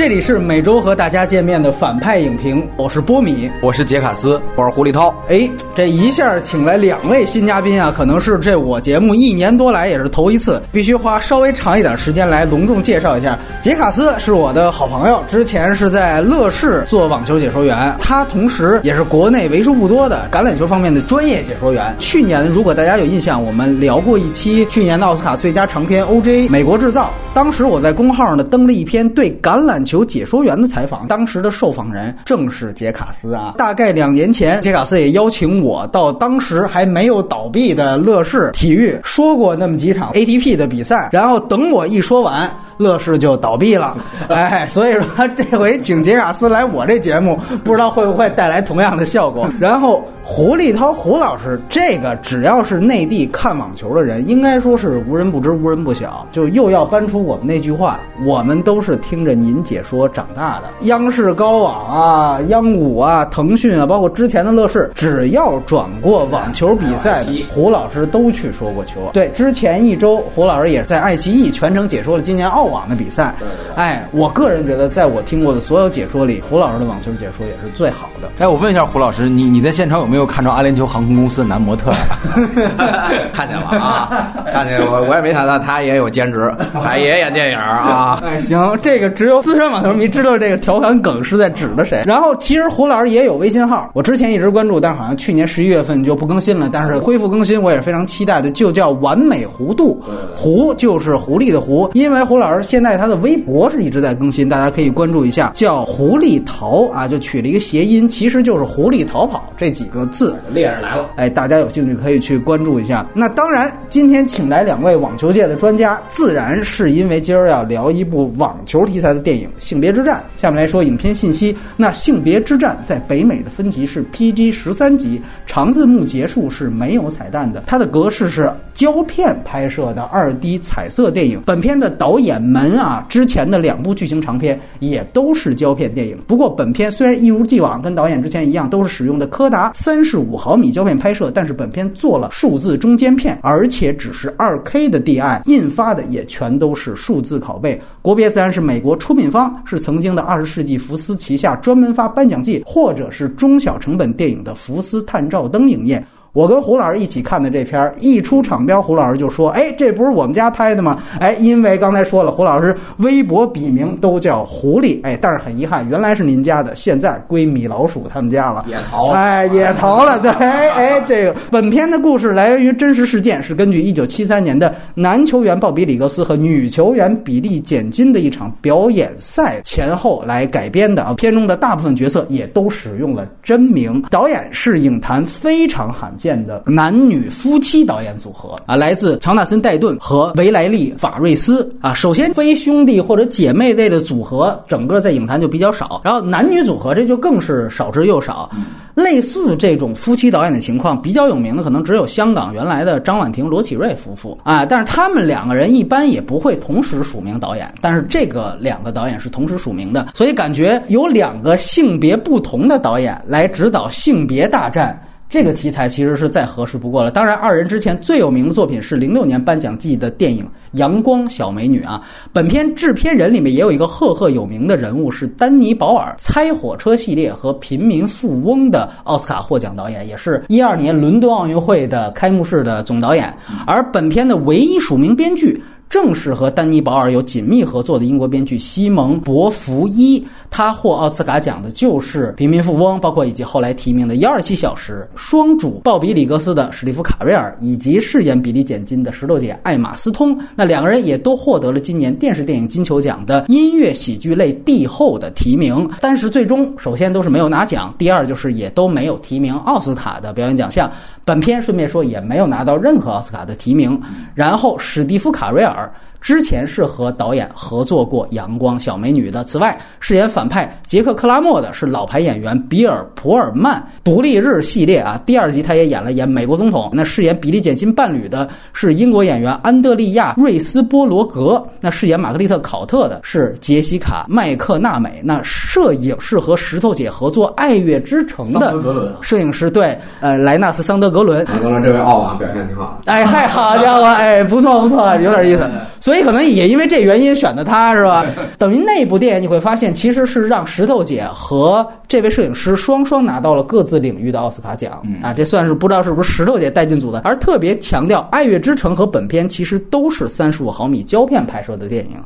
这里是每周和大家见面的反派影评，我是波米，我是杰卡斯，我是胡立涛。哎，这一下请来两位新嘉宾啊，可能是这我节目一年多来也是头一次，必须花稍微长一点时间来隆重介绍一下。杰卡斯是我的好朋友，之前是在乐视做网球解说员，他同时也是国内为数不多的橄榄球方面的专业解说员。去年如果大家有印象，我们聊过一期去年的奥斯卡最佳长片 OJ 美国制造，当时我在公号呢登了一篇对橄榄求解说员的采访，当时的受访人正是杰卡斯啊。大概两年前，杰卡斯也邀请我到当时还没有倒闭的乐视体育说过那么几场 ATP 的比赛，然后等我一说完。乐视就倒闭了，哎，所以说这回请杰卡斯来我这节目，不知道会不会带来同样的效果。然后胡立涛胡老师，这个只要是内地看网球的人，应该说是无人不知、无人不晓。就又要搬出我们那句话，我们都是听着您解说长大的。央视高网啊、央五啊、腾讯啊，包括之前的乐视，只要转过网球比赛，胡老师都去说过球。对，之前一周胡老师也在爱奇艺全程解说了今年奥。网的比赛，哎，我个人觉得，在我听过的所有解说里，胡老师的网球解说也是最好的。哎，我问一下胡老师，你你在现场有没有看着阿联酋航空公司的男模特？看见了啊，看见我我也没想到他也有兼职，还也演电影啊。哎，行，这个只有资深网球迷知道这个调侃梗是在指的谁。然后，其实胡老师也有微信号，我之前一直关注，但是好像去年十一月份就不更新了。但是恢复更新，我也是非常期待的，就叫完美弧度，弧就是狐狸的狐，因为胡老师。现在他的微博是一直在更新，大家可以关注一下，叫“狐狸逃”啊，就取了一个谐音，其实就是“狐狸逃跑”这几个字。猎人来了，哎，大家有兴趣可以去关注一下。那当然，今天请来两位网球界的专家，自然是因为今儿要聊一部网球题材的电影《性别之战》。下面来说影片信息。那《性别之战》在北美的分级是 PG 十三级，长字幕结束是没有彩蛋的。它的格式是胶片拍摄的二 D 彩色电影。本片的导演。门啊，之前的两部剧情长片也都是胶片电影。不过本片虽然一如既往跟导演之前一样，都是使用的柯达三十五毫米胶片拍摄，但是本片做了数字中间片，而且只是二 K 的 DI，印发的也全都是数字拷贝。国别自然是美国，出品方是曾经的二十世纪福斯旗下专门发颁奖季或者是中小成本电影的福斯探照灯影业。我跟胡老师一起看的这片一出场标，胡老师就说：“哎，这不是我们家拍的吗？”哎，因为刚才说了，胡老师微博笔名都叫狐狸，哎，但是很遗憾，原来是您家的，现在归米老鼠他们家了，也逃了，哎，也逃了。对，哎，这个本片的故事来源于真实事件，是根据一九七三年的男球员鲍比里格斯和女球员比利简金的一场表演赛前后来改编的啊。片中的大部分角色也都使用了真名，导演是影坛非常罕。见的男女夫妻导演组合啊，来自乔纳森·戴顿和维莱利·法瑞斯啊。首先，非兄弟或者姐妹类的组合，整个在影坛就比较少。然后，男女组合这就更是少之又少。类似这种夫妻导演的情况，比较有名的可能只有香港原来的张婉婷、罗启瑞夫妇啊。但是他们两个人一般也不会同时署名导演，但是这个两个导演是同时署名的，所以感觉有两个性别不同的导演来指导性别大战。这个题材其实是再合适不过了。当然，二人之前最有名的作品是零六年颁奖季的电影《阳光小美女》啊。本片制片人里面也有一个赫赫有名的人物，是丹尼·保尔，《猜火车》系列和《平民富翁》的奥斯卡获奖导演，也是一二年伦敦奥运会的开幕式的总导演。而本片的唯一署名编剧。正是和丹尼·保尔有紧密合作的英国编剧西蒙·博福伊，他获奥斯卡奖的就是《平民富翁》，包括以及后来提名的《幺二七小时》。双主鲍比·里格斯的史蒂夫·卡瑞尔，以及饰演比利·简金的石头姐艾玛·斯通，那两个人也都获得了今年电视电影金球奖的音乐喜剧类帝后的提名。但是最终，首先都是没有拿奖，第二就是也都没有提名奥斯卡的表演奖项。本片顺便说也没有拿到任何奥斯卡的提名。然后史蒂夫·卡瑞尔。之前是和导演合作过《阳光小美女》的。此外，饰演反派杰克·克拉默的是老牌演员比尔·普尔曼。独立日系列啊，第二集他也演了演美国总统。那饰演比利·简金伴侣的是英国演员安德利亚·瑞斯波罗格。那饰演玛格丽特·考特的是杰西卡·麦克纳美。那摄影是和石头姐合作《爱乐之城》的摄影师，对，呃，莱纳斯·桑德格伦。桑德格伦这位澳网表现挺好。哎嗨，好家伙，哎，不错不错，有点意思。所以可能也因为这原因选的他是吧？等于那部电影你会发现，其实是让石头姐和这位摄影师双双拿到了各自领域的奥斯卡奖啊，这算是不知道是不是石头姐带进组的，而特别强调《爱乐之城》和本片其实都是三十五毫米胶片拍摄的电影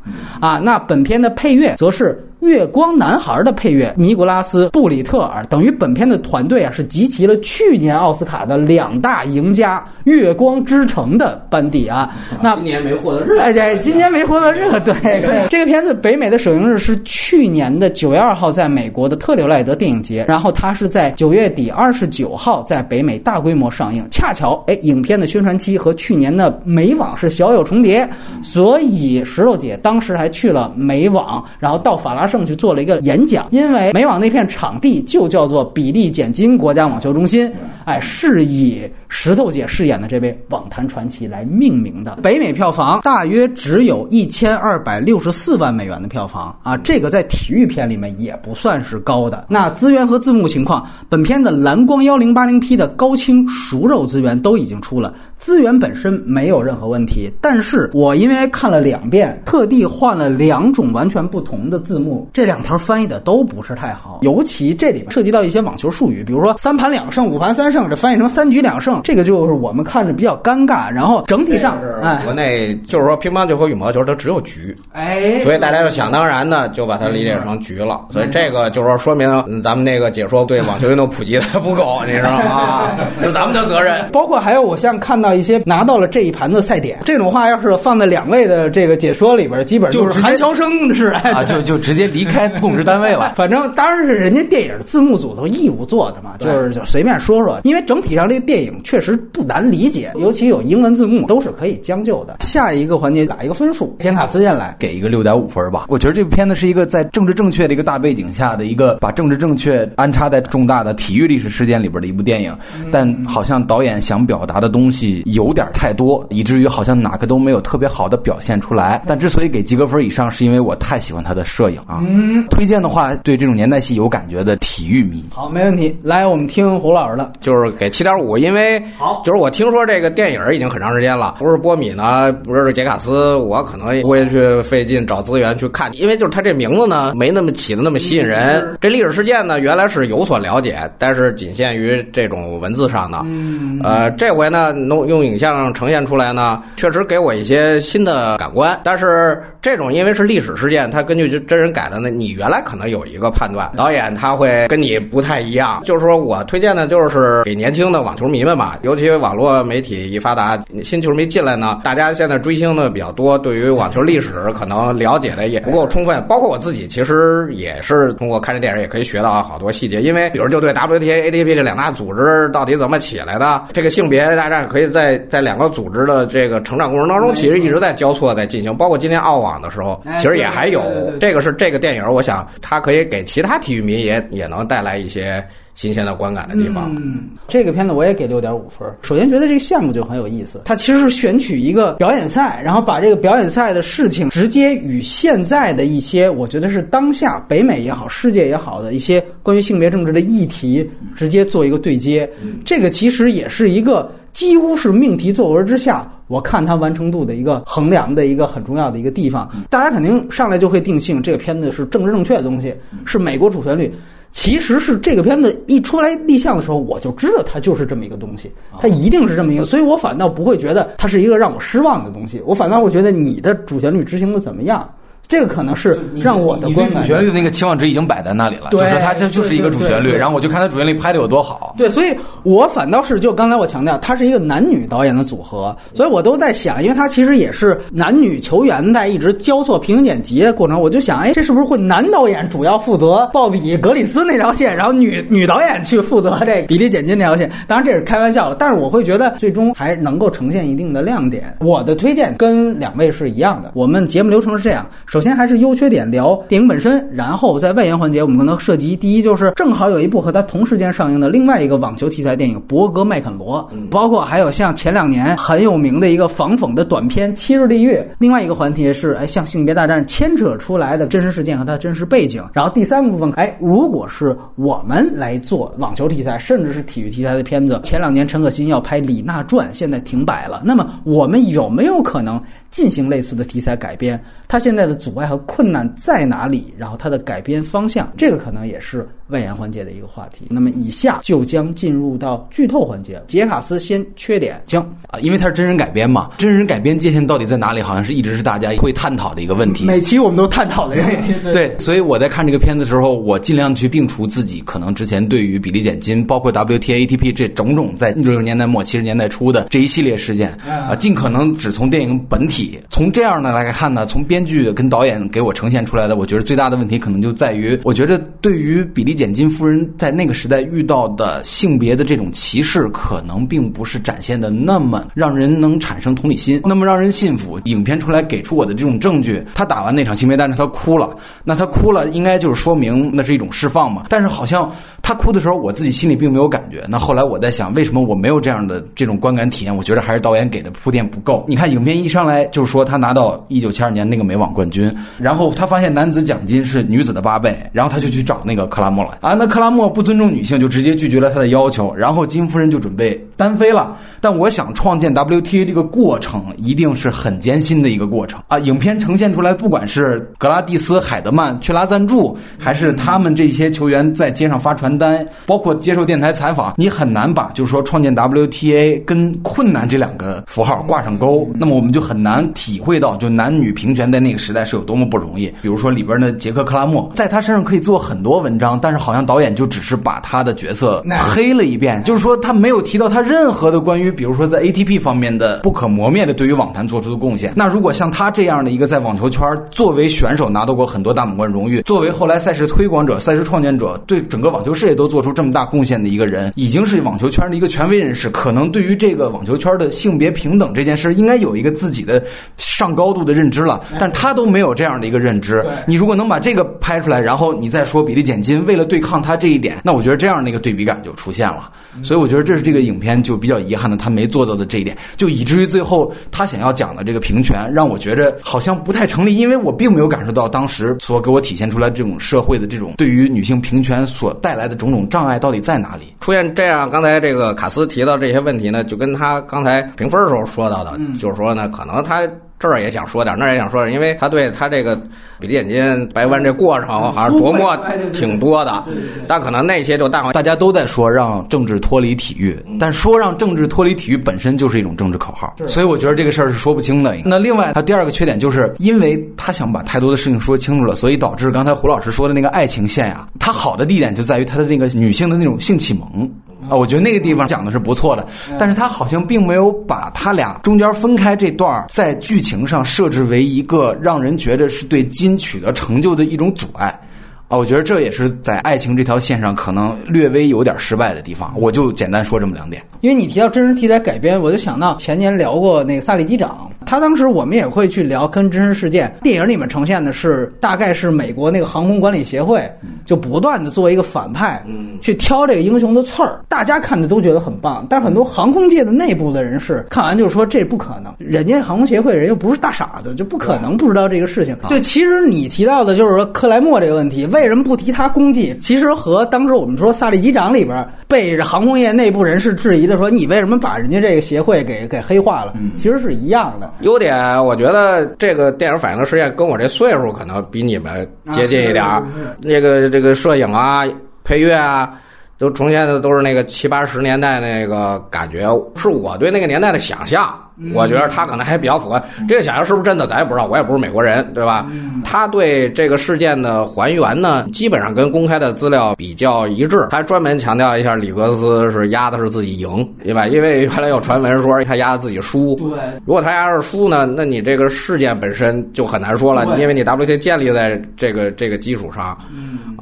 啊，那本片的配乐则是。《月光男孩》的配乐，尼古拉斯·布里特尔等于本片的团队啊，是集齐了去年奥斯卡的两大赢家《月光之城》的班底啊。那今年没获得热，哎对，今年没获得热，对对。这个片子北美的首映日是去年的九月二号，在美国的特留赖德电影节，然后它是在九月底二十九号在北美大规模上映。恰巧，哎，影片的宣传期和去年的美网是小有重叠，所以石头姐当时还去了美网，然后到法拉。正去做了一个演讲，因为美网那片场地就叫做比利简金国家网球中心，哎，是以石头姐饰演的这位网坛传奇来命名的。北美票房大约只有一千二百六十四万美元的票房啊，这个在体育片里面也不算是高的。那资源和字幕情况，本片的蓝光幺零八零 P 的高清熟肉资源都已经出了。资源本身没有任何问题，但是我因为看了两遍，特地换了两种完全不同的字幕，这两条翻译的都不是太好。尤其这里面涉及到一些网球术语，比如说三盘两胜、五盘三胜，这翻译成三局两胜，这个就是我们看着比较尴尬。然后整体上，哎，国内就是说乒乓球和羽毛球它只有局，哎，所以大家就想当然的就把它理解成局了。所以这个就是说说明咱们那个解说对网球运动普及的不够，你知道吗？是咱们的责任。包括还有我像看到。一些拿到了这一盘的赛点，这种话要是放在两位的这个解说里边，基本就是韩乔生是啊，就 就直接离开供职单位了。反正当然是人家电影字幕组都义务做的嘛，就是就随便说说。因为整体上这个电影确实不难理解，尤其有英文字幕都是可以将就的。下一个环节打一个分数，简卡斯进来，给一个六点五分吧。我觉得这部片子是一个在政治正确的一个大背景下的一个把政治正确安插在重大的体育历史事件里边的一部电影，但好像导演想表达的东西有点太多。多，以至于好像哪个都没有特别好的表现出来。但之所以给及格分以上，是因为我太喜欢他的摄影啊。嗯，推荐的话，对这种年代戏有感觉的体育迷。好，没问题。来，我们听胡老师的，就是给七点五，因为好，就是我听说这个电影已经很长时间了，不是波米呢，不是杰卡斯，我可能不会去费劲找资源去看，因为就是他这名字呢，没那么起的那么吸引人。这历史事件呢，原来是有所了解，但是仅限于这种文字上的。嗯，呃，这回呢，弄用影像呈现。出来呢，确实给我一些新的感官。但是这种因为是历史事件，它根据真人改的呢，你原来可能有一个判断，导演他会跟你不太一样。就是说我推荐的，就是给年轻的网球迷们嘛，尤其网络媒体一发达，新球迷进来呢，大家现在追星的比较多，对于网球历史可能了解的也不够充分。包括我自己，其实也是通过看这电影也可以学到好多细节。因为比如就对 WTA、ATP 这两大组织到底怎么起来的，这个性别大战可以在在两个组。组织的这个成长过程当中，其实一直在交错在进行，包括今天澳网的时候，其实也还有。这个是这个电影，我想它可以给其他体育迷也也能带来一些新鲜的观感的地方。嗯，这个片子我也给六点五分。首先觉得这个项目就很有意思，它其实是选取一个表演赛，然后把这个表演赛的事情直接与现在的一些我觉得是当下北美也好、世界也好的一些关于性别政治的议题直接做一个对接。这个其实也是一个。几乎是命题作文之下，我看它完成度的一个衡量的一个很重要的一个地方。大家肯定上来就会定性这个片子是政治正确的东西，是美国主旋律。其实是这个片子一出来立项的时候，我就知道它就是这么一个东西，它一定是这么一个，所以我反倒不会觉得它是一个让我失望的东西。我反倒会觉得你的主旋律执行的怎么样。这个可能是让我的观主旋律的那个期望值已经摆在那里了，就是它这就是一个主旋律，然后我就看它主旋律拍的有多好。对，所以我反倒是就刚才我强调，它是一个男女导演的组合，所以我都在想，因为它其实也是男女球员在一直交错平行剪辑的过程，我就想，哎，这是不是会男导演主要负责鲍比格里斯那条线，然后女女导演去负责这比利剪辑那条线？当然这是开玩笑了，但是我会觉得最终还能够呈现一定的亮点。我的推荐跟两位是一样的，我们节目流程是这样。首先还是优缺点聊电影本身，然后在外延环节我们可能涉及第一就是正好有一部和它同时间上映的另外一个网球题材电影《博格麦肯罗》，包括还有像前两年很有名的一个仿讽的短片《七日地狱》。另外一个环节是哎，像性别大战牵扯出来的真实事件和它真实背景。然后第三个部分，哎，如果是我们来做网球题材甚至是体育题材的片子，前两年陈可辛要拍《李娜传》，现在停摆了，那么我们有没有可能？进行类似的题材改编，它现在的阻碍和困难在哪里？然后它的改编方向，这个可能也是外延环节的一个话题。那么以下就将进入到剧透环节。杰卡斯先缺点，行啊，因为它是真人改编嘛，真人改编界限到底在哪里？好像是一直是大家会探讨的一个问题。每期我们都探讨这个问题。对，所以我在看这个片子的时候，我尽量去摒除自己可能之前对于比利减金，包括 WTA、ATP 这种种在六十年代末七十年代初的这一系列事件啊，尽可能只从电影本体。从这样的来看呢，从编剧跟导演给我呈现出来的，我觉得最大的问题可能就在于，我觉得对于比利简金夫人在那个时代遇到的性别的这种歧视，可能并不是展现的那么让人能产生同理心，那么让人信服。影片出来给出我的这种证据，她打完那场性别大战，她哭了，那她哭了，应该就是说明那是一种释放嘛。但是好像她哭的时候，我自己心里并没有感觉。那后来我在想，为什么我没有这样的这种观感体验？我觉得还是导演给的铺垫不够。你看影片一上来就是说他拿到一九七二年那个美网冠军，然后他发现男子奖金是女子的八倍，然后他就去找那个克拉莫啊。那克拉默不尊重女性，就直接拒绝了他的要求，然后金夫人就准备单飞了。但我想创建 WTA 这个过程一定是很艰辛的一个过程啊。影片呈现出来，不管是格拉蒂斯、海德曼去拉赞助，还是他们这些球员在街上发传单，包括接受电台采访，你很难把就是说创建 WTA 跟困难这两个符号挂上钩。那么我们就很难体会到，就男女平权在那个时代是有多么不容易。比如说里边的杰克·克拉默，在他身上可以做很多文章，但是好像导演就只是把他的角色黑了一遍，就是说他没有提到他任何的关于，比如说在 ATP 方面的不可磨灭的对于网坛做出的贡献。那如果像他这样的一个在网球圈作为选手拿到过很多大满贯荣誉，作为后来赛事推广者、赛事创建者，对整个网球事业都做出这么大贡献的一个人，已经是网球圈的一个权威人士，可能对于这个网球圈的性别平等这件事，应该有一个自己的上高度的认知了。但他都没有这样的一个认知。你如果能把这个拍出来，然后你再说比利简金为了对抗他这一点，那我觉得这样的一个对比感就出现了。所以我觉得这是这个影片就比较遗憾的，他没做到的这一点，就以至于最后他想要讲的这个平权，让我觉得好像不太成立，因为我并没有感受到当时所给我体现出来这种社会的这种对于女性平权所带来的种种障碍到底在哪里。出现这样，刚才这个卡斯提到这些问题呢，就跟他刚才评分的时候说到的，就是说呢，可能他。这儿也想说点，那儿也想说点，因为他对他这个比利眼金白弯这过程好像琢磨挺多的，但可能那些就大大家都在说让政治脱离体育，但说让政治脱离体育本身就是一种政治口号，所以我觉得这个事儿是说不清的。那另外，他第二个缺点就是因为他想把太多的事情说清楚了，所以导致刚才胡老师说的那个爱情线呀，它好的地点就在于他的那个女性的那种性启蒙。啊，我觉得那个地方讲的是不错的，但是他好像并没有把他俩中间分开这段在剧情上设置为一个让人觉得是对金取得成就的一种阻碍。啊，我觉得这也是在爱情这条线上可能略微有点失败的地方。我就简单说这么两点。因为你提到真实题材改编，我就想到前年聊过那个萨利机长，他当时我们也会去聊跟真实事件。电影里面呈现的是大概是美国那个航空管理协会就不断的作为一个反派，嗯，去挑这个英雄的刺儿，大家看的都觉得很棒。但是很多航空界的内部的人士看完就说这不可能，人家航空协会人又不是大傻子，就不可能不知道这个事情。对，其实你提到的就是说克莱默这个问题。为什么不提他功绩？其实和当时我们说萨利机长里边被航空业内部人士质疑的说，你为什么把人家这个协会给给黑化了？其实是一样的。优点，我觉得这个电影反映的实验跟我这岁数可能比你们接近一点儿。那个这个摄影啊、配乐啊，都重现的都是那个七八十年代那个感觉，是我对那个年代的想象。我觉得他可能还比较符合这个想象，是不是真的？咱也不知道，我也不是美国人，对吧？他对这个事件的还原呢，基本上跟公开的资料比较一致。他专门强调一下，里格斯是压的是自己赢，对吧？因为原来有传闻说他压的自己输。对，如果他压是输呢，那你这个事件本身就很难说了，因为你 WT 建立在这个这个基础上，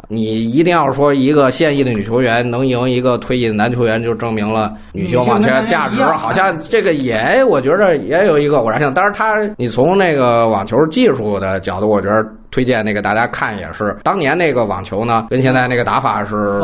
你一定要说一个现役的女球员能赢一个退役的男球员，就证明了女性网球价值。好像这个也我。觉得也有一个偶然性，但是他你从那个网球技术的角度，我觉得推荐那个大家看也是，当年那个网球呢，跟现在那个打法是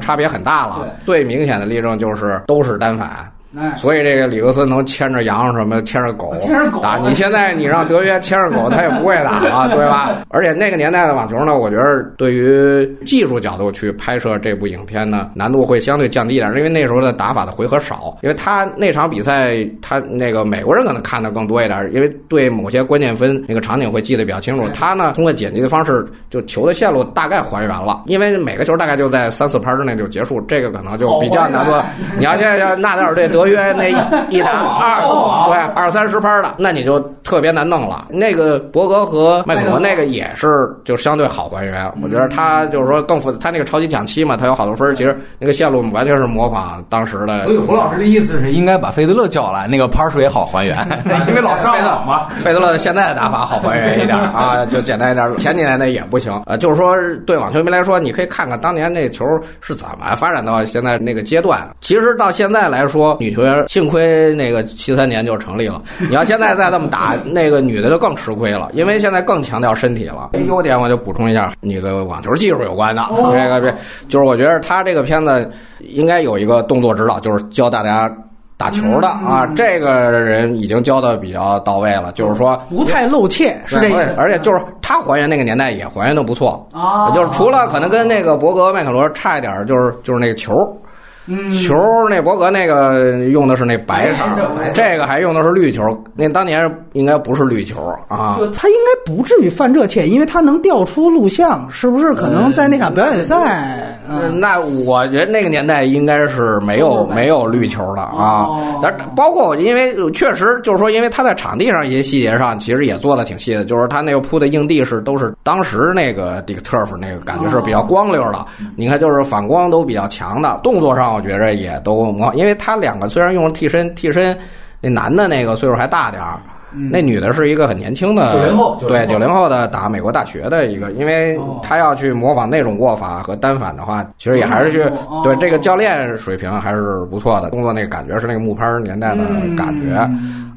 差别很大了。最明显的例证就是都是单反。哎，所以这个里格森能牵着羊什么牵着狗牵着狗打，你现在你让德约牵着狗，他也不会打了，对吧？而且那个年代的网球呢，我觉得对于技术角度去拍摄这部影片呢，难度会相对降低一点，因为那时候的打法的回合少，因为他那场比赛，他那个美国人可能看的更多一点，因为对某些关键分那个场景会记得比较清楚。他呢，通过剪辑的方式，就球的线路大概还原了，因为每个球大概就在三四拍之内就结束，这个可能就比较难做。你要现在要纳达尔对德约那一 打二对二三十拍的，那你就特别难弄了。那个伯格和麦克罗那个也是就相对好还原，我觉得他就是说更复，他那个超级抢七嘛，他有好多分儿，其实那个线路完全是模仿当时的。所以胡老师的意思是应该把费德勒叫来，那个拍数也好还原，因为老上网嘛。费德勒现在的打法好还原一点啊，就简单一点。前几年那也不行，啊，就是说对网球迷来说，你可以看看当年那球是怎么发展到现在那个阶段。其实到现在来说，女球员幸亏那个七三年就成立了。你要现在再这么打，那个女的就更吃亏了，因为现在更强调身体了。优点我就补充一下，那个网球技术有关的，这个这就是我觉得他这个片子应该有一个动作指导，就是教大家。打球的啊，这个人已经教的比较到位了，就是说不太露怯，是这意思。而且就是他还原那个年代也还原的不错啊，就是除了可能跟那个伯格、麦克罗差一点，就是就是那个球。球那博格那个用的是那白色，这个还用的是绿球。那当年应该不是绿球啊。他应该不至于犯这怯，因为他能调出录像，是不是？可能在那场表演赛，那我觉得那个年代应该是没有没有绿球的啊。但包括因为确实就是说，因为他在场地上一些细节上其实也做的挺细的，就是他那个铺的硬地是都是当时那个 Dick Turf 那个感觉是比较光溜的。你看，就是反光都比较强的，动作上。我觉着也都模，因为他两个虽然用了替身，替身那男的那个岁数还大点儿，那女的是一个很年轻的九零后，对九零后的打美国大学的一个，因为他要去模仿那种握法和单反的话，其实也还是去对这个教练水平还是不错的，工作那个感觉是那个木拍年代的感觉，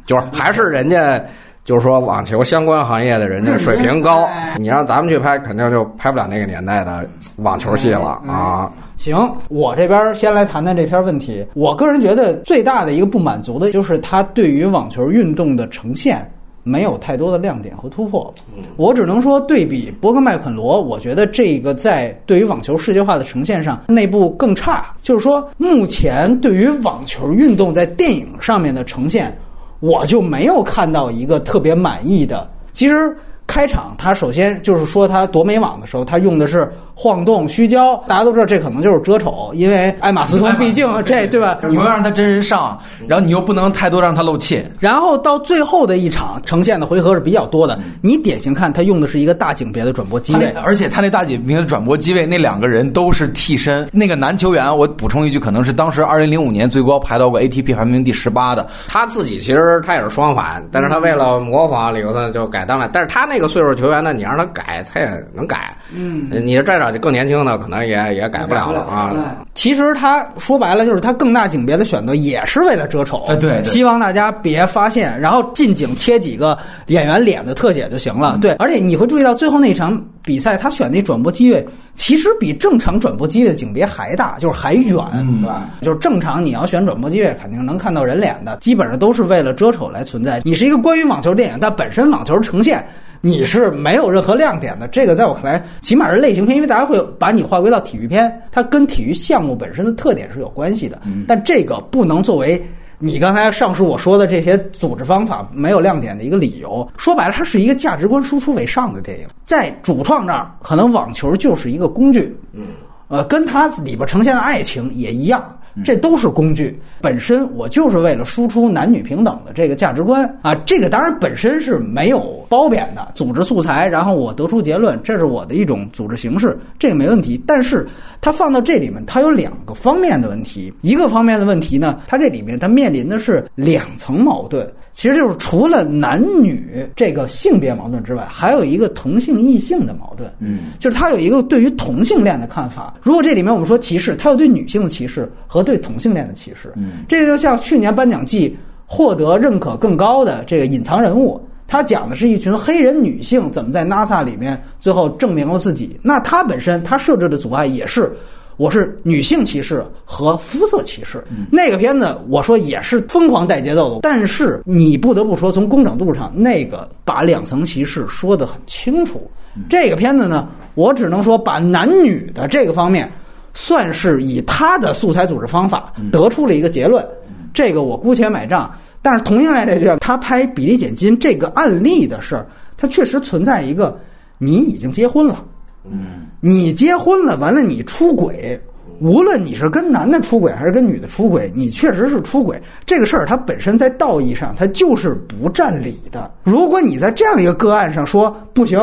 就是还是人家就是说网球相关行业的人家水平高，你让咱们去拍，肯定就拍不了那个年代的网球戏了啊。行，我这边先来谈谈这篇问题。我个人觉得最大的一个不满足的就是他对于网球运动的呈现没有太多的亮点和突破。我只能说，对比博格麦肯罗，我觉得这个在对于网球世界化的呈现上，内部更差。就是说，目前对于网球运动在电影上面的呈现，我就没有看到一个特别满意的。其实。开场，他首先就是说他夺美网的时候，他用的是晃动、虚焦。大家都知道这可能就是遮丑，因为艾玛斯通毕竟这对吧？你又让他真人上，然后你又不能太多让他露怯。然后到最后的一场呈现的回合是比较多的。你典型看他用的是一个大景别的转播机位，而且他那大景别的转播机位那两个人都是替身。那个男球员，我补充一句，可能是当时二零零五年最高排到过 ATP 排名第十八的。他自己其实他也是双反，但是他为了模仿里克斯就改单了。但是他那个岁数球员呢，你让他改，他也能改。嗯，你这找就更年轻的，可能也也改不了了啊。其实他说白了，就是他更大景别的选择，也是为了遮丑。对，希望大家别发现，然后近景切几个演员脸的特写就行了。对，而且你会注意到最后那场比赛，他选那转播机位。其实比正常转播机的景别还大，就是还远，对吧？就是正常你要选转播机位，肯定能看到人脸的，基本上都是为了遮丑来存在。你是一个关于网球电影，但本身网球呈现你是没有任何亮点的。这个在我看来，起码是类型片，因为大家会把你划归到体育片，它跟体育项目本身的特点是有关系的。但这个不能作为。你刚才上述我说的这些组织方法没有亮点的一个理由，说白了，它是一个价值观输出为上的电影，在主创这儿，可能网球就是一个工具，嗯，呃，跟它里边呈现的爱情也一样。这都是工具，本身我就是为了输出男女平等的这个价值观啊，这个当然本身是没有褒贬的，组织素材，然后我得出结论，这是我的一种组织形式，这个没问题。但是它放到这里面，它有两个方面的问题，一个方面的问题呢，它这里面它面临的是两层矛盾。其实就是除了男女这个性别矛盾之外，还有一个同性异性的矛盾。嗯，就是它有一个对于同性恋的看法。如果这里面我们说歧视，它有对女性的歧视和对同性恋的歧视。嗯，这就像去年颁奖季获得认可更高的这个隐藏人物，他讲的是一群黑人女性怎么在 NASA 里面最后证明了自己。那他本身他设置的阻碍也是。我是女性歧视和肤色歧视。那个片子我说也是疯狂带节奏的，但是你不得不说，从工整度上，那个把两层歧视说得很清楚。这个片子呢，我只能说把男女的这个方面，算是以他的素材组织方法得出了一个结论。这个我姑且买账。但是同性恋这剧，他拍比例减金这个案例的事儿，它确实存在一个，你已经结婚了，嗯，你结婚了，完了你出轨，无论你是跟男的出轨还是跟女的出轨，你确实是出轨。这个事儿它本身在道义上，它就是不占理的。如果你在这样一个个案上说不行，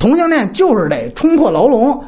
同性恋就是得冲破牢笼，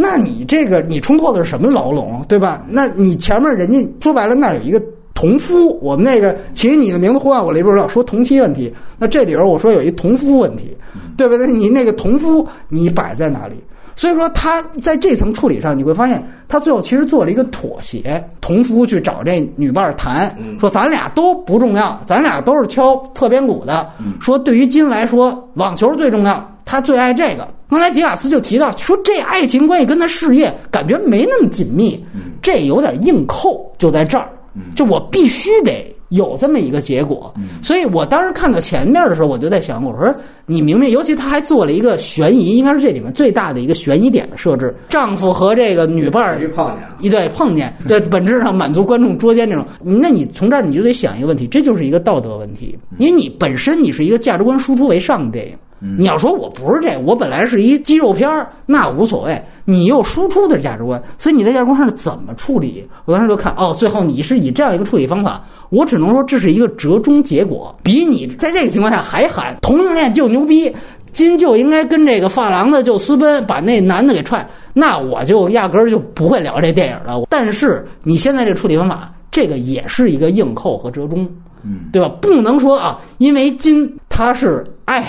那你这个你冲破的是什么牢笼，对吧？那你前面人家说白了，那有一个。同夫，我们那个请你的名字呼唤我里边老说同妻问题，那这里边我说有一同夫问题，对不对？你那个同夫你摆在哪里？所以说他在这层处理上，你会发现他最后其实做了一个妥协。同夫去找这女伴谈，说咱俩都不重要，咱俩都是敲侧边鼓的。说对于金来说，网球最重要，他最爱这个。刚才吉卡斯就提到说，这爱情关系跟他事业感觉没那么紧密，这有点硬扣，就在这儿。就我必须得有这么一个结果，所以我当时看到前面的时候，我就在想，我说你明明，尤其他还做了一个悬疑，应该是这里面最大的一个悬疑点的设置，丈夫和这个女伴儿碰见，一对碰见，对，本质上满足观众捉奸这种，那你从这儿你就得想一个问题，这就是一个道德问题，因为你本身你是一个价值观输出为上的电影。你要说我不是这，我本来是一肌肉片儿，那无所谓。你又输出的价值观，所以你在价值观上怎么处理？我当时就看，哦，最后你是以这样一个处理方法，我只能说这是一个折中结果。比你在这个情况下还喊同性恋就牛逼，金就应该跟这个发廊的就私奔，把那男的给踹，那我就压根儿就不会聊这电影了。但是你现在这处理方法，这个也是一个硬扣和折中。嗯，对吧？不能说啊，因为金他是爱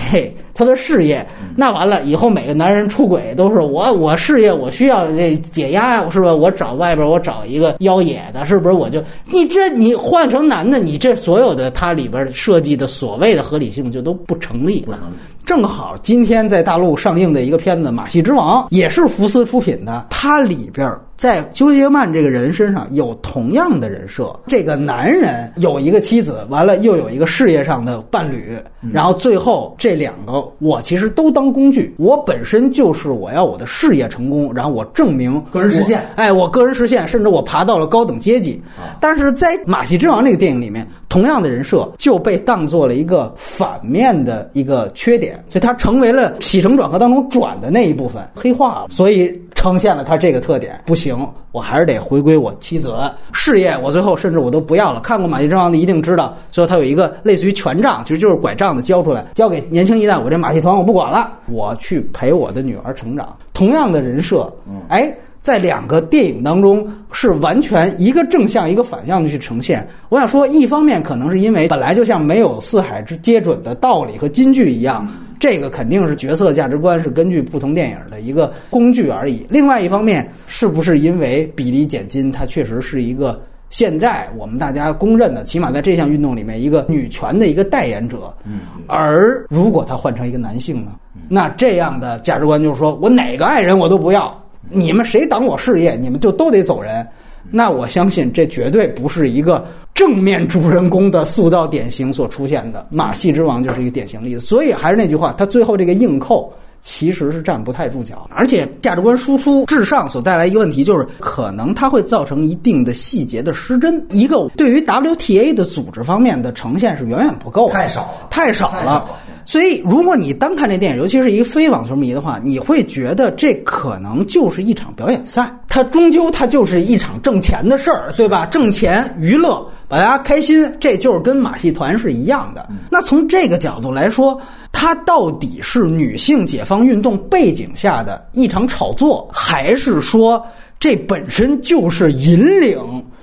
他的事业，那完了以后每个男人出轨都是我我事业我需要这解压，是吧？我找外边我找一个妖冶的，是不是？我就你这你换成男的，你这所有的它里边设计的所谓的合理性就都不成立了。正好今天在大陆上映的一个片子《马戏之王》，也是福斯出品的，它里边。在休杰曼这个人身上有同样的人设，这个男人有一个妻子，完了又有一个事业上的伴侣，然后最后这两个我其实都当工具，我本身就是我要我的事业成功，然后我证明个人实现，哎，我个人实现，甚至我爬到了高等阶级。但是在《马戏之王》这个电影里面，同样的人设就被当做了一个反面的一个缺点，所以它成为了起承转合当中转的那一部分，黑化了，所以。呈现了他这个特点，不行，我还是得回归我妻子事业。我最后甚至我都不要了。看过《马戏之王》的一定知道，最后他有一个类似于权杖，其实就是拐杖的交出来，交给年轻一代。我这马戏团我不管了，我去陪我的女儿成长。同样的人设，哎，在两个电影当中是完全一个正向一个反向的去呈现。我想说，一方面可能是因为本来就像没有四海之皆准的道理和金句一样。这个肯定是角色价值观是根据不同电影的一个工具而已。另外一方面，是不是因为比例减金，它确实是一个现在我们大家公认的，起码在这项运动里面一个女权的一个代言者。嗯。而如果他换成一个男性呢？那这样的价值观就是说我哪个爱人我都不要，你们谁挡我事业，你们就都得走人。那我相信这绝对不是一个。正面主人公的塑造典型所出现的《马戏之王》就是一个典型例子，所以还是那句话，他最后这个硬扣其实是站不太住脚，而且价值观输出至上所带来一个问题就是，可能它会造成一定的细节的失真。一个对于 WTA 的组织方面的呈现是远远不够，太少了，太少了。所以，如果你单看这电影，尤其是一个非网球迷的话，你会觉得这可能就是一场表演赛，它终究它就是一场挣钱的事儿，对吧？挣钱娱乐，把大家开心，这就是跟马戏团是一样的。那从这个角度来说，它到底是女性解放运动背景下的一场炒作，还是说这本身就是引领？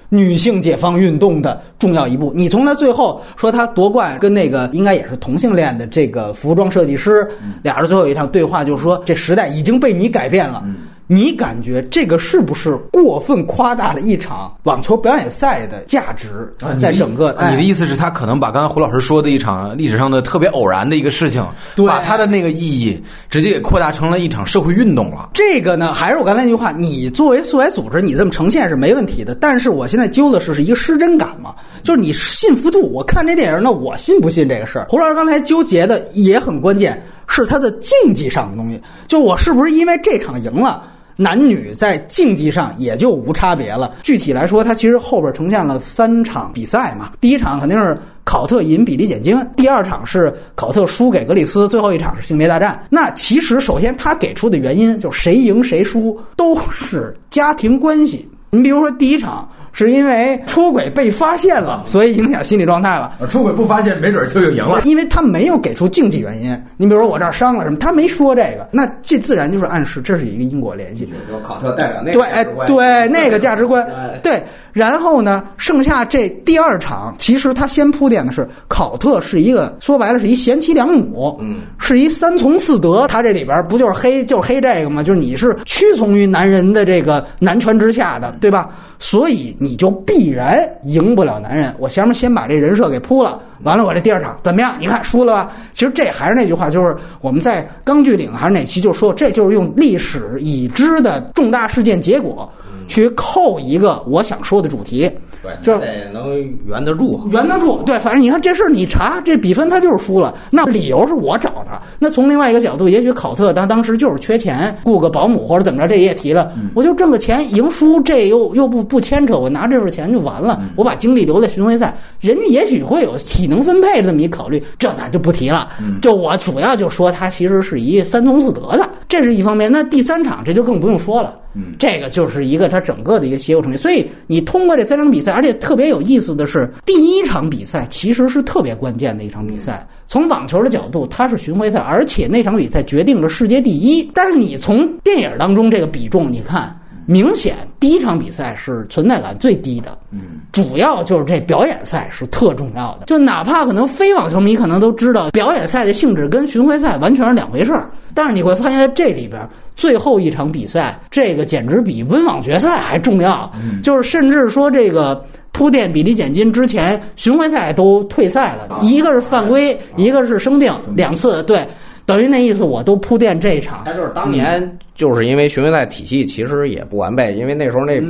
女性解放运动的重要一步。你从他最后说他夺冠，跟那个应该也是同性恋的这个服装设计师，俩人最后一场对话，就是说这时代已经被你改变了。你感觉这个是不是过分夸大了一场网球表演赛的价值？在整个啊你的意思是，他可能把刚才胡老师说的一场历史上的特别偶然的一个事情，把他的那个意义直接给扩大成了一场社会运动了。这个呢，还是我刚才那句话，你作为素材组织，你这么呈现是没问题的。但是我现在揪的是是一个失真感嘛，就是你信服度。我看这电影，那我信不信这个事儿？胡老师刚才纠结的也很关键，是他的竞技上的东西。就我是不是因为这场赢了？男女在竞技上也就无差别了。具体来说，它其实后边呈现了三场比赛嘛。第一场肯定是考特赢比利简金，第二场是考特输给格里斯，最后一场是性别大战。那其实首先他给出的原因就是谁赢谁输都是家庭关系。你比如说第一场。是因为出轨被发现了，所以影响心理状态了。出轨不发现，没准就又赢了。因为他没有给出竞技原因。你比如说我这儿伤了什么，他没说这个，那这自然就是暗示这是一个因果联系。就考特代表那对，哎，对那个价值观，对。然后呢，剩下这第二场，其实他先铺垫的是考特是一个说白了是一贤妻良母，嗯，是一三从四德。他这里边不就是黑就是黑这个吗？就是你是屈从于男人的这个男权之下的，对吧？所以你就必然赢不了男人。我前面先把这人设给铺了，完了我这第二场怎么样？你看输了吧？其实这还是那句话，就是我们在钢锯岭还是哪期就说，这就是用历史已知的重大事件结果。去扣一个我想说的主题，对，就是得能圆得住，圆得住。对，反正你看这事儿，你查这比分他就是输了，那理由是我找的。那从另外一个角度，也许考特当当时就是缺钱，雇个保姆或者怎么着，这也提了，我就挣个钱，赢输这又又不不牵扯，我拿这份钱就完了，我把精力留在巡回赛，人家也许会有体能分配这么一考虑，这咱就不提了。就我主要就说他其实是一三从四德的，这是一方面。那第三场这就更不用说了。这个就是一个他整个的一个协有成绩，所以你通过这三场比赛，而且特别有意思的是，第一场比赛其实是特别关键的一场比赛。从网球的角度，它是巡回赛，而且那场比赛决定了世界第一。但是你从电影当中这个比重，你看，明显第一场比赛是存在感最低的。嗯，主要就是这表演赛是特重要的。就哪怕可能非网球迷可能都知道，表演赛的性质跟巡回赛完全是两回事儿。但是你会发现在这里边。最后一场比赛，这个简直比温网决赛还重要。就是甚至说，这个铺垫比例减金之前，巡回赛都退赛了，一个是犯规，一个是生病，两次。对，等于那意思，我都铺垫这一场。他就是当年就是因为巡回赛体系其实也不完备，因为那时候那，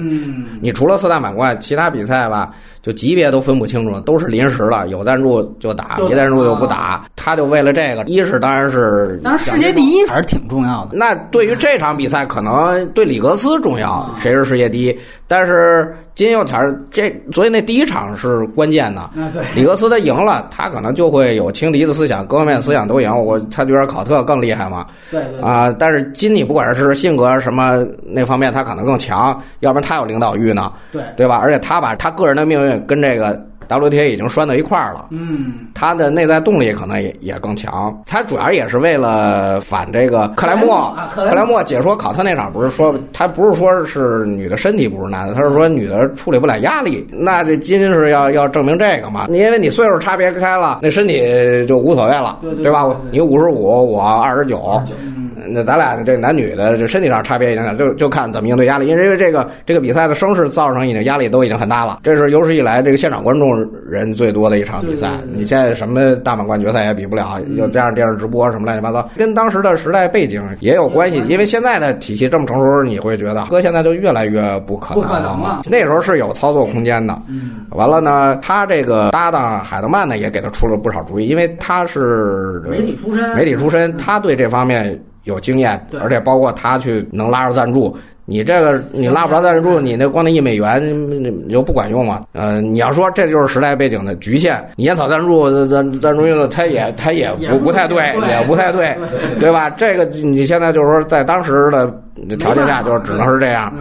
你除了四大满贯，其他比赛吧。就级别都分不清楚，都是临时的，有赞助就打，没赞助就不打。他就为了这个，一是当然是，当然世界第一还是挺重要的。那对于这场比赛，可能对里格斯重要，谁是世界第一？但是金又田这，所以那第一场是关键的。对，里格斯他赢了，他可能就会有轻敌的思想，各方面思想都赢。我他觉得考特更厉害嘛。对对。啊，但是金你不管是性格什么那方面，他可能更强，要不然他有领导欲呢。对，对吧？而且他把他个人的命运跟这个。WTA 已经拴到一块儿了，嗯，它的内在动力可能也也更强。它主要也是为了反这个克莱默，克莱默解说考特那场不是说他不是说是女的身体不是男的，他是说女的处理不了压力。那这金是要要证明这个嘛？因为你岁数差别开了，那身体就无所谓了，对吧？你五十五，我二十九。那咱俩这男女的这身体上差别已经就就看怎么应对压力，因为这个这个比赛的声势造成已经压力都已经很大了。这是有史以来这个现场观众人最多的一场比赛。你现在什么大满贯决赛也比不了，又加上电视直播什么乱七八糟，跟当时的时代背景也有关系。因为现在的体系这么成熟，你会觉得哥现在就越来越不可能了。那时候是有操作空间的。完了呢，他这个搭档海德曼呢也给他出了不少主意，因为他是媒体出身，媒体出身，他对这方面。有经验，而且包括他去能拉着赞助，你这个你拉不着赞助，你那光那一美元你就不管用嘛。呃，你要说这就是时代背景的局限，你烟草赞助赞赞助用的，他也他也不不太对，也不太对，对吧？这个你现在就是说在当时的条件下，就只能是这样。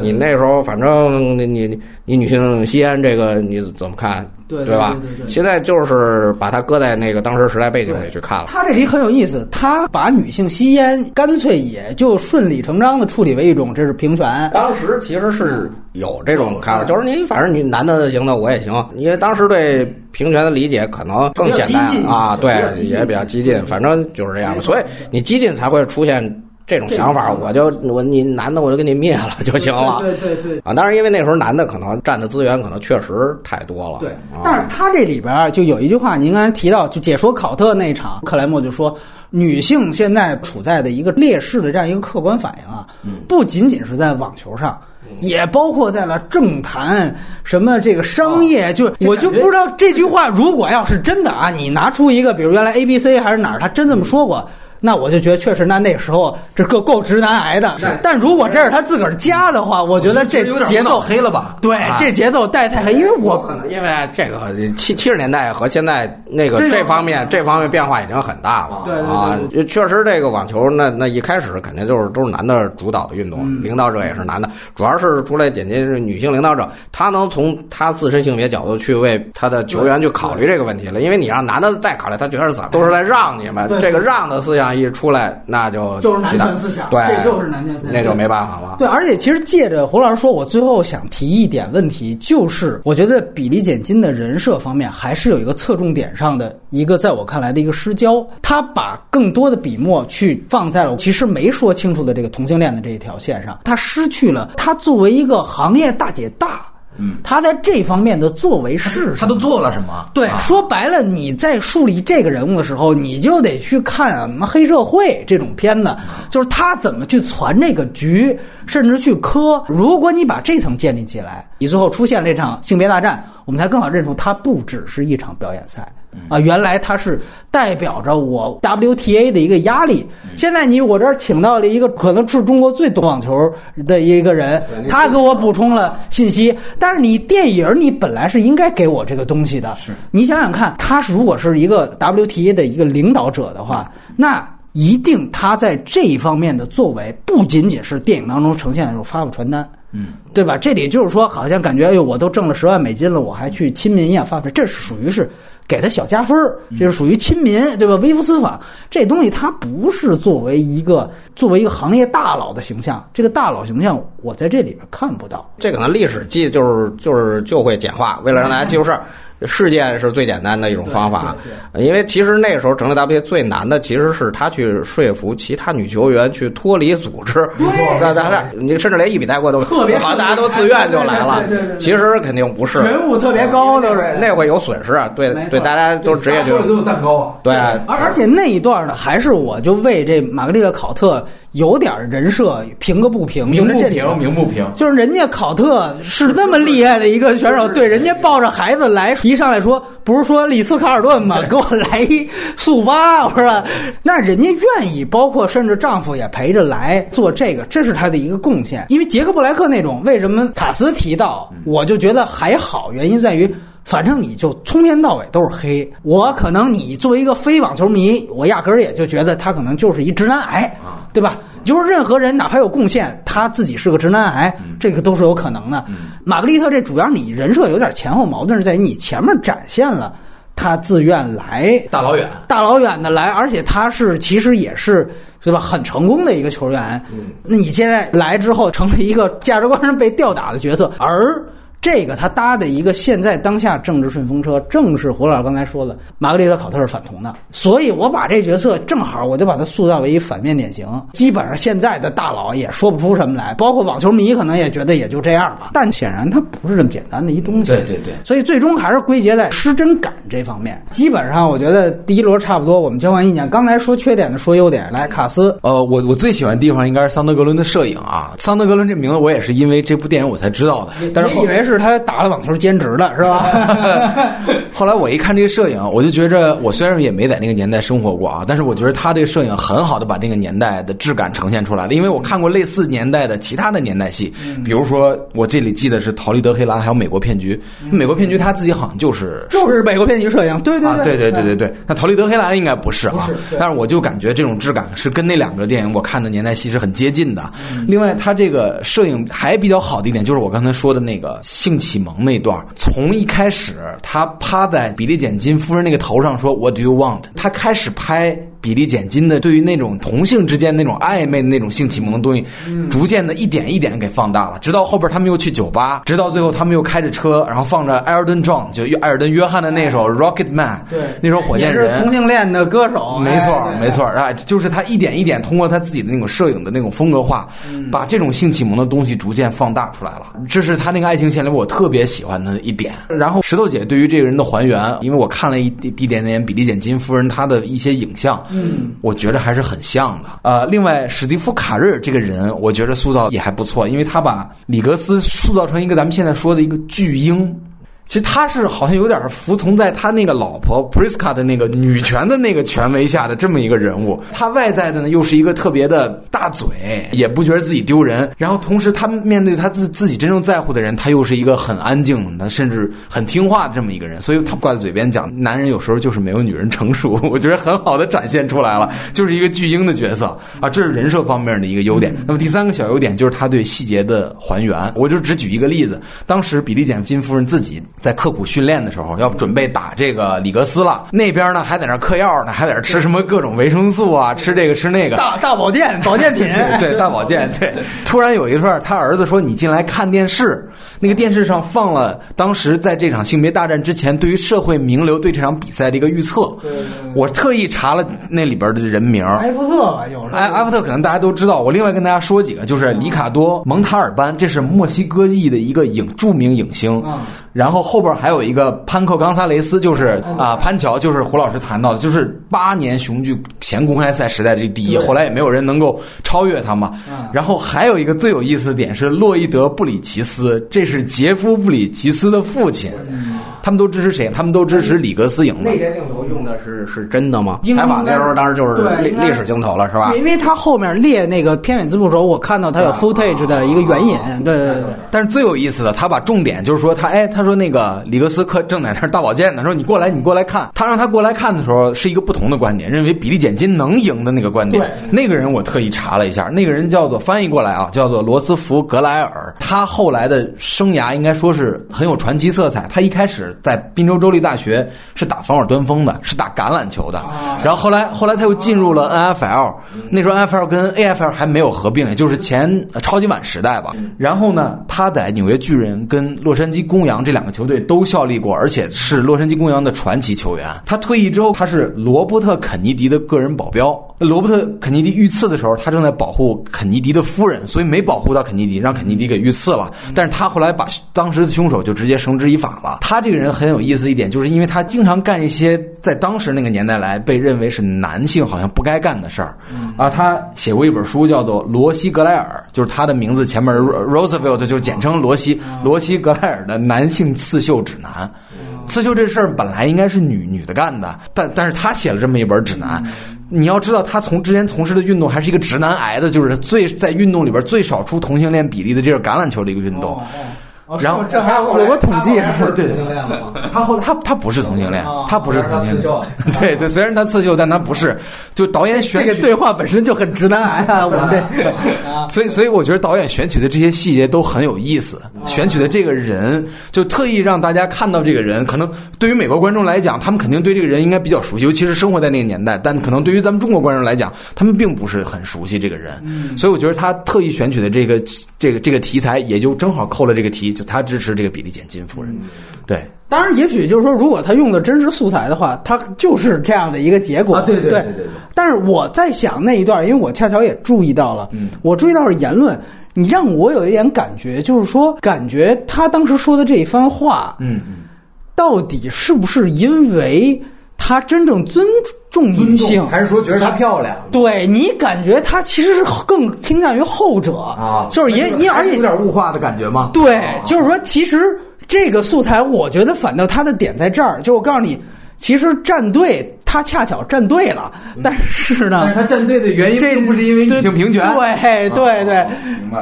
你那时候反正你你你女性吸烟这个你怎么看？对对吧？现在就是把它搁在那个当时时代背景里去看了。他这题很有意思，他把女性吸烟干脆也就顺理成章的处理为一种这是平权。当时其实是有这种看法，就是你反正你男的行的我也行，因为当时对平权的理解可能更简单啊，对，也比较激进，反正就是这样的。所以你激进才会出现。这种想法，我就我你男的我就给你灭了 就行了。对对对。啊，当然，因为那时候男的可能占的资源可能确实太多了。对，啊但是他这里边就有一句话，您刚才提到，就解说考特那场，克莱默就说，女性现在处在的一个劣势的这样一个客观反应啊，不仅仅是在网球上。也包括在了政坛，什么这个商业，就我就不知道这句话如果要是真的啊，你拿出一个，比如原来 A B C 还是哪儿，他真这么说过。那我就觉得确实，那那时候这够够直男癌的。但如果这是他自个儿加的话，我觉得这节奏黑了吧？对，啊这节奏带太黑，因为我可能因为这个七七十年代和现在那个这方面这方面变化已经很大了。对啊，确实这个网球那那一开始肯定就是都是男的主导的运动，嗯领导者也是男的，主要是出来简介是女性领导者，他能从他自身性别角度去为他的球员去考虑这个问题了。因为你让男的再考虑，他觉得是怎么都是在让你们对，这个让的思想一出来，那就就是男权思想，对，这就是男权思想，那就没办法了。对，而且其实借着胡老师说，我最后想提一点问题，就是我觉得比利简金的人设方面还是有一个侧重点上的一个，在我看来的一个失焦。他把更多的笔墨去放在了其实没说清楚的这个同性恋的这一条线上，他失去了他作为一个行业大姐大，嗯，他在这方面的作为是他都做了什么？对，啊。说白了，你在树立这个人物的时候，你就得去看啊什么黑社会这种片子，就是他怎么去攒这个局，甚至去磕。如果你把这层建立起来，你最后出现这场性别大战，我们才更好认出它不只是一场表演赛。啊，原来它是代表着我 WTA 的一个压力。现在你我这儿请到了一个可能是中国最懂网球的一个人，他给我补充了信息。但是你电影你本来是应该给我这个东西的，是你想想看，他是如果是一个 WTA 的一个领导者的话，那。一定他在这一方面的作为，不仅仅是电影当中呈现的时候发发传单，嗯，对吧？这里就是说，好像感觉哎呦，我都挣了十万美金了，我还去亲民一样发，这是属于是给他小加分，这是属于亲民，对吧？微服私访这东西，它不是作为一个作为一个行业大佬的形象，这个大佬形象我在这里边看不到。这可能历史记就是就是就会简化，为了让大家记住事儿。事件是最简单的一种方法，因为其实那个时候成立 WTA 最难的其实是他去说服其他女球员去脱离组织。对那咱俩你甚至连一笔带过都特别好像大家都自愿就来了对对对对对。其实肯定不是，觉悟特别高都是那会有损失啊。对对，大家都职业球员都有蛋糕啊。对。而而且那一段呢，还是我就为这玛格丽特考特有点人设平个不平，就是这平，鸣不平。就是人家考特是那么厉害的一个选手，对，人家抱着孩子来，一上来说不是说里斯卡尔顿吗？给我来一速八，我说那人家愿意，包括甚至丈夫也陪着来做这个，这是他的一个贡献。因为杰克布莱克那种，为什么卡斯提到，我就觉得还好，原因在于。反正你就从头到尾都是黑，我可能你作为一个非网球迷，我压根儿也就觉得他可能就是一直男癌，对吧？就是任何人哪怕有贡献，他自己是个直男癌，这个都是有可能的。玛格丽特这主要你人设有点前后矛盾，是在于你前面展现了他自愿来大老远，大老远的来，而且他是其实也是对吧，很成功的一个球员。那你现在来之后，成了一个价值观上被吊打的角色，而。这个他搭的一个现在当下政治顺风车，正是胡老师刚才说的，玛格丽特考特是反同的，所以我把这角色正好我就把它塑造为一反面典型。基本上现在的大佬也说不出什么来，包括网球迷可能也觉得也就这样吧。但显然它不是这么简单的一东西。对对对所以最终还是归结在失真感这方面。基本上我觉得第一轮差不多，我们交换意见。刚才说缺点的说优点，来卡斯。呃，我我最喜欢的地方应该是桑德格伦的摄影啊。桑德格伦这名字我也是因为这部电影我才知道的，但是后你以为是他打了网球兼职的是吧？后来我一看这个摄影，我就觉着我虽然也没在那个年代生活过啊，但是我觉得他这个摄影很好的把那个年代的质感呈现出来了。因为我看过类似年代的其他的年代戏，比如说我这里记得是《逃离德黑兰》还有《美国骗局》。美国骗局他自己好像就是就是美国骗局摄影，对对啊，对对对对对对，那《逃离德黑兰》应该不是啊，但是我就感觉这种质感是跟那两个电影我看的年代戏是很接近的。另外，他这个摄影还比较好的一点就是我刚才说的那个性启蒙那段，从一开始他趴在比利简金夫人那个头上说 “What do you want”，他开始拍。比利简金的对于那种同性之间那种暧昧的那种性启蒙的东西，逐渐的一点一点给放大了，直到后边他们又去酒吧，直到最后他们又开着车，然后放着艾尔顿·壮，就艾尔顿·约翰的那首《Rocket Man》，对，那首火箭人。是人，同性恋的歌手，没错哎，没错，啊，就是他一点一点通过他自己的那种摄影的那种风格化，嗯。把这种性启蒙的东西逐渐放大出来了。这是他那个爱情线里我特别喜欢的一点。然后石头姐对于这个人的还原，因为我看了一一点点比利简金夫人她的一些影像，嗯，我觉得还是很像的。呃，另外史蒂夫卡瑞尔这个人，我觉得塑造也还不错，因为他把里格斯塑造成一个咱们现在说的一个巨婴。其实他是好像有点服从在他那个老婆 Priska 的那个女权的那个权威下的这么一个人物。他外在的呢又是一个特别的大嘴，也不觉得自己丢人。然后同时他面对他自自己真正在乎的人，他又是一个很安静的，甚至很听话的这么一个人。所以他挂在嘴边讲，男人有时候就是没有女人成熟。我觉得很好的展现出来了，就是一个巨婴的角色啊，这是人设方面的一个优点。那么第三个小优点就是他对细节的还原。我就只举一个例子，当时比利简金夫人自己。在刻苦训练的时候，要准备打这个里格斯了。那边呢还在那嗑药呢，还在那吃什么各种维生素啊，吃这个吃那个。大大保健 保健品，对大保健。对，突然有一段，他儿子说：“你进来看电视。”那个电视上放了当时在这场性别大战之前，对于社会名流对这场比赛的一个预测。我特意查了那里边的人名。埃弗特吧，有埃埃弗特可能大家都知道。我另外跟大家说几个，就是里卡多·蒙塔尔班，这是墨西哥裔的一个影著名影星。然后后边还有一个潘克·冈萨雷斯，就是啊潘乔，就是胡老师谈到的，就是八年雄踞前公开赛时代这第一，后来也没有人能够超越他嘛。然后还有一个最有意思的点是洛伊德·布里奇斯，这是杰夫·布里奇斯的父亲。他们都支持谁？他们都支持里格斯赢的。那些镜头用的是是真的吗？采访那时候当时就是对历历史镜头了，是吧，？因为他后面列那个片尾字幕的时候，我看到他有 footage 的一个援引，对对对。但是最有意思的，他把重点就是说他，哎，他说那个里格斯克正在那儿大保健呢，说你过来，你过来看。他让他过来看的时候，是一个不同的观点，认为比利简金能赢的那个观点。那个人我特意查了一下，那个人叫做翻译过来啊，叫做罗斯福格莱尔。他后来的生涯应该说是很有传奇色彩。他一开始在宾州州立大学是打防守端锋的，是打橄榄球的，然后后来后来他又进入了 NFL，那时候 NFL 跟 AFL 还没有合并，也就是前呃超级碗时代吧。然后呢，他在纽约巨人跟洛杉矶公羊这两个球队都效力过，而且是洛杉矶公羊的传奇球员。他退役之后，他是罗伯特肯尼迪的个人保镖。罗伯特肯尼迪遇刺的时候，他正在保护肯尼迪的夫人，所以没保护到肯尼迪，让肯尼迪给遇刺了。但是他后来把当时的凶手就直接绳之以法了。他这个人很有意思一点，就是因为他经常干一些在当时那个年代来被认为是男性好像不该干的事儿。啊，他写过一本书叫做《罗西格莱尔》，就是他的名字前面 Roosevelt 就简称罗西，罗西格莱尔的男性刺绣指南。刺绣这事儿本来应该是女女的干的，但但是他写了这么一本指南。你要知道，他从之前从事的运动还是一个直男癌的，就是最在运动里边最少出同性恋比例的，这是橄榄球的一个运动。然后这还有个统计，对对对，他后来他他不是同性恋，他不是同性恋，对对，虽然他刺绣，但他不是。就导演选这个对话本身就很直男癌啊，我们这。所以所以我觉得导演选取的这些细节都很有意思，选取的这个人就特意让大家看到这个人。可能对于美国观众来讲，他们肯定对这个人应该比较熟悉，尤其是生活在那个年代。但可能对于咱们中国观众来讲，他们并不是很熟悉这个人。所以我觉得他特意选取的这个这个这个题材，也就正好扣了这个题，就他支持这个比利简金夫人。对。当然，也许就是说，如果他用的真实素材的话，他就是这样的一个结果。啊对对对对对对但是我在想那一段，因为我恰巧也注意到了，嗯我注意到了言论，你让我有一点感觉，就是说，感觉他当时说的这一番话，嗯嗯。到底是不是因为他真正尊重女性，还是说觉得她漂亮对你感觉她其实是更偏向于后者啊？就是也也而且有点物化的感觉吗？对，就是说，其实这个素材，我觉得反倒她的点在这儿，就我告诉你，其实战队他恰巧站对了，但是呢，但是他站队的原因这并不是因为女性平权，对对对啊，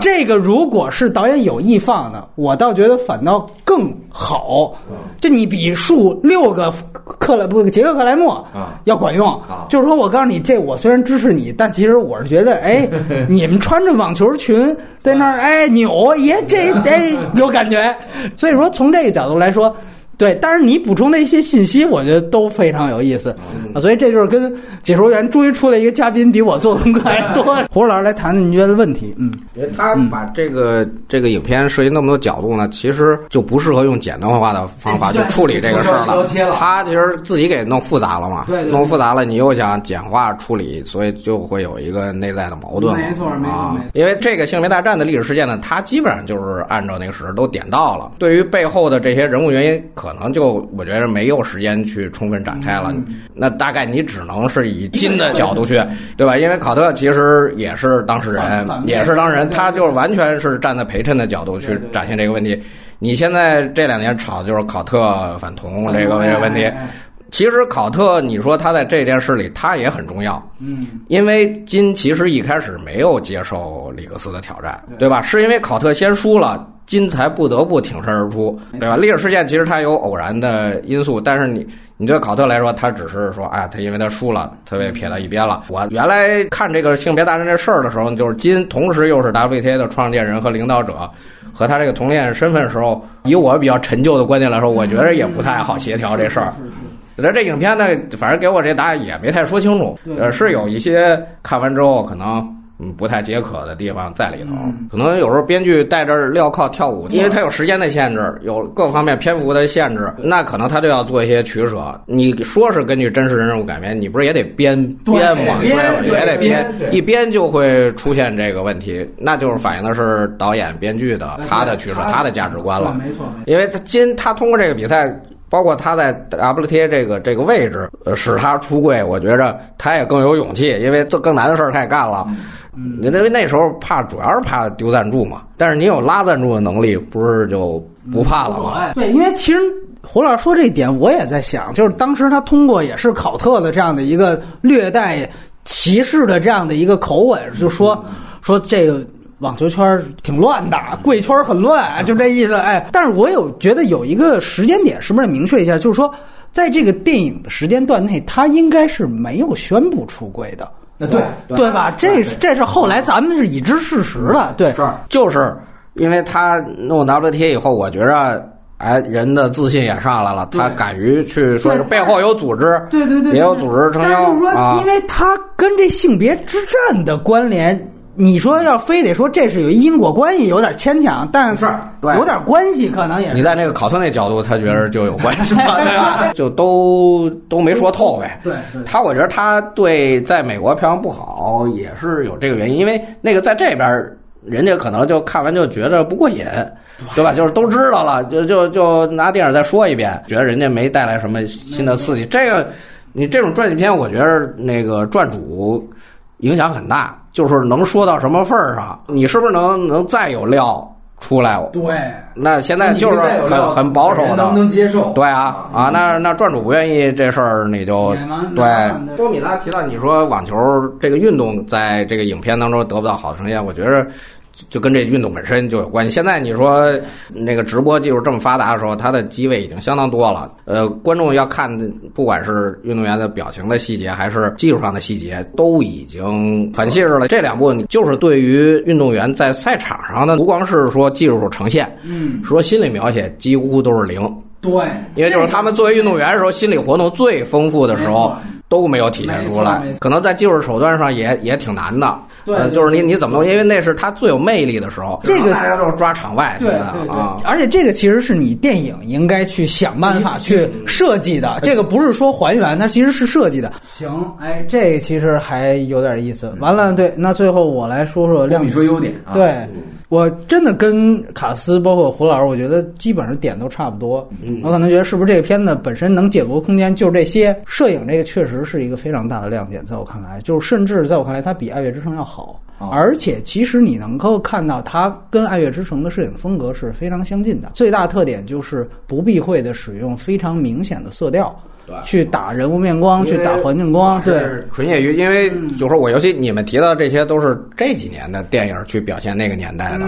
这个如果是导演有意放的，我倒觉得反倒更好。嗯就你比数六个克莱不杰克克莱默啊要管用啊。就是说我告诉你，这我虽然支持你，但其实我是觉得，哎，你们穿着网球裙在那儿，哎扭，耶，这 哎有感觉。所以说从这个角度来说。对，但是你补充的一些信息，我觉得都非常有意思啊，所以这就是跟解说员终于出来一个嘉宾，比我做的功课还多。胡老师来谈谈您觉得问题，嗯，因为他把这个、这个影片涉及那么多角度呢，其实就不适合用简单化的方法 去处理这个事 了他其实自己给弄复杂了嘛，对对对弄复杂了，你又想简化处理，所以就会有一个内在的矛盾。没错没错啊没错因为这个性别大战的历史事件呢，它基本上就是按照那个史实都点到了。对于背后的这些人物原因，可能就我觉得没有时间去充分展开了。那大概你只能是以金的角度去，对吧？因为考特其实也是当事人也是当事人，他就是完全是站在陪衬的角度去展现这个问题。你现在这两年吵的就是考特反同这个这个问题。其实考特，你说他在这件事里他也很重要，嗯，因为金其实一开始没有接受里克斯的挑战，对吧？是因为考特先输了，金才不得不挺身而出，对吧？历史事件其实它有偶然的因素，但是你你对考特来说，他只是说，哎，他因为他输了，他被撇到一边了。我原来看这个性别大战这事儿的时候，就是金同时又是 WTA 的创建人和领导者。和他这个同性恋身份的时候，以我比较陈旧的观念来说，我觉得也不太好协调这事儿。那这影片呢，反正给我这答案也没太说清楚，呃，是有一些看完之后可能嗯不太解渴的地方在里头，嗯可能有时候编剧带着镣铐跳舞，因为他有时间的限制，有各方面篇幅的限制，那可能他就要做一些取舍。你说是根据真实人物改编，你不是也得编编吗？也得编，一编就会出现这个问题，那就是反映的是导演编剧的他的取舍，他的价值观了。没错，没错因为他今他通过这个比赛，包括他在 WTA 这个这个位置，呃，使他出柜，我觉着他也更有勇气，因为这更难的事儿他也干了。嗯，因为那时候怕主要是怕丢赞助嘛，但是你有拉赞助的能力，不是就不怕了吗？哎对，因为其实胡老师说这一点，我也在想，就是当时他通过也是考特的这样的一个略带歧视的这样的一个口吻，就说说这个。网球圈挺乱的，贵圈很乱，就这意思。哎，但是我有觉得有一个时间点，是不是得明确一下？就是说，在这个电影的时间段内，他应该是没有宣布出柜的，那对对吧？这是这是后来咱们是已知事实了，对，是就是因为他弄 WTA 以后，我觉着。哎，人的自信也上来了，他敢于去说是背后有组织，对对对，也有组织撑腰但就是说，啊因。为他跟这性别之战的关联，你说要非得说这是有因果关系，有点牵强，但是有点关系，可能也是。你在那个考特那角度，他觉得就有关系了，对吧？就都都没说透呗。对对他我觉得他对在美国票房不好也是有这个原因，因为那个在这边人家可能就看完就觉得不过瘾，对吧？就是都知道了，就就就拿电影再说一遍，觉得人家没带来什么新的刺激。这个你这种传记片，我觉得那个传主影响很大，就是能说到什么份儿上，你是不是能能再有料出来？对，那现在就是很很保守的，能不能接受？对啊啊，那那转主不愿意这事儿，你就对。波米拉提到你说网球这个运动在这个影片当中得不到好呈现，我觉得。就跟这运动本身就有关系。现在你说那个直播技术这么发达的时候，它的机位已经相当多了。呃，观众要看，不管是运动员的表情的细节，还是技术上的细节，都已经很细致了。这两步你就是对于运动员在赛场上的，不光是说技术呈现，嗯，说心理描写几乎都是零。对，因为就是他们作为运动员的时候，心理活动最丰富的时候都没有体现出来可能在技术手段上也也挺难的。呃，对对就是你你怎么弄？因为那是他最有魅力的时候，这个大家都是抓场外，对对对啊，，而且这个其实是你电影应该去想办法去设计的，这个不是说还原，它其实是设计的。行，哎，这其实还有点意思。完了，对，那最后我来说说。亮你说优点啊，对，我真的跟卡斯包括胡老师，我觉得基本上点都差不多。嗯我可能觉得是不是这个片子本身能解读的空间就是这些，摄影这个确实实是一个非常大的亮点，在我看来，就是甚至在我看来，它比《爱乐之城》要好。哦而且，其实你能够看到，它跟《爱乐之城》的摄影风格是非常相近的。最大特点就是不避讳的使用非常明显的色调，对去打人物面光，去打环境光。对，是纯业余，因为就是我，尤其你们提到这些都是这几年的电影去表现那个年代的。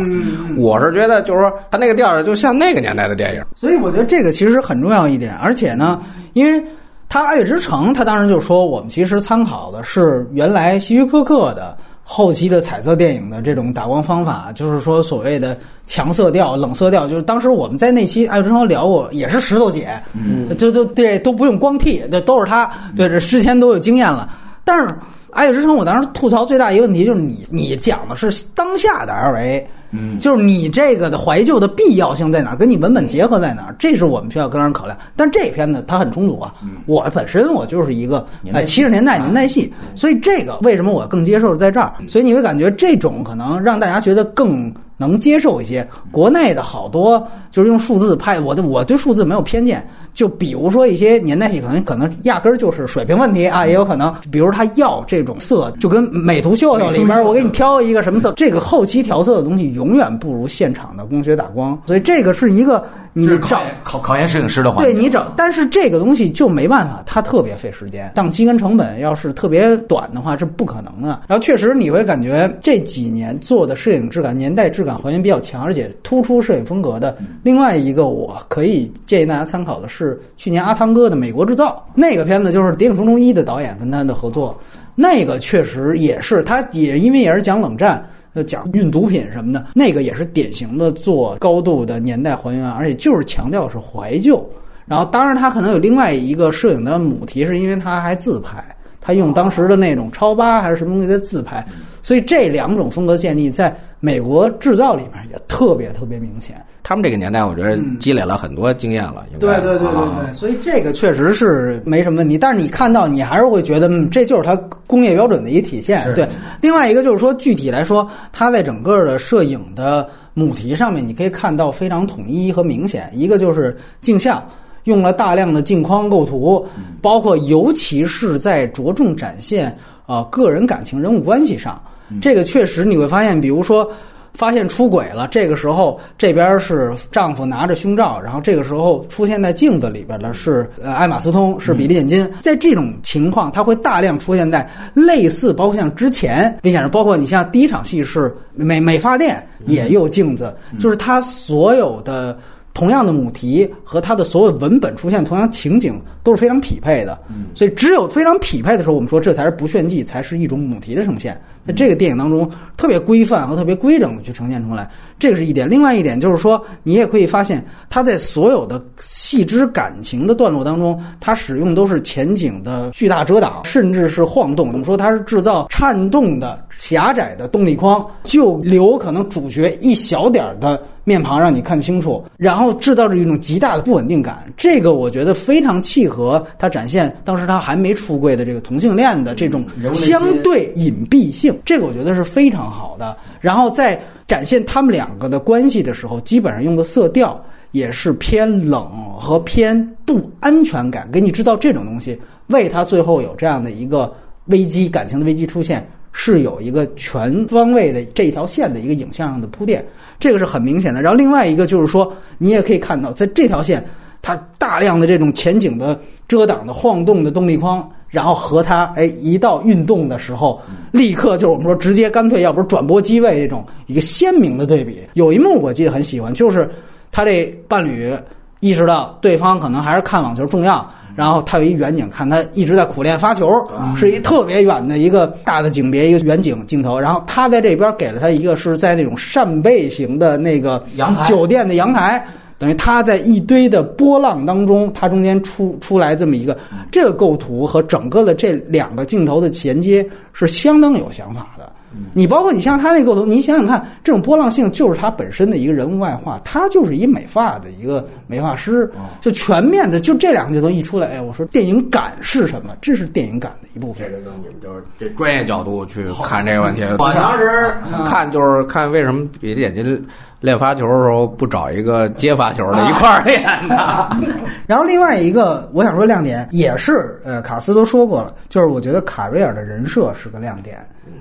我是觉得，就是说，他那个调儿就像那个年代的电影。所以我觉得这个其实很重要一点，而且呢，因为它《爱乐之城》，它当时就说我们其实参考的是原来希区柯克的后期的彩色电影的这种打光方法，就是说所谓的强色调、冷色调，就是当时我们在那期《爱乐之城》聊过，也是石头姐，嗯，就就对都不用光替，这都是她，对，这之前都有经验了，但是。《爱乐之城》，我当时吐槽最大一个问题就是你，你讲的是当下的 LA，嗯，就是你这个的怀旧的必要性在哪儿，跟你文本结合在哪儿，这是我们需要更让人考量。但这片呢，它很充足啊。我本身我就是一个哎七十年代年代戏，所以这个为什么我更接受在这儿？所以你会感觉这种可能让大家觉得更能接受一些。国内的好多就是用数字拍，我的我对数字没有偏见。就比如说一些年代戏，可能可能压根儿就是水平问题啊，也有可能，比如他要这种色，就跟美图秀秀里边我给你挑一个什么色，这个后期调色的东西永远不如现场的光学打光，所以这个是一个你找考考考验摄影师的话。对你找，但是这个东西就没办法，它特别费时间。档期跟成本要是特别短的话，是不可能的。然后确实你会感觉这几年做的摄影质感、年代质感还原比较强，而且突出摄影风格的。另外一个我可以建议大家参考的是去年阿汤哥的《美国制造》那个片子，就是《谍影重重一》的导演跟他的合作，那个确实也是，他也因为也是讲冷战。呃，讲运毒品什么的，那个也是典型的做高度的年代还原，而且就是强调是怀旧。然后，当然他可能有另外一个摄影的母题，是因为他还自拍，他用当时的那种超八还是什么东西在自拍，所以这两种风格建立在美国制造里面也特别特别明显。他们这个年代，我觉得积累了很多经验了。对对对对啊对，所以这个确实是没什么问题。但是你看到，你还是会觉得，嗯，这就是它工业标准的一体现。对，另外一个就是说，具体来说，它在整个的摄影的母题上面，你可以看到非常统一和明显。一个就是镜像。用了大量的镜框构图，包括尤其是在着重展现呃个人感情、人物关系上，这个确实你会发现，比如说发现出轨了，这个时候这边是丈夫拿着胸罩，然后这个时候出现在镜子里边的是呃艾玛斯通，是比利简金。在这种情况，它会大量出现在类似，包括像之前明显是包括你像第一场戏是美美发店也有镜子，就是它所有的。同样的母题和它的所有文本出现同样情景都是非常匹配的，所以只有非常匹配的时候，我们说这才是不炫技，才是一种母题的呈现。在这个电影当中，特别规范和特别规整的去呈现出来，这个是一点。另外一点就是说，你也可以发现，它在所有的细枝感情的段落当中，它使用都是前景的巨大遮挡，甚至是晃动。我们说它是制造颤动的狭窄的动力框，就留可能主角一小点儿的。面庞让你看清楚，然后制造着一种极大的不稳定感。这个我觉得非常契合他展现当时他还没出柜的这个同性恋的这种相对隐蔽性。这个我觉得是非常好的。然后在展现他们两个的关系的时候，基本上用的色调也是偏冷和偏不安全感，给你制造这种东西，为他最后有这样的一个危机感情的危机出现。是有一个全方位的这一条线的一个影像上的铺垫，这个是很明显的。然后另外一个就是说，你也可以看到，在这条线，它大量的这种前景的遮挡的晃动的动力框，然后和他哎一到运动的时候，立刻就是我们说直接干脆，要不是转播机位这种一个鲜明的对比。有一幕我记得很喜欢，就是他这伴侣意识到对方可能还是看网球重要。然后他有一远景，看他一直在苦练发球，是一特别远的一个大的景别，一个远景镜头。然后他在这边给了他一个是在那种扇贝型的那个阳台酒店的阳台，等于他在一堆的波浪当中，他中间出出来这么一个这个构图和整个的这两个镜头的衔接是相当有想法的。你包括你像他那构图，你想想看，这种波浪性就是他本身的一个人物外化，他就是一美发的一个美发师，就全面的，就这两个镜头一出来，哎，我说电影感是什么？这是电影感的一部分这。个跟你们就是这专业角度去看这个问题。我当时看就是看为什么比利简金练发球的时候不找一个接发球的一块儿练的。然后另外一个我想说亮点也是，呃，卡斯都说过了，就是我觉得卡瑞尔的人设是个亮点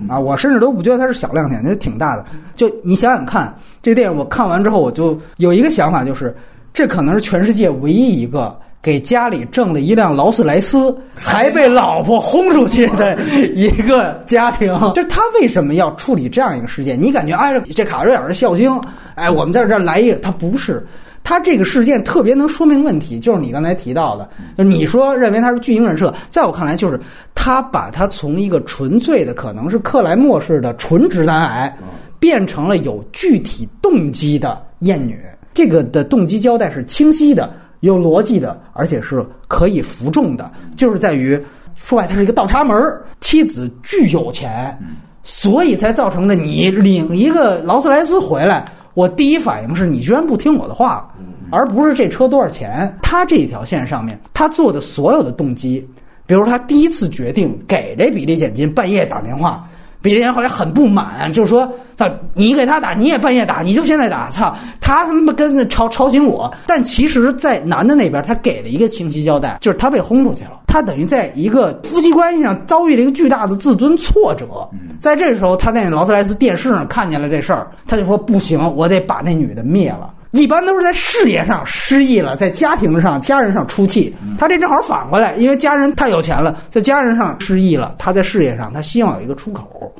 啊，我甚至都不觉得他是小亮点，那挺大的。就你想想看，这个电影我看完之后，我就有一个想法，就是这可能是全世界唯一一个。给家里挣了一辆劳斯莱斯，还被老婆轰出去的一个家庭，就他为什么要处理这样一个事件？你感觉哎，这卡瑞尔是孝星，哎，我们在这儿来一个，他不是，他这个事件特别能说明问题，就是你刚才提到的，就你说认为他是巨婴人设，在我看来，就是他把他从一个纯粹的可能是克莱默式的纯直男癌，变成了有具体动机的厌女，这个的动机交代是清晰的。有逻辑的，而且是可以服众的，就是在于说白，它是一个倒插门妻子巨有钱，所以才造成了你领一个劳斯莱斯回来，我第一反应是你居然不听我的话，而不是这车多少钱。他这一条线上面，他做的所有的动机，比如他第一次决定给这比利简金半夜打电话。比利坚后来很不满，就是说：“操，你给他打，你也半夜打，你就现在打，操，他他妈跟吵吵醒我。”但其实，在男的那边，他给了一个清晰交代，就是他被轰出去了，他等于在一个夫妻关系上遭遇了一个巨大的自尊挫折。在这时候，他在劳斯莱斯电视上看见了这事儿，他就说：“不行，我得把那女的灭了。”一般都是在事业上失意了，在家庭上、家人上出气。他这正好反过来，因为家人太有钱了，在家人上失意了，他在事业上他希望有一个出口。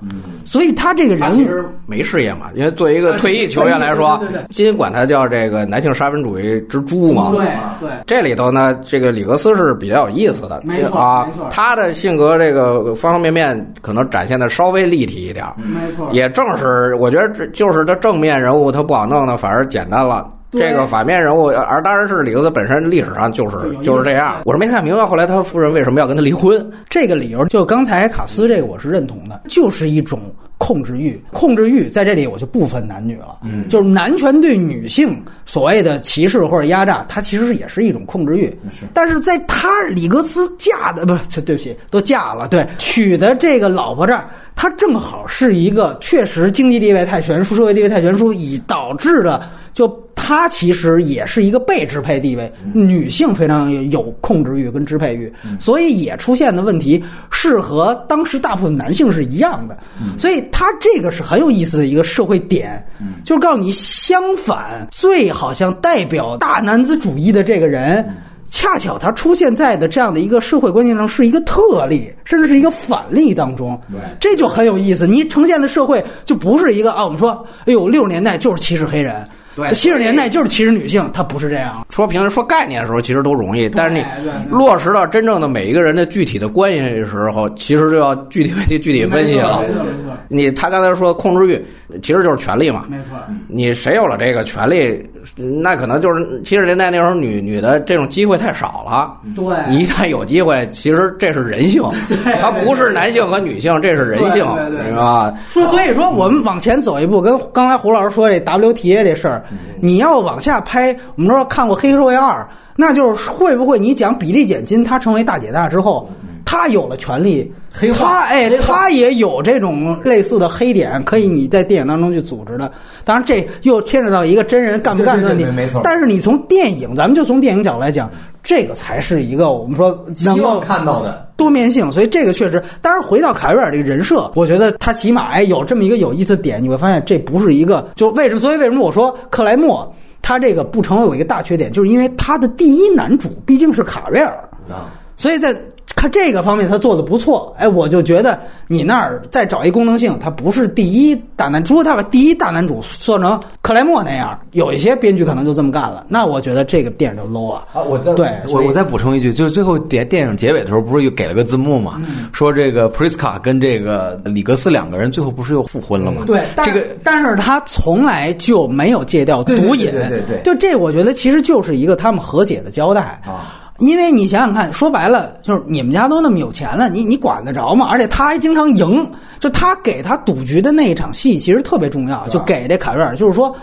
所以他这个人其实没事业嘛，因为作为一个退役球员来说，今管他叫这个男性沙文主义之猪嘛。对对，这里头呢，这个里格斯是比较有意思的，没错啊没错，他的性格这个方方面面可能展现的稍微立体一点。没错，也正是我觉得这就是他正面人物他不好弄呢，反而简单了。对这个反面人物，而当然是里格斯本身历史上就是就是这样。我是没看明白后来他夫人为什么要跟他离婚。这个理由，就刚才卡斯这个我是认同的，就是一种控制欲。控制欲在这里我就不分男女了，嗯，就是男权对女性所谓的歧视或者压榨，它其实也是一种控制欲。是，但是在他李格斯嫁的不是，对不起，都嫁了，对，娶的这个老婆这儿。他正好是一个确实经济地位太悬殊、社会地位太悬殊，以导致的，就他其实也是一个被支配地位，女性非常有控制欲跟支配欲，所以也出现的问题是和当时大部分男性是一样的，所以他这个是很有意思的一个社会点，就是告诉你相反，最好像代表大男子主义的这个人。恰巧他出现在的这样的一个社会关系上是一个特例，甚至是一个反例当中，这就很有意思。你呈现的社会就不是一个啊，我们说，哎呦，六十年代就是歧视黑人，对这七十年代就是歧视女性，它不是这样。说平时说概念的时候，其实都容易，但是你落实到真正的每一个人的具体的关系的时候，其实就要具体问题具体分析了没错没错。你他刚才说控制欲，其实就是权利嘛。没错，你谁有了这个权利，那可能就是七十年代那时候女女的这种机会太少了。对你一旦有机会，其实这是人性，它不是男性和女性，这是人性，对吧？说，所以说我们往前走一步，跟刚才胡老师说这 WTA 这事儿，你要往下拍，我们说看过《黑社会二》，那就是会不会你讲比利简金他成为大姐大之后，他有了权利，黑他哎他也有这种类似的黑点，可以你在电影当中去组织的。当然，这又牵扯到一个真人干不干的问题。没错但是你从电影，咱们就从电影角度来讲，这个才是一个我们说希望看到的。多面性，所以这个确实，当然回到卡瑞尔这个人设，我觉得他起码哎有这么一个有意思的点，你会发现这不是一个就为什么？所以为什么我说克莱默他这个不成为我一个大缺点，就是因为他的第一男主毕竟是卡瑞尔，啊，所以在看这个方面他做的不错，哎，我就觉得你那儿再找一功能性，他不是第一大男，如果他把第一大男主做成克莱默那样，有一些编剧可能就这么干了，那我觉得这个电影就 low 啊。啊，我再对我我再补充一句，就是最后电电影结尾的时候，不是又给了个字幕嘛？嗯说这个 Priska 跟这个里格斯两个人最后不是又复婚了吗？对，但这个但是他从来就没有戒掉毒瘾，对对对对对就这，我觉得其实就是一个他们和解的交代啊。因为你想想看，说白了就是你们家都那么有钱了，你你管得着吗？而且他还经常赢，就他给他赌局的那一场戏其实特别重要，就给这卡瑞尔，就是说。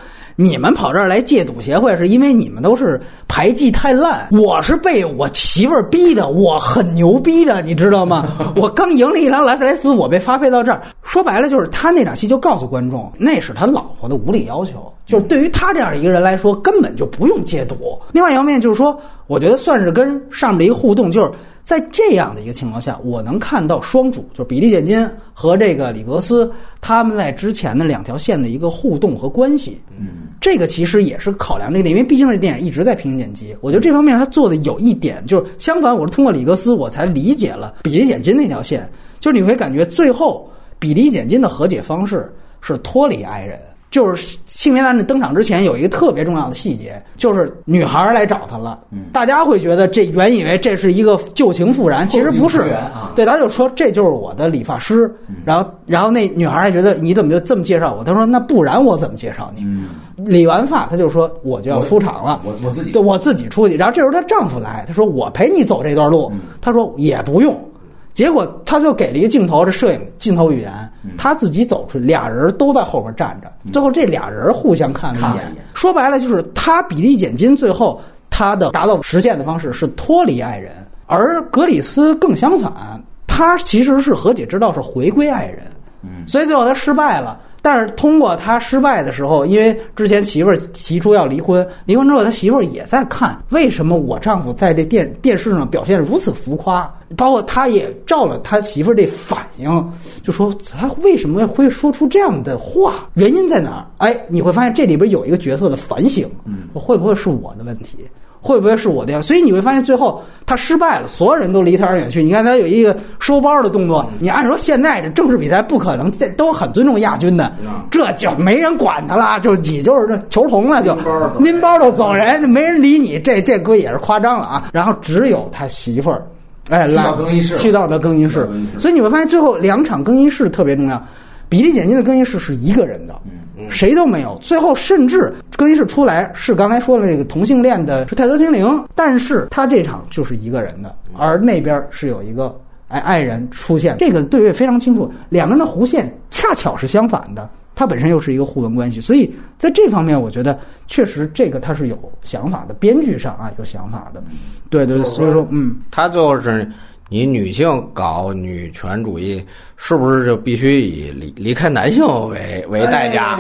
你们跑这儿来戒赌协会，是因为你们都是牌技太烂。我是被我媳妇儿逼的，我很牛逼的，你知道吗？我刚赢了一辆莱斯莱斯，我被发配到这儿。说白了，就是他那场戏就告诉观众，那是他老婆的无理要求，就是对于他这样一个人来说，根本就不用戒毒。另外一方面就是说，我觉得算是跟上面的一个互动，就是在这样的一个情况下，我能看到双主，就是比利简金和这个里格斯他们在之前的两条线的一个互动和关系。嗯，这个其实也是考量这个点，因为毕竟这电影一直在平行剪辑。我觉得这方面他做的有一点，就是相反，我是通过里格斯我才理解了比利简金那条线，就是你会感觉最后比利简金的和解方式是脱离爱人。就是性别大战登场之前有一个特别重要的细节，就是女孩来找他了。大家会觉得这原以为这是一个旧情复燃，其实不是。对，他就说这就是我的理发师。然后，然后那女孩还觉得你怎么就这么介绍我？他说那不然我怎么介绍你？理完发，他就说我就要出场了。我我自己对我自己出去。然后这时候她丈夫来，他说我陪你走这段路。他说也不用。结果他就给了一个镜头，这摄影镜头语言，他自己走出去，俩人都在后边站着。最后这俩人互相看了一眼，说白了就是他比例减金，最后他的达到实现的方式是脱离爱人，而格里斯更相反，他其实是和解之道是回归爱人，所以最后他失败了。但是通过他失败的时候，因为之前媳妇儿提出要离婚，离婚之后他媳妇儿也在看为什么我丈夫在这电电视上表现如此浮夸，包括他也照了他媳妇儿这反应，就说他为什么会说出这样的话，原因在哪儿？哎，你会发现这里边有一个角色的反省，嗯，会不会是我的问题？会不会是我的呀？所以你会发现最后他失败了，所有人都离他而远去。你看他有一个收包的动作，你按说现在这正式比赛不可能，这都很尊重亚军的，这就没人管他了，就你就是这球童了，就拎包都走人，没人理你。这这哥也是夸张了啊。然后只有他媳妇儿，哎，去到更衣室，去到的更衣室。所以你会发现最后两场更衣室特别重要。比利简金的更衣室是一个人的。谁都没有，最后甚至更衣室出来是刚才说的那个同性恋的是泰德天灵，但是他这场就是一个人的，而那边是有一个爱爱人出现，这个对位非常清楚，两个人的弧线恰巧是相反的，它本身又是一个互文关系，所以在这方面我觉得确实这个他是有想法的，编剧上啊有想法的，对对，所以说嗯，他最后是你女性搞女权主义。是不是就必须以离离开男性为为代价？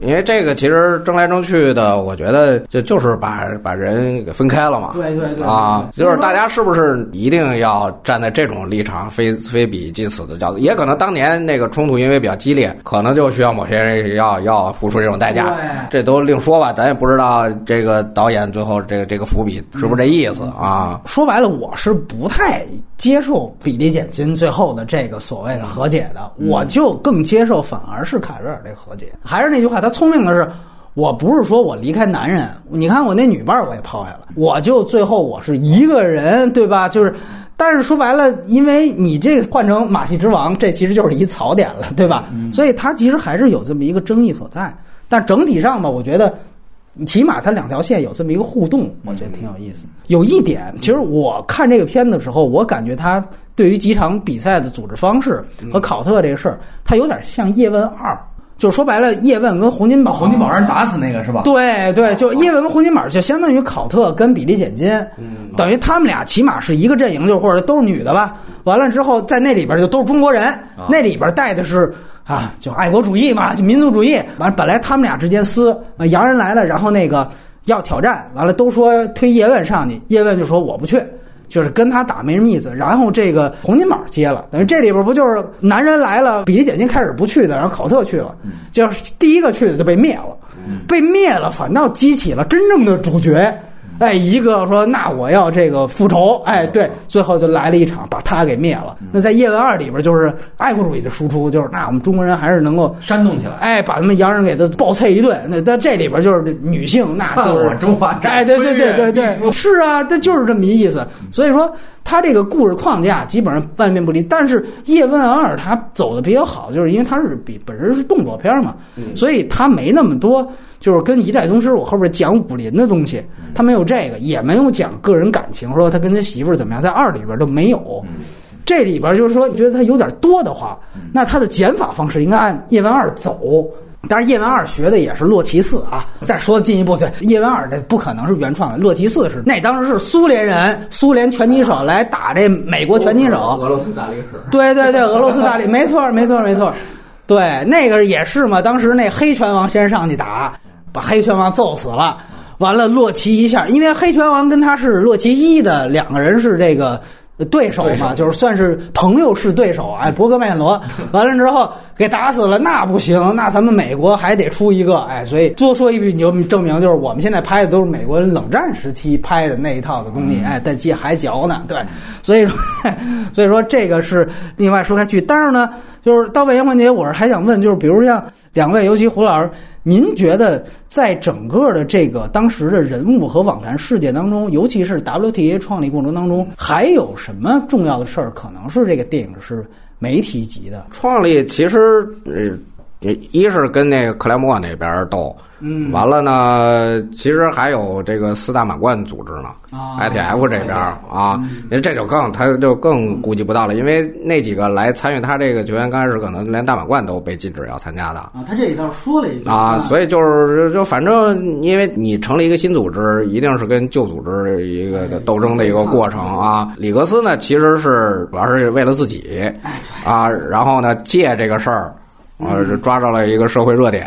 因为这个其实争来争去的，我觉得就就是把把人给分开了嘛。对对对啊，就是大家是不是一定要站在这种立场，非非比即此的角度？也可能当年那个冲突因为比较激烈，可能就需要某些人要要付出这种代价。这都另说吧，咱也不知道这个导演最后这个这个伏笔是不是这意思啊？说白了，我是不太接受比例减金最后的这个所谓。的和解的，我就更接受，反而是凯瑞尔这个和解。还是那句话，他聪明的是，我不是说我离开男人，你看我那女伴我也抛下了，我就最后我是一个人，对吧？就是，但是说白了，因为你这换成马戏之王，这其实就是一槽点了，对吧？所以他其实还是有这么一个争议所在。但整体上吧，我觉得起码他两条线有这么一个互动，我觉得挺有意思。有一点，其实我看这个片子的时候，我感觉他。对于几场比赛的组织方式和考特这个事儿，它有点像叶问二，就说白了，叶问跟洪金宝，洪金宝让人打死那个是吧？对对，就叶问跟洪金宝就相当于考特跟比利简金，等于他们俩起码是一个阵营，就或者都是女的吧。完了之后，在那里边就都是中国人，那里边带的是啊，就爱国主义嘛，就民族主义。完了，本来他们俩之间撕，洋人来了，然后那个要挑战，完了都说推叶问上去，叶问就说我不去。就是跟他打没什么意思，然后这个洪金宝接了，等于这里边不就是男人来了，比利简金开始不去的，然后考特去了，就是第一个去的就被灭了，被灭了，反倒激起了真正的主角。哎，一个说那我要这个复仇，哎，对，最后就来了一场把他给灭了。那在《叶问二》里边就是爱国主义的输出，就是那我们中国人还是能够煽动起来，哎，把他们洋人给他暴揍一顿。那在这里边就是女性，那 就是中华，哎，对对对对对，是啊，那就是这么一意思。所以说他这个故事框架基本上万变不离。但是《叶问二》他走的比较好，就是因为他是比本身是动作片嘛，所以他没那么多。就是跟一代宗师，我后边讲武林的东西，他没有这个，也没有讲个人感情，说他跟他媳妇儿怎么样，在二里边都没有。这里边就是说，你觉得他有点多的话，那他的减法方式应该按叶问二走。但是叶问二学的也是洛奇四啊。再说进一步，对叶问二这不可能是原创的，洛奇四是那当时是苏联人，苏联拳击手来打这美国拳击手。俄罗斯大力士。对对对，俄罗斯大力，没错没错没错。对，那个也是嘛，当时那黑拳王先上去打。把黑拳王揍死了。完了，洛奇一下，因为黑拳王跟他是洛奇一的两个人是这个对手嘛，就是算是朋友是对手。哎，伯格麦肯罗完了之后给打死了，那不行，那咱们美国还得出一个。哎，所以多说一句，你就证明就是我们现在拍的都是美国人冷战时期拍的那一套的东西。哎，在接还嚼呢，对，所以说，所以说这个是另外说开去。但是呢，就是到外延环节，我是还想问，就是比如像两位，尤其胡老师。您觉得在整个的这个当时的人物和网坛事件当中，尤其是 WTA 创立过程当中，还有什么重要的事儿？可能是这个电影是媒体级的。创立其实，呃，一是跟那个克莱默那边斗。嗯，完了呢，其实还有这个四大满贯组织呢，ITF 这边啊，那这就更他就更估计不到了，因为那几个来参与他这个球员，刚开始可能连大满贯都被禁止要参加的啊。他这里倒说了一句啊，所以就是就反正因为你成立一个新组织，一定是跟旧组织一个斗争的一个过程啊。里格斯呢，其实是主要是为了自己啊，然后呢借这个事儿。啊，抓着了一个社会热点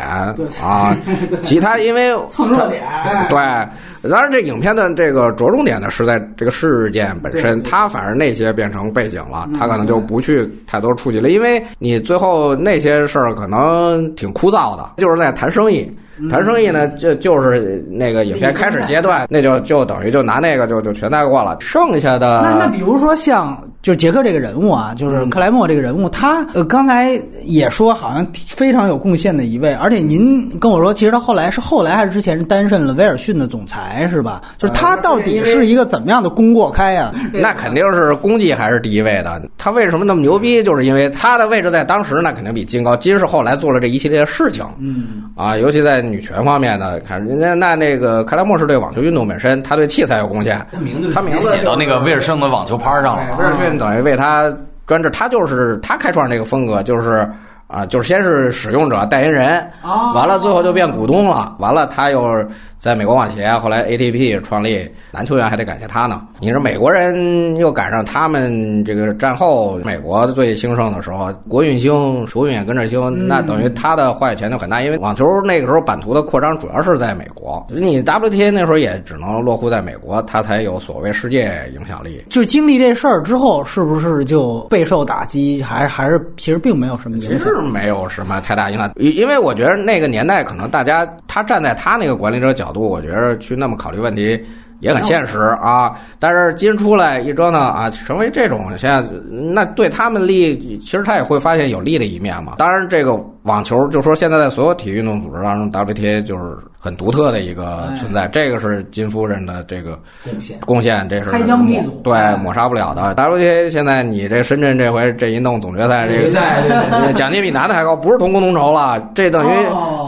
啊！其他因为 蹭热点，对，当然这影片的这个着重点呢是在这个事件本身，他反而那些变成背景了，他可能就不去太多触及了，因为你最后那些事儿可能挺枯燥的，就是在谈生意。谈生意呢，就就是那个影片开始阶段，那就就等于就拿那个就就全带过了。剩下的那那比如说像就杰克这个人物啊，就是克莱默这个人物，他呃刚才也说好像非常有贡献的一位，而且您跟我说，其实他后来是后来还是之前是担任了威尔逊的总裁是吧？就是他到底是一个怎么样的功过开呀？那肯定是功绩还是第一位的。他为什么那么牛逼？就是因为他的位置在当时那肯定比金高。金是后来做了这一系列的事情，嗯啊，尤其在。女权方面的，看人家那那个克莱默是对网球运动本身，他对器材有贡献。他名字他名字写到那个威尔逊的网球拍上了。威尔逊等于为他专制，他就是他开创这个风格，就是啊，就是先是使用者代言人，完了最后就变股东了，完了他又。在美国网协，后来 ATP 创立，男球员还得感谢他呢。你说美国人又赶上他们这个战后美国最兴盛的时候，国运兴，首运也跟着兴，那等于他的话语权就很大。因为网球那个时候版图的扩张主要是在美国，你 WTA 那时候也只能落户在美国，他才有所谓世界影响力。就经历这事儿之后，是不是就备受打击？还还是其实并没有什么影响？其实没有什么太大影响，因因为我觉得那个年代可能大家他站在他那个管理者角。度我觉得去那么考虑问题也很现实啊，但是今出来一折腾啊，成为这种现在，那对他们利，其实他也会发现有利的一面嘛。当然，这个网球就说现在在所有体育运动组织当中，WTA 就是。很独特的一个存在，这个是金夫人的这个贡献，贡献这是开疆辟祖，对抹杀不了的。WTA 现在你这深圳这回这一弄总决赛，这个奖金比男的还高，不是同工同酬了，这等于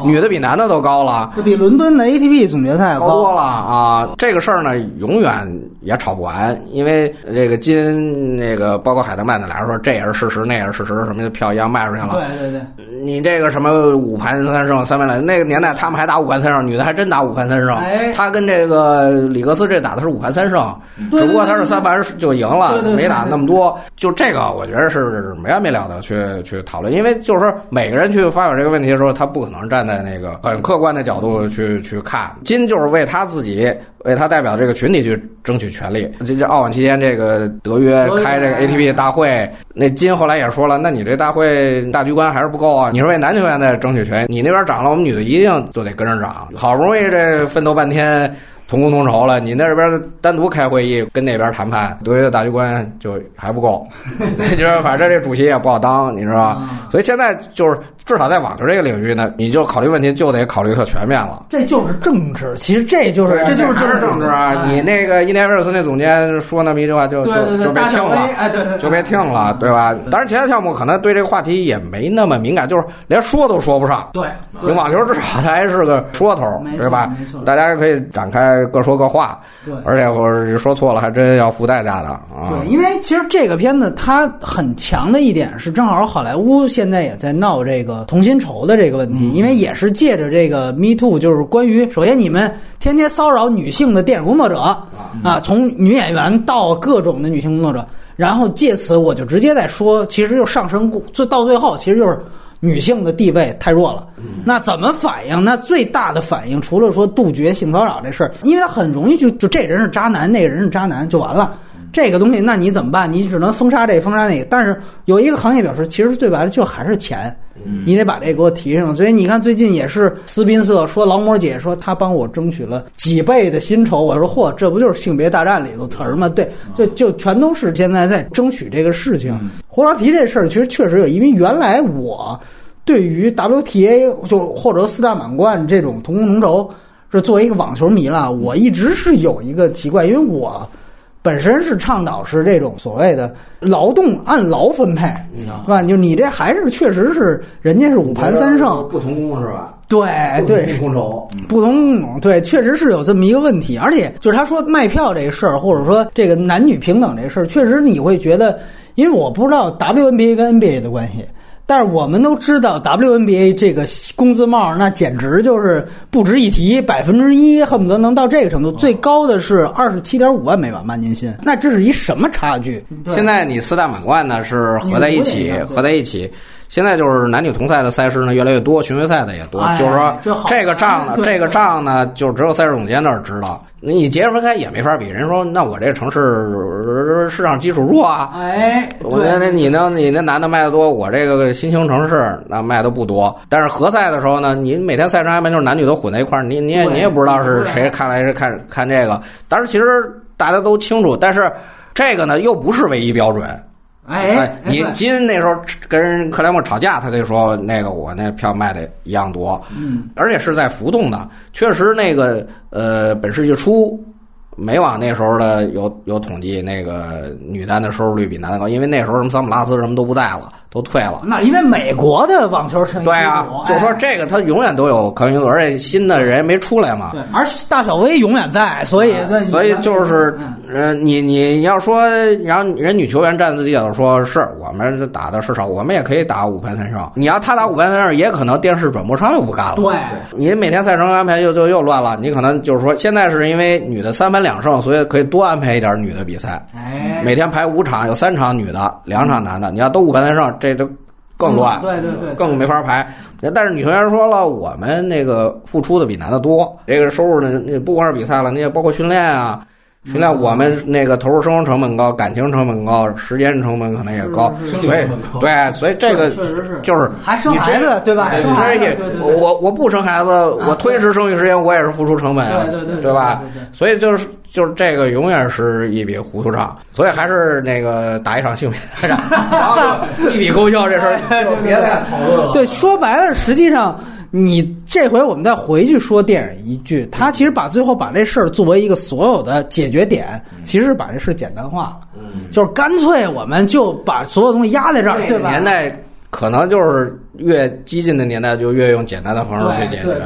女的比男的都高了，比伦敦的 ATP 总决赛高多了啊！这个事儿呢，永远也吵不完，因为这个金那个包括海德曼的俩人说这也是事实，那也是事实，什么票一样卖出去了。对对对，你这个什么五盘三胜三盘两，那个年代他们还打五盘三胜。女的还真打五盘三胜，他跟这个里格斯这打的是五盘三胜，只不过他是三盘就赢了，没打那么多。就这个，我觉得是没完没了的去去讨论，因为就是说每个人去发表这个问题的时候，他不可能站在那个很客观的角度去去看。金就是为他自己。为他代表这个群体去争取权利。这这澳网期间，这个德约开这个 ATP 大会，那金后来也说了，那你这大会大局观还是不够啊！你是为男球员在争取权，你那边涨了，我们女的一定就得跟着涨。好不容易这奋斗半天。同工同酬了，你那边单独开会议跟那边谈判，德约的大局观就还不够，就是反正这主席也不好当，你知道吧？所以现在就是至少在网球这个领域呢，你就考虑问题就得考虑特全面了。这就是政治，其实这就是这就是政治啊！你那个伊涅威尔斯那总监说那么一句话，就就就别听了，哎对对，就别听了，对吧？当然其他项目可能对这个话题也没那么敏感，就是连说都说不上。对，网球至少它还是个说头，对吧？没错，大家可以展开。各说各话，对，而且我说错了，还真要付代价的啊。对，因为其实这个片子它很强的一点是，正好好莱坞现在也在闹这个同薪酬的这个问题，因为也是借着这个 Me Too，就是关于首先你们天天骚扰女性的电影工作者啊，从女演员到各种的女性工作者，然后借此我就直接在说，其实就上升，最到最后其实就是。女性的地位太弱了。那怎么反应？那最大的反应除了说杜绝性骚扰这事儿，因为他很容易就就这人是渣男，那个人是渣男就完了。这个东西，那你怎么办？你只能封杀这，封杀那个。但是有一个行业表示，其实最白的就还是钱，你得把这给我提上。所以你看，最近也是斯宾瑟说，劳模姐说她帮我争取了几倍的薪酬。我说嚯，这不就是性别大战里头词儿吗？对，就就全都是现在在争取这个事情。胡老提这事儿，其实确实有，因为原来我对于 WTA 就或者四大满贯这种同工同酬，是作为一个网球迷了，我一直是有一个奇怪，因为我。本身是倡导是这种所谓的劳动按劳分配，是吧？就你这还是确实是人家是五盘三胜，不同工是吧？对对，工酬不同工对，确实是有这么一个问题。而且就是他说卖票这事儿，或者说这个男女平等这事儿，确实你会觉得，因为我不知道 WNBA 跟 NBA 的关系。但是我们都知道，WNBA 这个工资帽那简直就是不值一提，百分之一恨不得能到这个程度，最高的是二十七点五万美元吧年薪。那这是一什么差距？现在你四大满贯呢是合在一起，合在一起。现在就是男女同赛的赛事呢越来越多，巡回赛的也多。就是说这个账呢，这个账 呢，就只有赛事总监那儿知道。你截着分开也没法比。人说那我这城市市场基础弱啊。哎，我觉得你呢，你那男的卖的多，我这个新兴城市那卖的不多。但是合赛的时候呢，你每天赛程安排就是男女都混在一块儿，你你也你也不知道是谁看来是看看这个。但是其实大家都清楚，但是这个呢又不是唯一标准。哎，你金那时候跟人克莱默吵架，他可以说那个我那票卖的一样多，嗯，而且是在浮动的，确实那个呃本世纪初。美网那时候的有有统计，那个女单的收视率比男的高，因为那时候什么桑普拉斯什么都不在了，都退了。那因为美国的网球成对啊，就说这个他永远都有可信度，而且新的人没出来嘛。对，而大小威永远在，所以所以就是呃，你你要说然后人女球员站自己角度说，是我们打的是少，我们也可以打五盘三胜。你要他打五盘三胜，也可能电视转播商又不干了。对，你每天赛程安排又就又乱了。你可能就是说，现在是因为女的三盘。两胜，所以可以多安排一点女的比赛。哎，每天排五场，有三场女的，两场男的。你要都五盘三胜，这都更乱。对对对，更没法排。但是女球员说了，我们那个付出的比男的多，这个收入呢，那不光是比赛了，那也包括训练啊。训练我们那个投入生活成本高，感情成本高，时间成本可能也高，所以对，所以这个就是还生孩子对吧？生孩子，我我不生孩子，我推迟生育时间，我也是付出成本啊，对对对，对吧？所以就是就是这个永远是一笔糊涂账，所以还是那个打一场性别大战，然后一笔勾销这事儿就别再讨论了。对，说白了，实际上。你这回我们再回去说电影一句，他其实把最后把这事儿作为一个所有的解决点，其实是把这事简单化了，就是干脆我们就把所有东西压在这儿，对吧？年代可能就是越激进的年代，就越用简单的方式去解决，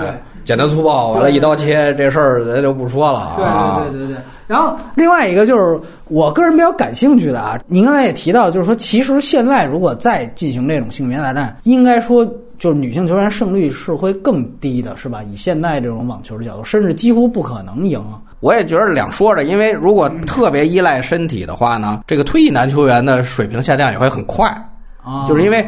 简单粗暴，完了一刀切，这事儿咱就不说了啊。对对对对。然后另外一个就是我个人比较感兴趣的啊，您刚才也提到，就是说其实现在如果再进行这种性别大战，应该说。就是女性球员胜率是会更低的，是吧？以现在这种网球的角度，甚至几乎不可能赢。我也觉得两说着，因为如果特别依赖身体的话呢，这个退役男球员的水平下降也会很快。啊，就是因为。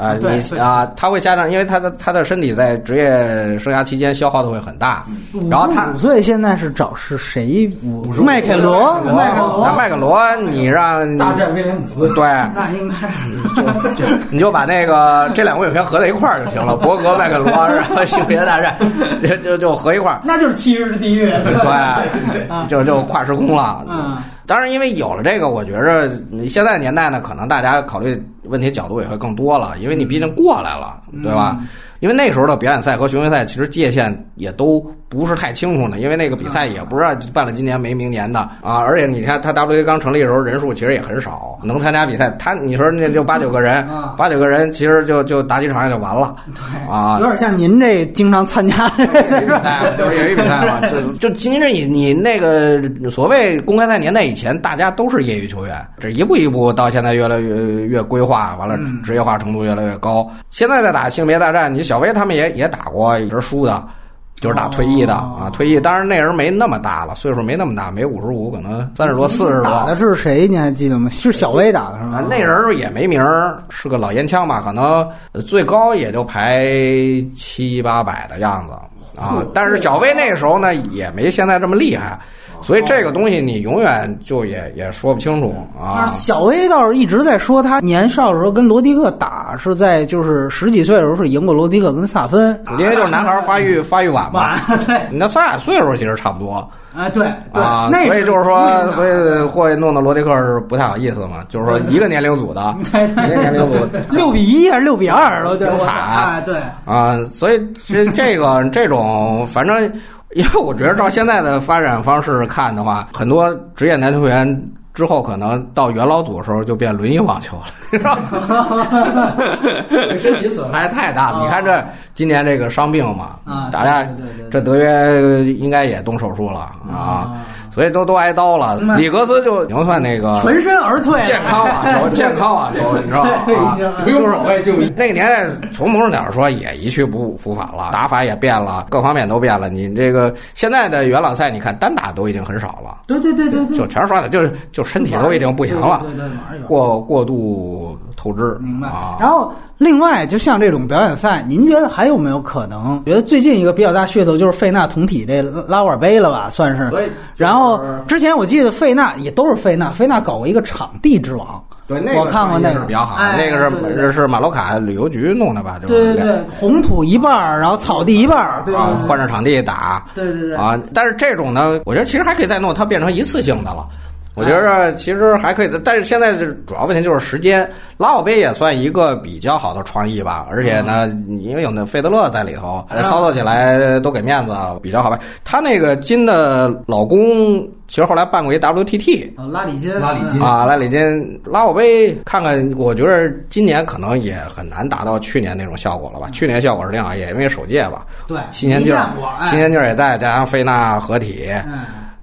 啊，你啊，他会加上，因为他的他的身体在职业生涯期间消耗的会很大。然后他五岁现在是找是谁？麦凯罗，麦凯罗，麦凯罗，你让大战威廉姆斯，对，那应该是就 你就把那个这两个影片合在一块儿就行了。博格麦凯罗，然后性别大战，就就就合一块儿，那就是七日地狱，对，就就跨时空了。嗯，当然，因为有了这个，我觉着现在年代呢，可能大家考虑。问题角度也会更多了，因为你毕竟过来了，对吧？因为那时候的表演赛和巡回赛其实界限也都不是太清楚呢，因为那个比赛也不知道办了今年没明年的啊。而且你看，他 WA 刚成立的时候人数其实也很少，能参加比赛，他你说那就八九个人，八九个人其实就就打几场也就完了，对啊，有点像您这经常参加比赛，就是业余比赛嘛，就就今日你你那个所谓公开赛年代以前，大家都是业余球员，这一步一步到现在越来越越规划，完了职业化程度越来越高。现在在打性别大战，你。小威他们也也打过，一直输的，就是打退役的哦啊，退役。当然那人没那么大了，岁数没那么大，没五十五，可能三十多、四十多。打的是谁？你还记得吗？是小威打的是啊吗？，那人也没名儿，是个老烟枪吧，可能呃最高也就排七八百的样子啊。但是小威那时候呢，也没现在这么厉害，所以这个东西你永远就也也说不清楚啊。小威倒是一直在说他年少的时候跟罗迪克打，是在就是十几岁的时候是赢过罗迪克跟萨芬，因为就是男孩发育发育晚嘛，对你那咱俩岁数其实差不多啊对对，啊，那所以就是说，所以以会弄得罗迪克是不太好意思嘛，就是说一个年龄组的，一个年龄组六比一还是六比二了，对，我操挺惨啊，对。啊，所以这这个这种，反正因为我觉得照现在的发展方式看的话，很多职业男球员之后可能到元老组的时候就变轮椅网球了，你知道吗？身体损害太大了。你看这今年这个伤病嘛，啊大家这德约应该也动手术了啊，所以都都挨刀了。里格斯就能算那个全身而退，健康网球，健康网球，你知道吗？啊不用保外就医。那个年代，从某种角度说也一去不复返了，打法也变了，各方面都变了。你这个现在的元老赛，你看单打都已经很少了，对对对对对，就全刷的，就是就身体都已经不行了。过过度透支，明白啊。。然后，另外，就像这种表演赛，您觉得还有没有可能？觉得最近一个比较大噱头就是费纳同体这拉沃尔杯了吧，算是。所以然后之前我记得费纳也都是费纳，费纳搞过一个场地之王。对，那个我看过那个是比较好，哎那个对对对是是马洛卡旅游局弄的吧？就是对对对，红土一半儿，然后草地一半儿，对啊，对换着场地打，对对对啊，但是这种呢，我觉得其实还可以再弄，它变成一次性的了。我觉得其实还可以，但是现在是主要问题就是时间。拉奥杯也算一个比较好的创意吧，而且呢，因为有那费德勒在里头，操作起来都给面子，比较好办。他那个金的老公，其实后来办过一 WTT，哦拉里金，拉里金啊，拉里金拉奥杯，看看，我觉得今年可能也很难达到去年那种效果了吧？去年效果是挺好，也因为首届吧，对新鲜劲儿新鲜劲儿也在，加上费纳合体，嗯。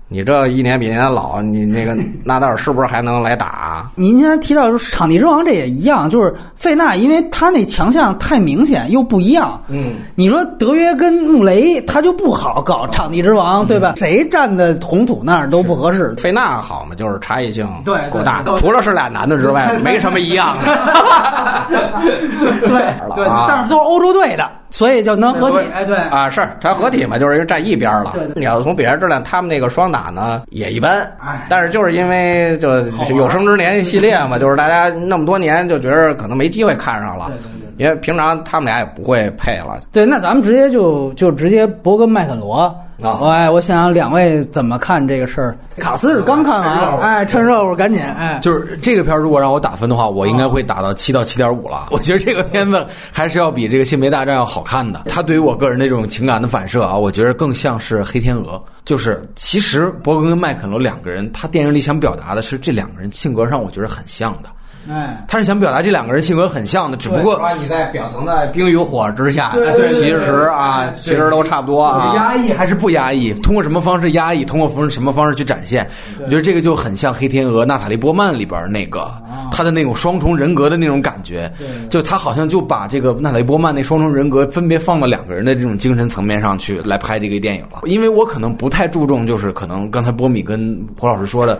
你这一年比一年老，你那个 纳达尔是不是还能来打？您刚才提到场地之王，这也一样，就是费纳，因为他那强项太明显又不一样。嗯，你说德约跟穆雷，他就不好搞场地之王，对吧？谁站在红土那儿都不合适。费纳好嘛，就是差异性对对够大，除了是俩男的之外，没什么一样的。对 但是都是欧洲队的，所以就能合。体哎，对，啊，是它合体嘛，就是因为站一边了。对对你要从比赛质量，他们那个双打呢也一般哎，但是就是因为就就是有生之年系列嘛，就是大家那么多年就觉得可能没机会看上了对对对，因为平常他们俩也不会配了。对，那咱们直接就就直接博跟麦肯罗。啊哎，我想想两位怎么看这个事儿？卡斯是刚看完，哎，趁热乎赶紧，哎，就是这个片儿，如果让我打分的话，我应该会打到七到七点五了。我觉得这个片子还是要比这个《性别大战》要好看的。它对于我个人的这种情感的反射啊，我觉得更像是《黑天鹅》。就是其实伯格跟麦肯罗两个人，他电影里想表达的是这两个人性格上，我觉得很像的。哎，他是想表达这两个人性格很像的，只不过说你在表层的冰与火之下，其实啊，其实都差不多是啊。压抑还是不压抑？通过什么方式压抑？通过什么方式去展现？我觉得这个就很像《黑天鹅》娜塔莉波曼里边那个他的那种双重人格的那种感觉。就他好像就把这个娜塔莉波曼那双重人格分别放到两个人的这种精神层面上去来拍这个电影了。因为我可能不太注重，就是可能刚才波米跟蒲老师说的。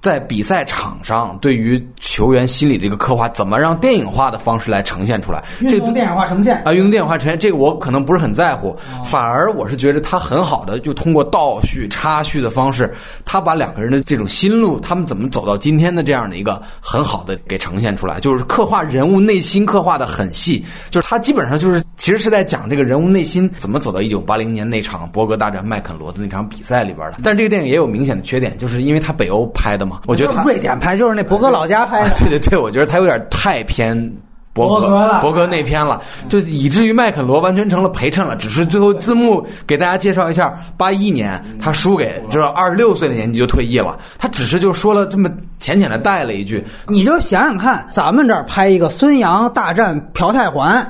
在比赛场上，对于球员心理这个刻画，怎么让电影化的方式来呈现出来？这运动电影化呈现。啊，运动电影化呈现这个我可能不是很在乎，反而我是觉得他很好的就通过倒叙、插叙的方式，他把两个人的这种心路，他们怎么走到今天的这样的一个很好的给呈现出来，就是刻画人物内心刻画的很细，就是他基本上就是其实是在讲这个人物内心怎么走到一九八零年那场博格大战麦肯罗的那场比赛里边的。但是这个电影也有明显的缺点，就是因为他北欧拍的嘛，我觉得他瑞典拍就是那博格老家拍的，对对对，我觉得他有点太偏博格博格了博格那篇了，就以至于麦肯罗完全成了陪衬了。只是最后字幕给大家介绍一下，八一年他输给就是二十六岁的年纪就退役了，他只是就说了这么浅浅的带了一句，你就想想看，咱们这儿拍一个孙杨大战朴泰桓，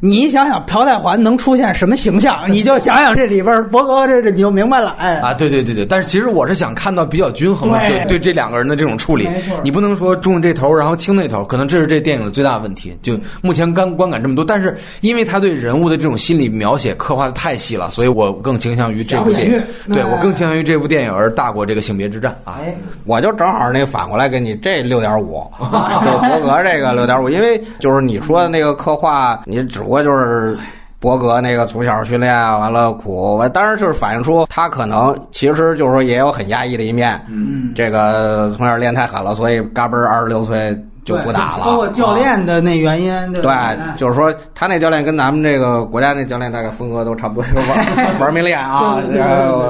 你想想朴泰桓能出现什么形象，你就想想这里边博格这这你就明白了，哎啊，对对对对，但是其实我是想看到比较均衡的，对对对这两个人的这种处理，你不能说重这头然后轻那头，可能这是这电影的最大问题。就目前观观感这么多，但是因为他对人物的这种心理描写刻画的太细了，所以我更倾向于这部电影对我更倾向于这部电影而大过这个性别之战啊。哎，我就正好那反过来给你这六点五，就博格这个六点五，因为就是你说的那个刻画，你只不过就是。博格那个从小训练完了苦，当然就是反映出他可能其实就是说也有很压抑的一面。嗯，这个从小练太狠了，所以嘎嘣二十六岁就不打了。包括教练的那原因，对对？，就是说他那教练跟咱们这个国家那教练大概风格都差不多，是玩 玩命练啊，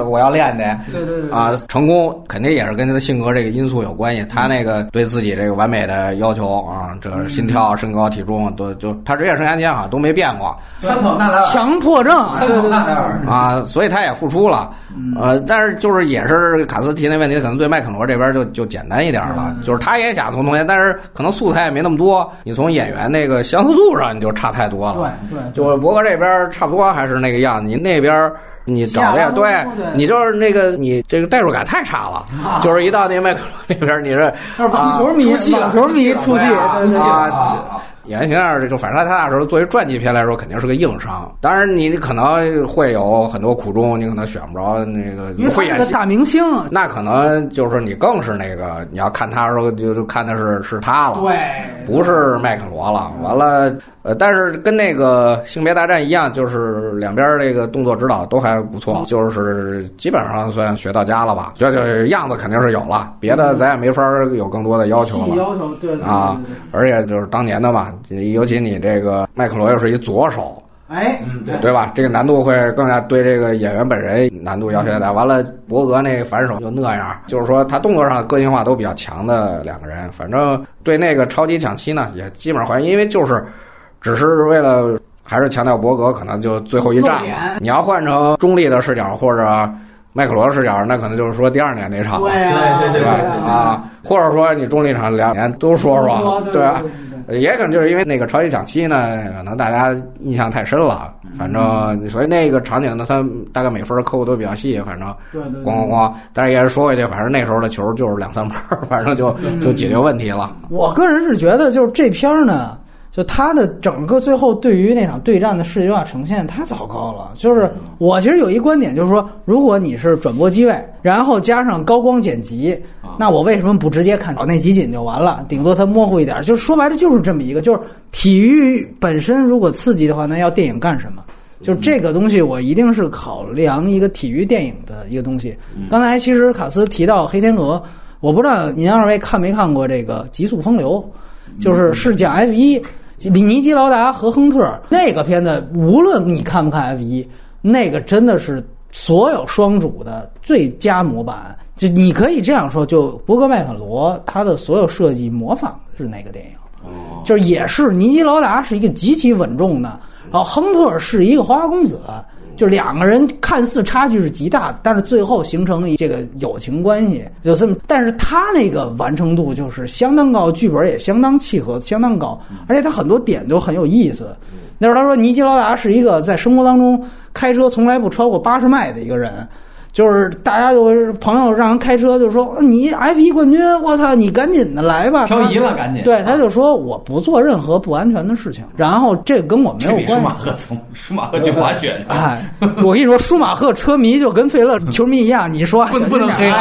我要练的。对对对啊，成功肯定也是跟他的性格这个因素有关系。他那个对自己这个完美的要求啊，这个心跳、身高、体重都就他职业生涯间好像都没变过参考纳达尔，强迫症，对对对。达尔，啊，所以他也付出了。呃，但是就是也是卡斯提那问题，可能对麦肯罗这边就就简单一点了，就是他也想从同学，但是可能素材也没那么多，你从演员那个相似度上你就差太多了。对对就是博哥这边差不多还是那个样子，你那边。你找的也对你就是那个你这个代入感太差了，就是一到那麦克那边，你是足球迷，出戏了网球迷出戏，啊，演员形象这个反差太大的时候，作为传记片来说，肯定是个硬伤。当然，你可能会有很多苦衷，你可能选不着那个因为他是个会演戏。大明星，那可能就是你更是那个，你要看他的时候，就就看的是是他了，对，不是麦克罗了。完了，呃，但是跟那个性别大战一样，就是两边这个动作指导都还不错，就是基本上算学到家了吧。这就样子肯定是有了，别的咱也没法有更多的要求了。要求，对对对啊而且就是当年的嘛，尤其你这个麦克罗又是一左手，哎，嗯，对，对吧？这个难度会更加对这个演员本人难度要求大。完了，博格那反手就那样，就是说他动作上个性化都比较强的两个人，反正对那个超级抢七呢，也基本上还原，因为就是只是为了还是强调伯格可能就最后一战。你要换成中立的视角或者麦克罗的视角，那可能就是说第二年那场了。对啊，对对？啊，或者说你中立场两年都说说，对吧？也可能就是因为那个超级抢七呢，可能大家印象太深了，反正所以那个场景呢，它大概每分扣都比较细，反正对对，咣咣咣。但是也是说回去，反正那时候的球就是两三分儿，反正就就解决问题了。我个人是觉得，就是这片儿呢，就他的整个最后对于那场对战的视觉化呈现太糟糕了。就是我其实有一观点，就是说，如果你是转播机位，然后加上高光剪辑，那我为什么不直接看到那集锦就完了？顶多它模糊一点，就是说白了就是这么一个，就是体育本身如果刺激的话，那要电影干什么？就是这个东西，我一定是考量一个体育电影的一个东西。刚才其实卡斯提到《黑天鹅》，我不知道您二位看没看过这个《极速风流》，就是是讲 F 一，里尼基劳达和亨特那个片子，无论你看不看 F 一，那个真的是所有双主的最佳模板。就你可以这样说，就博格麦肯罗他的所有设计模仿的是那个电影。就是也是尼基劳达是一个极其稳重的，然后亨特是一个花花公子，就两个人看似差距是极大，但是最后形成这个友情关系，就这么。但是他那个完成度就是相当高，剧本也相当契合，相当高，而且他很多点都很有意思。那时候他说尼基劳达是一个在生活当中开车从来不超过八十迈的一个人。就是大家就是朋友让人开车，就说你 F 一冠军，我操，你赶紧的来吧，漂移了赶紧对，他就说我不做任何不安全的事情，然后这跟我没这比舒有关系。舒马赫从舒马赫去滑雪去，哎，我跟你说，舒马赫车迷就跟费勒球迷一样，你说不不能黑。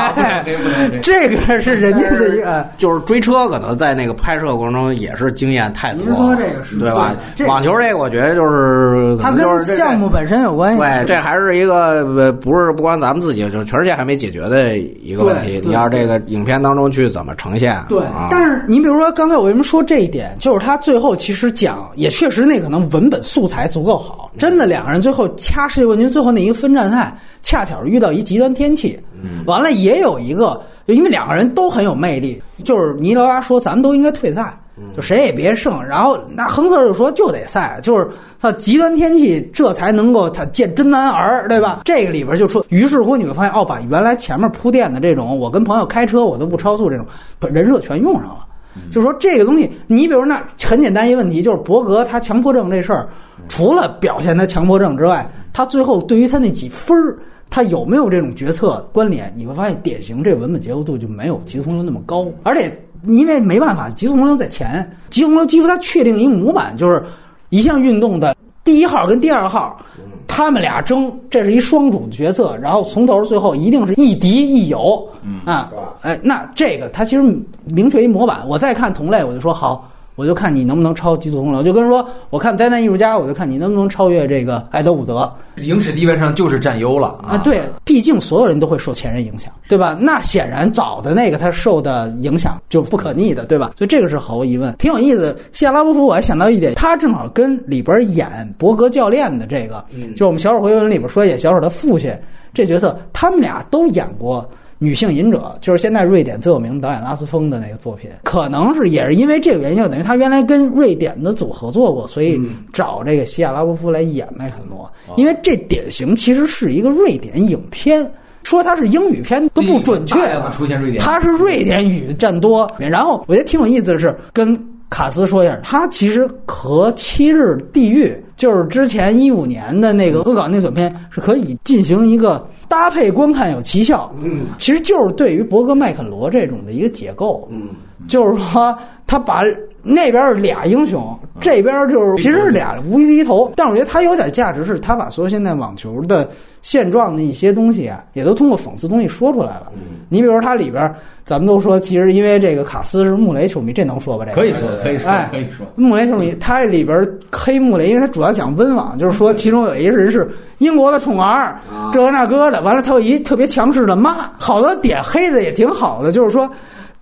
这个是人家的一个。就是追车，可能在那个拍摄过程中也是经验太多了。您说这个是对吧？这网球这个，我觉得就是它跟项目本身有关系。对，这还是一个呃，不是不光咱们自己，就是全世界还没解决的一个问题。你要这个影片当中去怎么呈现？对啊，但是你比如说刚才我为什么说这一点，就是他最后其实讲也确实那可能文本素材足够好，真的两个人最后掐世界冠军，最后那一个分站赛，恰巧遇到一极端天气，完了也有一个，因为两个人都很有魅力，就是尼德拉说咱们都应该退赛。就谁也别胜，然后那亨特就说就得赛，就是他极端天气，这才能够他见真男儿，对吧？这个里边就说，于是乎你会发现，哦，把原来前面铺垫的这种，我跟朋友开车我都不超速这种人设全用上了。就说这个东西，你比如那很简单一个问题，就是伯格他强迫症这事儿，除了表现他强迫症之外，他最后对于他那几分儿。他有没有这种决策关联？你会发现，典型这文本结构度就没有《极速洪流》那么高，而且因为没办法，《极速洪流》在前，《极速洪流》几乎它确定一个模板，就是一项运动的第一号跟第二号，他们俩争，这是一双主角色，然后从头最后一定是亦敌亦友，啊，哎，那这个它其实明确一模板。我再看同类，我就说好。我就看你能不能超《极速洪流》，就跟说，我看《灾难艺术家》，我就看你能不能超越这个艾德伍德。影史地位上就是占优了啊！对，毕竟所有人都会受前人影响，对吧？那显然早的那个他受的影响就不可逆的，对吧？所以这个是毫无疑问，挺有意思。谢拉波夫，我还想到一点，他正好跟里边演伯格教练的这个，就我们小丑回文里边说演小丑的父亲这角色，他们俩都演过。女性隐者就是现在瑞典最有名的导演拉斯风的那个作品，可能是也是因为这个原因，等于他原来跟瑞典的组合作过，所以找这个西亚拉波夫来演麦肯诺。因为这典型其实是一个瑞典影片，说它是英语片都不准确，出现瑞典，它是瑞典语占多。然后我觉得挺有意思的是，跟卡斯说一下，他其实和《七日地狱》就是之前一五年的那个恶搞那短片是可以进行一个。搭配观看有奇效，嗯，其实就是对于伯格麦肯罗这种的一个解构，嗯，就是说他把那边是俩英雄，这边就是其实是俩无厘头，但我觉得他有点价值，是他把所有现在网球的现状的一些东西啊，也都通过讽刺东西说出来了。嗯，你比如说它里边，咱们都说其实因为这个卡斯是穆雷球迷，这能说吧？这个可以说，可以说，可以说。穆雷球迷，他这里边黑穆雷，因为他主要讲温网，就是说其中有一个人是。英国的宠儿，这个那个的，完了他有一特别强势的妈，好多点黑的也挺好的，就是说，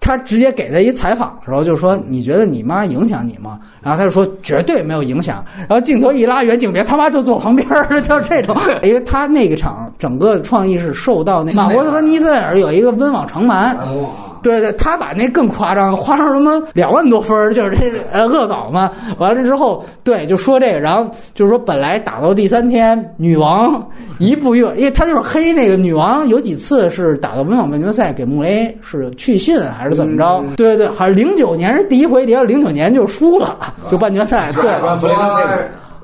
他直接给他一采访的时候，就是说，你觉得你妈影响你吗？然后他就说绝对没有影响。然后镜头一拉远景别他妈就坐旁边儿，就是这种，因为他那个场整个创意是受到那马伯特和尼塞尔有一个温网长盘。对对，他把那更夸张，夸张什么两万多分就是这呃恶搞嘛。完了之后，对，就说这个，然后就是说，本来打到第三天，女王一步越，因为他就是黑那个女王，有几次是打到温网半决赛给穆雷是去信还是怎么着？对对对，好像零九年是第一回，零九年就输了，就半决赛。对。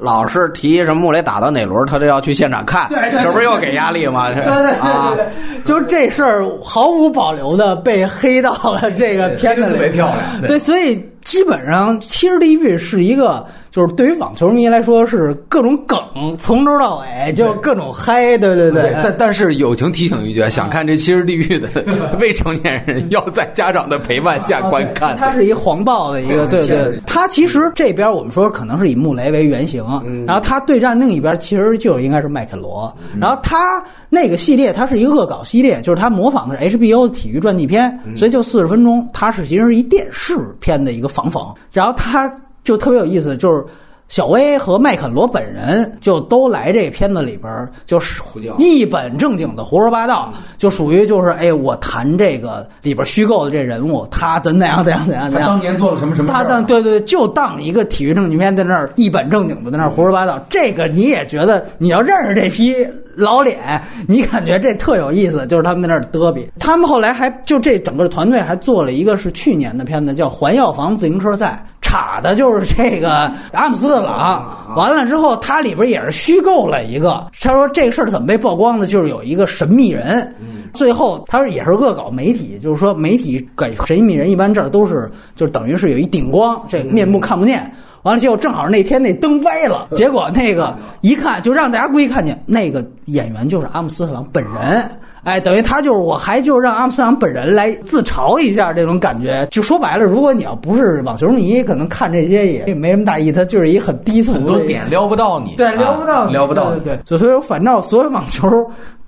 老是提什么穆雷打到哪轮，他就要去现场看，这不是又给压力吗？对对对对，就是这事儿毫无保留的被黑到了这个片子里，特别漂亮。对，所以基本上《七十地狱》是一个。就是对于网球迷来说，是各种梗，从头到尾就各种嗨，对对对。但但是友情提醒一句，想看这《七日地狱》的 未成年人要在家长的陪伴下观看。它是一黄暴的一个，对对。它其实这边我们说可能是以穆雷为原型，然后他对战另一边其实就应该是麦肯罗。然后他那个系列，它是一个恶搞系列，就是他模仿的是 HBO 的体育传记片，所以就四十分钟，它是其实是一电视片的一个仿仿。然后他。就特别有意思，就是小威和麦肯罗本人就都来这片子里边，就是一本正经的胡说八道，就属于就是哎，我谈这个里边虚构的这人物，他怎怎样怎样怎样怎样，他当年做了什么什么，他当对对，就当一个体育正经片在那儿一本正经的在那儿胡说八道，这个你也觉得你要认识这批老脸，你感觉这特有意思，就是他们在那儿嘚比，他们后来还就这整个团队还做了一个是去年的片子，叫《环药房自行车赛》。卡的就是这个阿姆斯特朗，完了之后，他里边也是虚构了一个。他说这个事儿怎么被曝光的？就是有一个神秘人，最后他说也是恶搞媒体，就是说媒体给神秘人一般这儿都是，就等于是有一顶光，这面部看不见。完了结果正好那天那灯歪了，结果那个一看就让大家故意看见，那个演员就是阿姆斯特朗本人。哎，等于他就是，我还就让阿姆斯特朗本人来自嘲一下这种感觉。就说白了，如果你要不是网球迷，可能看这些也没什么大意。他就是一很低俗，很多点撩不到你，对，撩不到，撩不到，对对。所以反正所有网球。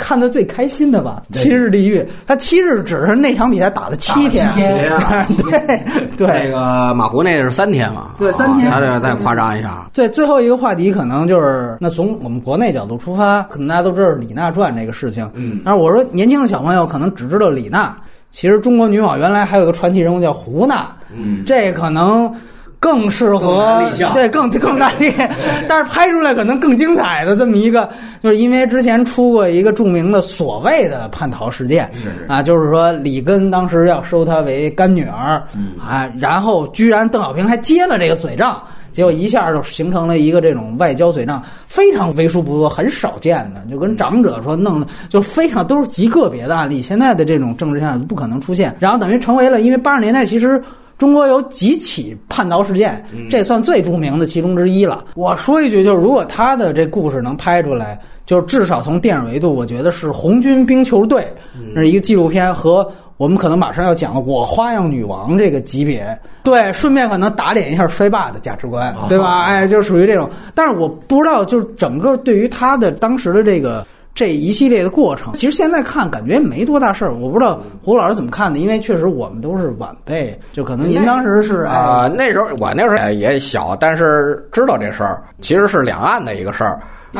看的最开心的吧，七日地狱，他七日只是那场比赛打了七天，对对。那个马湖那是三天嘛？对，三天。他这再夸张一下。对，最后一个话题可能就是，那从我们国内角度出发，可能大家都知道李娜传这个事情。嗯。但是我说，年轻的小朋友可能只知道李娜，其实中国女网原来还有个传奇人物叫胡娜。嗯。这可能。更适合对更更难立，但是拍出来可能更精彩的这么一个，就是因为之前出过一个著名的所谓的叛逃事件，啊，就是说里根当时要收她为干女儿，啊，然后居然邓小平还接了这个嘴仗。结果一下就形成了一个这种外交嘴仗，非常为数不多、很少见的，就跟长者说弄的，就非常都是极个别的案例。现在的这种政治现象不可能出现，然后等于成为了，因为八十年代其实。中国有几起叛逃事件，这算最著名的其中之一了。我说一句，就是如果他的这故事能拍出来，就是至少从电影维度，我觉得是《红军冰球队》，那是一个纪录片和。我们可能马上要讲《我花样女王》这个级别，对，顺便可能打脸一下衰霸的价值观，对吧？哎，就属于这种。但是我不知道，就是整个对于他的当时的这个这一系列的过程，其实现在看感觉没多大事儿。我不知道胡老师怎么看的，因为确实我们都是晚辈，就可能您当时是啊、哎，那时候我那时候也也小，但是知道这事儿，其实是两岸的一个事儿。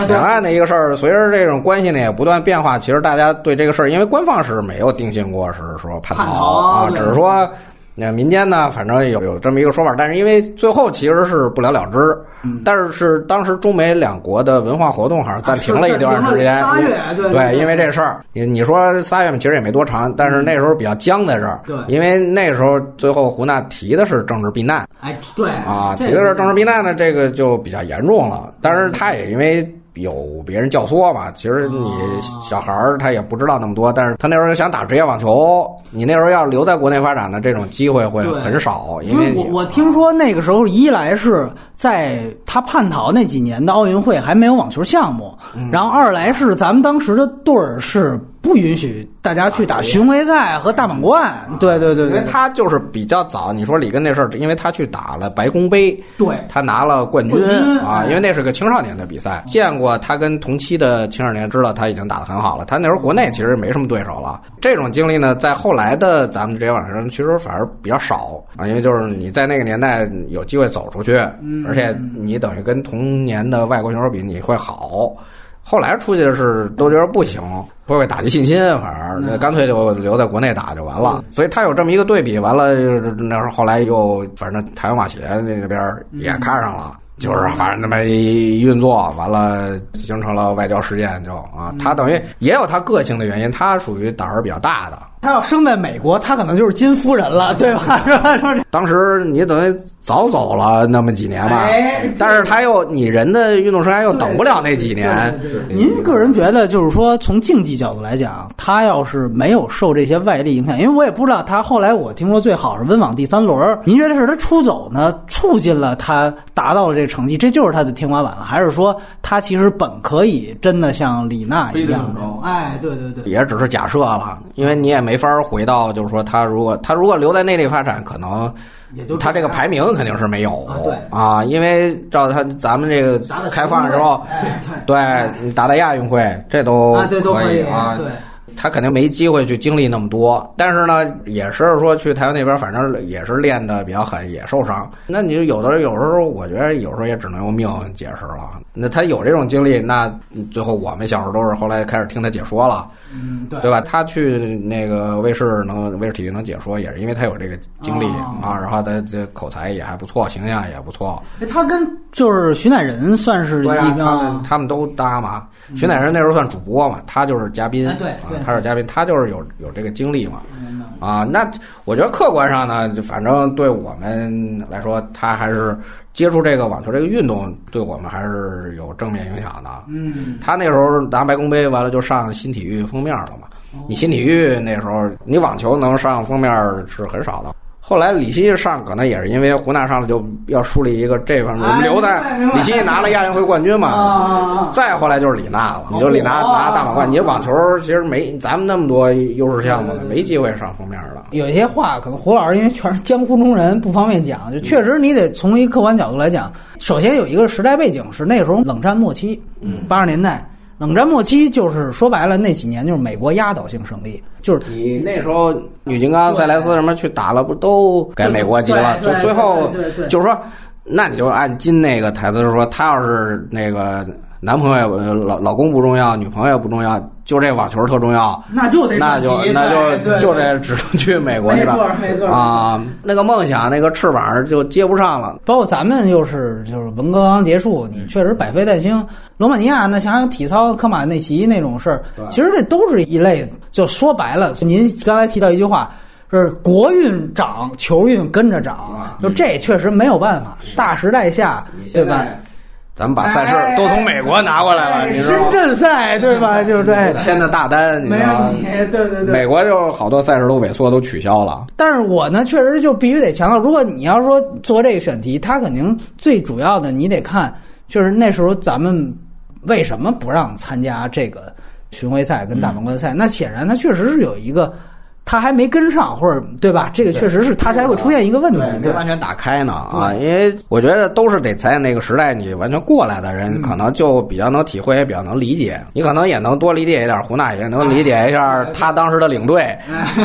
两岸的一个事儿，随着这种关系呢也不断变化，其实大家对这个事儿，因为官方是没有定性过是说叛叛逃啊，只是说那民间呢，反正有有这么一个说法，但是因为最后其实是不了了之，嗯但是是当时中美两国的文化活动好像暂停了一段时间，仨月，对对，因为这事儿，你你说仨月嘛，其实也没多长，但是那时候比较僵在这儿，对因为那时候最后胡娜提的是政治避难哎，对啊，提的是政治避难呢，这个就比较严重了，但是他也因为。有别人教唆吧？其实你小孩儿他也不知道那么多，但是他那时候想打职业网球，你那时候要留在国内发展的这种机会会很少，因因为我我听说那个时候，一来是在他叛逃那几年的奥运会还没有网球项目，嗯然后二来是咱们当时的队儿是不允许大家去打巡回赛和大满贯。对对对对，因为他就是比较早。你说里根那事儿，因为他去打了白宫杯，对他拿了冠军啊，哎因为那是个青少年的比赛，见过他跟同期的青少年，知道他已经打得很好了。他那时候国内其实没什么对手了。这种经历呢，在后来的咱们这些网上，其实反而比较少啊，因为就是你在那个年代有机会走出去，嗯而且你等于跟同年的外国选手比，你会好。后来出去的是都觉得不行，会会打击信心，反而嗯干脆就留在国内打就完了。所以他有这么一个对比，完了那时候后来又反正台湾马协那边也看上了。就是反正那么一运作，完了形成了外交事件就，啊，他等于也有他个性的原因，他属于胆儿比较大的。他要生在美国，他可能就是金夫人了，对吧？当时你等于早走了那么几年吧，哎但是他又你人的运动生涯又等不了那几年。您个人觉得，就是说从竞技角度来讲，他要是没有受这些外力影响，因为我也不知道他后来我听说最好是温网第三轮，您觉得是他出走呢，促进了他达到了这个成绩，这就是他的天花板了，还是说他其实本可以真的像李娜一样？哎，对对对，也只是假设了，因为你也没法回到，就是说他如果他如果留在内地发展，可能也就他这个排名肯定是没有啊对啊，因为照他咱们这个开放的时候，哎对你打打亚运会这都可以啊，对。他肯定没机会去经历那么多，但是呢，也是说去台湾那边，反正也是练的比较狠，也受伤。那你就有的有时候，我觉得有时候也只能用命解释了。那他有这种经历，那最后我们小时候都是后来开始听他解说了，嗯，对对吧？他去那个卫视能卫视体育能解说，也是因为他有这个经历哦啊，然后他这口才也还不错，形象也不错。哎他跟就是徐乃仁算是一样他们他们都搭嘛。徐乃仁那时候算主播嘛，他就是嘉宾，哎对啊对他是嘉宾，他就是有有这个经历嘛。啊，那我觉得客观上呢，就反正对我们来说，他还是接触这个网球这个运动，对我们还是有正面影响的。嗯，他那时候拿白宫杯完了就上新体育封面了嘛。你新体育那时候，你网球能上封面是很少的。后来李希上可能也是因为胡娜上来就要树立一个这方面，我们哎留在李希拿了亚运会冠军嘛，啊，再后来就是李娜了，你就李娜哦拿大满贯，你网球其实没咱们那么多优势项目呢，没机会上封面了。有一些话可能胡老师因为全是江湖中人，不方便讲。就确实你得从一个客观角度来讲，首先有一个时代背景是那时候冷战末期，嗯，八十年代。冷战末期就是说白了，那几年就是美国压倒性胜利，就是你那时候女金刚、塞莱斯什么去打了，不都给美国籍了？就最后就是说，那你就按金那个台词说，他要是那个男朋友呃老老公不重要，女朋友也不重要，就这网球特重要，那就得那就那就就得只能去美国去没错了没错啊，那个梦想那个翅膀就接不上了。包括咱们又是就是文革刚结束，你确实百废待兴。罗马尼亚那想想体操科马内奇那种事儿，其实这都是一类。就说白了，您刚才提到一句话，是国运涨，球运跟着涨，就这确实没有办法。大时代下，对吧？咱们把赛事都从美国拿过来了，哎你知道吗？深圳赛对吧？就是对，签的大单，你没知道吗问题，对对对。美国就好多赛事都萎缩，都取消了。但是我呢，确实就必须得强调，如果你要说做这个选题，它肯定最主要的你得看，就是那时候咱们为什么不让参加这个巡回赛跟大满贯赛？那显然它确实是有一个。他还没跟上，或者对吧？这个确实是他才会出现一个问题，没完全打开呢啊！因为我觉得都是得在那个时代你完全过来的人，可能就比较能体会，也比较能理解。你可能也能多理解一点胡娜，也能理解一下他当时的领队，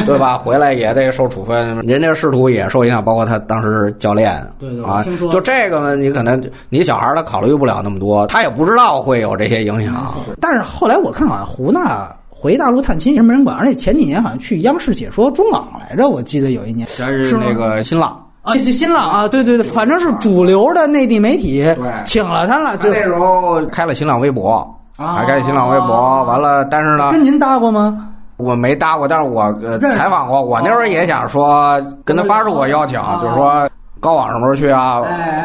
对吧？回来也得受处分，人家仕途也受影响，包括他当时教练，对对啊，就这个呢，你可能你小孩他考虑不了那么多，他也不知道会有这些影响。但是后来我看好像胡纳回大陆探亲也没人管，而且前几年好像去央视解说中网来着，我记得有一年全是那个新浪。啊，是新浪啊，对对对，反正是主流的内地媒体请了他了，就那时候开了新浪微博，啊还开了新浪微博，完了，但是呢，跟您搭过吗？我没搭过，但是我呃采访过，我那时候也想说跟他发出过邀请，就是说高网什么时候去啊？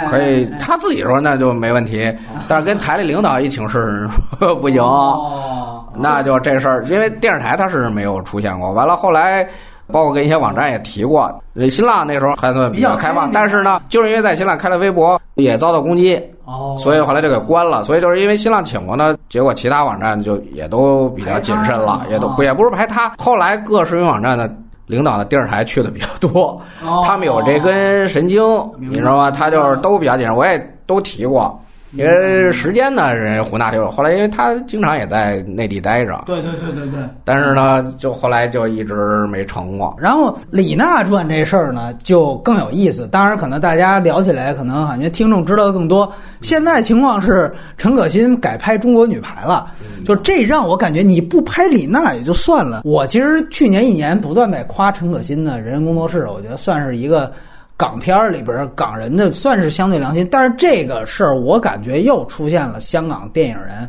可以，他自己说那就没问题，但是跟台里领导一请示 不行，哦，那就这事儿，因为电视台他是没有出现过。完了后来。包括跟一些网站也提过，呃新浪那时候还算比较开放，但是呢，就是因为在新浪开了微博，也遭到攻击，哦，所以后来就给关了。所以就是因为新浪请过呢，结果其他网站就也都比较谨慎了，也都不也不是排他。后来各视频网站的领导的电视台去的比较多，哦他们有这根神经，你知道吗？他就是都比较谨慎，我也都提过。因为时间呢，人胡娜就有。后来，因为他经常也在内地待着，对对对对对。但是呢，就后来就一直没成过。然后李娜传这事儿呢，就更有意思。当然，可能大家聊起来，可能感觉听众知道的更多。现在情况是，陈可辛改拍中国女排了，就这让我感觉你不拍李娜也就算了。我其实去年一年不断在夸陈可辛的人人工作室，我觉得算是一个。港片儿里边儿港人的算是相对良心，但是这个事儿我感觉又出现了香港电影人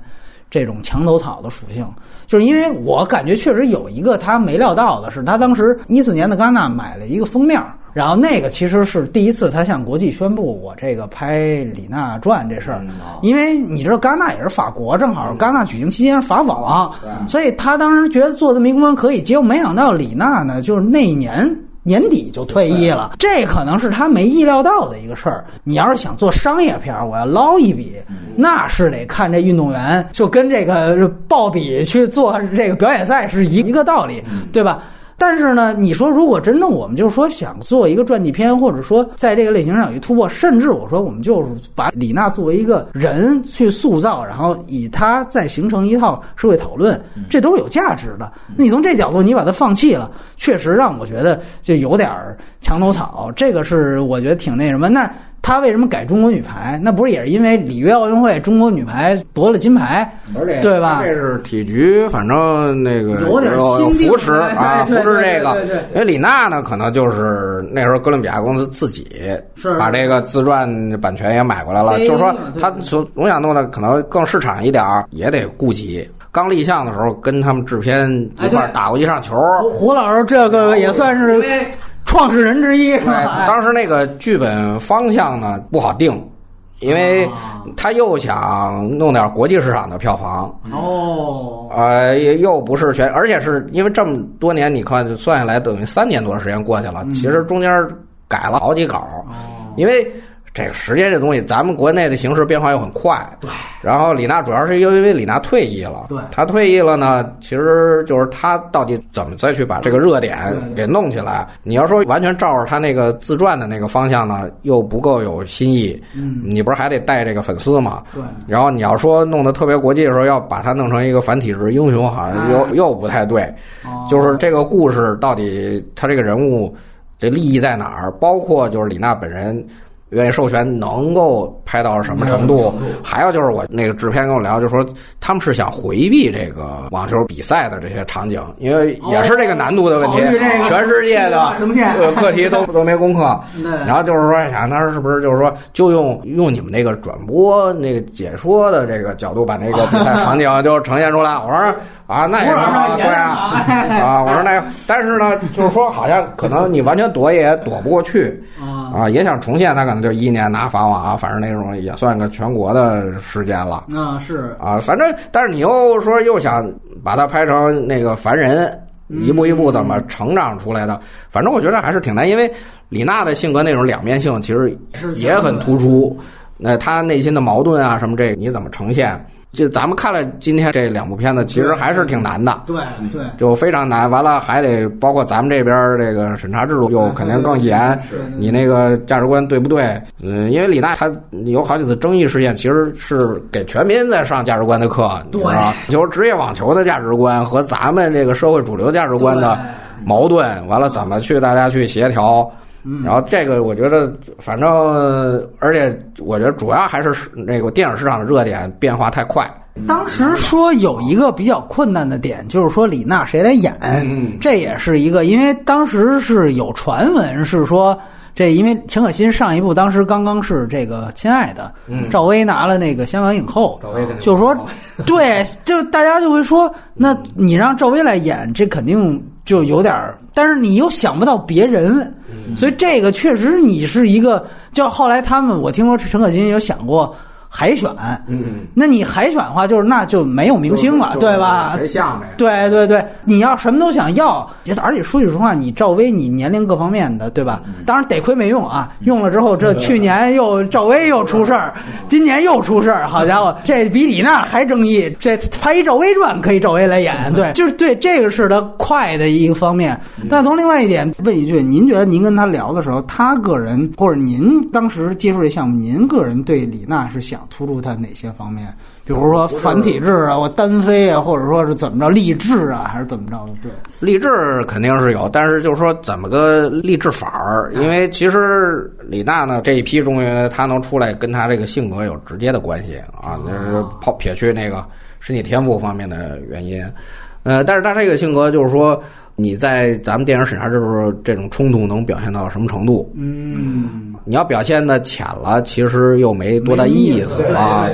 这种墙头草的属性，就是因为我感觉确实有一个他没料到的是，他当时一四年的戛纳买了一个封面，然后那个其实是第一次他向国际宣布我这个拍《李娜传》这事儿，因为你知道戛纳也是法国，正好戛纳举行期间是法网，所以他当时觉得做的没公关可以，结果没想到李娜呢，就是那一年。年底就退役了，这可能是他没意料到的一个事儿。你要是想做商业片儿，我要捞一笔，那是得看这运动员，就跟这个鲍比去做这个表演赛是一一个道理，对吧？但是呢，你说如果真正我们就是说想做一个传记片，或者说在这个类型上有一突破，甚至我说我们就是把李娜作为一个人去塑造，然后以她再形成一套社会讨论，这都是有价值的。那你从这角度你把它放弃了，确实让我觉得就有点儿墙头草。这个是我觉得挺那什么。那他为什么改中国女排？那不是也是因为里约奥运会中国女排夺了金牌，对吧？这是体局，反正那个有点有扶持 啊，扶持这个。因为李娜呢，可能就是那时候哥伦比亚公司自己是把这个自传版权也买过来了，就是说对他总总想弄的可能更市场一点儿，也得顾及。刚立项的时候，跟他们制片一块打过一场球。胡胡老师这个也算是创始人之一，是，吧？当时那个剧本方向呢不好定，因为啊他又想弄点国际市场的票房，哦，呃，又又不是全，而且是因为这么多年，你看算下来等于三年多的时间过去了，其实中间改了好几稿，因为。这个时间这东西，咱们国内的形势变化又很快。对。然后李娜主要是因为李娜退役了。对她退役了呢，其实就是她到底怎么再去把这个热点给弄起来？你要说完全照着她那个自传的那个方向呢，又不够有新意。嗯，你不是还得带这个粉丝吗？对。然后你要说弄得特别国际的时候，要把它弄成一个反体制英雄，好像又又不太对。哦就是这个故事到底他这个人物这利益在哪儿？包括就是李娜本人，愿意授权能够拍到什么程度。还有就是我那个制片跟我聊，就说他们是想回避这个网球比赛的这些场景，因为也是这个难度的问题，全世界的课题都 都没攻克。然后就是说想当时是不是就是说就用用你们那个转播那个解说的这个角度把那个比赛场景就呈现出来？我说。啊，那也是啊，对啊，啊，我说那，但是呢，就是说，好像可能你完全躲也躲不过去，啊，也想重现，他可能就一年拿法网啊，反正那种也算个全国的时间了。啊，是啊，反正，但是你又说又想把它拍成那个凡人，一步一步怎么成长出来的？反正我觉得还是挺难，因为李娜的性格那种两面性其实也很突出，那她内心的矛盾啊什么这你怎么呈现？就咱们看了今天这两部片子，其实还是挺难的。对对，就非常难。完了还得包括咱们这边这个审查制度又肯定更严。你那个价值观对不对？嗯，因为李娜她有好几次争议事件，其实是给全民在上价值观的课，对吧？就是职业网球的价值观和咱们这个社会主流价值观的矛盾，完了怎么去大家去协调？然后这个我觉得，反正而且我觉得主要还是那个电影市场的热点变化太快。当时说有一个比较困难的点，就是说李娜谁来演，这也是一个，因为当时是有传闻是说这，因为陈可辛上一部当时刚刚是这个《亲爱的》，赵薇拿了那个香港影后，就说对，就大家就会说，那你让赵薇来演，这肯定就有点儿，但是你又想不到别人。所以这个确实你是一个，就后来他们我听说陈可辛有想过。海选，嗯，那你海选的话，就是那就没有明星了，对吧？谁像呗？对对对，你要什么都想要，而且说句实话，你赵薇，你年龄各方面的，对吧？当然得亏没用啊，用了之后，这去年又赵薇又出事儿，今年又出事儿，好家伙，这比李娜还争议。这拍一赵薇传可以赵薇来演，对，就是对这个是他快的一个方面。但从另外一点问一句，您觉得您跟他聊的时候，他个人或者您当时接触这项目，您个人对李娜是想？突出他哪些方面？比如说繁体制啊，我单飞啊，或者说是怎么着励志啊，还是怎么着的？对，励志肯定是有，但是就是说怎么个励志法儿？因为其实李娜呢这一批中学她能出来，跟她这个性格有直接的关系啊，那是抛撇去那个身体天赋方面的原因。呃，但是她这个性格就是说。你在咱们电影审查制度这种冲突能表现到什么程度？嗯，你要表现的浅了，其实又没多大意思啊。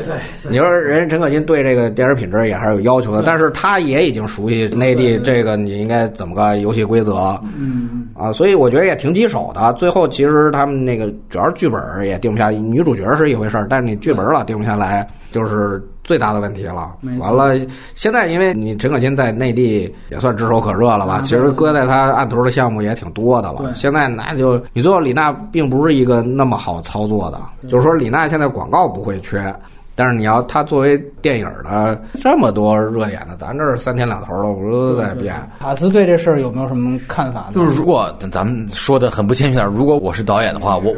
你说人陈可辛对这个电影品质也还是有要求的，但是他也已经熟悉内地这个你应该怎么个游戏规则。嗯啊，所以我觉得也挺棘手的。最后其实他们那个主要是剧本也定不下，女主角是一回事儿，但是你剧本老定不下来，就是。最大的问题了，完了，现在因为你陈可辛在内地也算炙手可热了吧？其实搁在他案头的项目也挺多的了。现在那就你最后李娜并不是一个那么好操作的，就是说李娜现在广告不会缺。但是你要他作为电影的这么多热点的，咱这儿三天两头的，我都在变。卡斯对这事儿有没有什么看法？就是如果咱们说的很不谦虚点，如果我是导演的话，我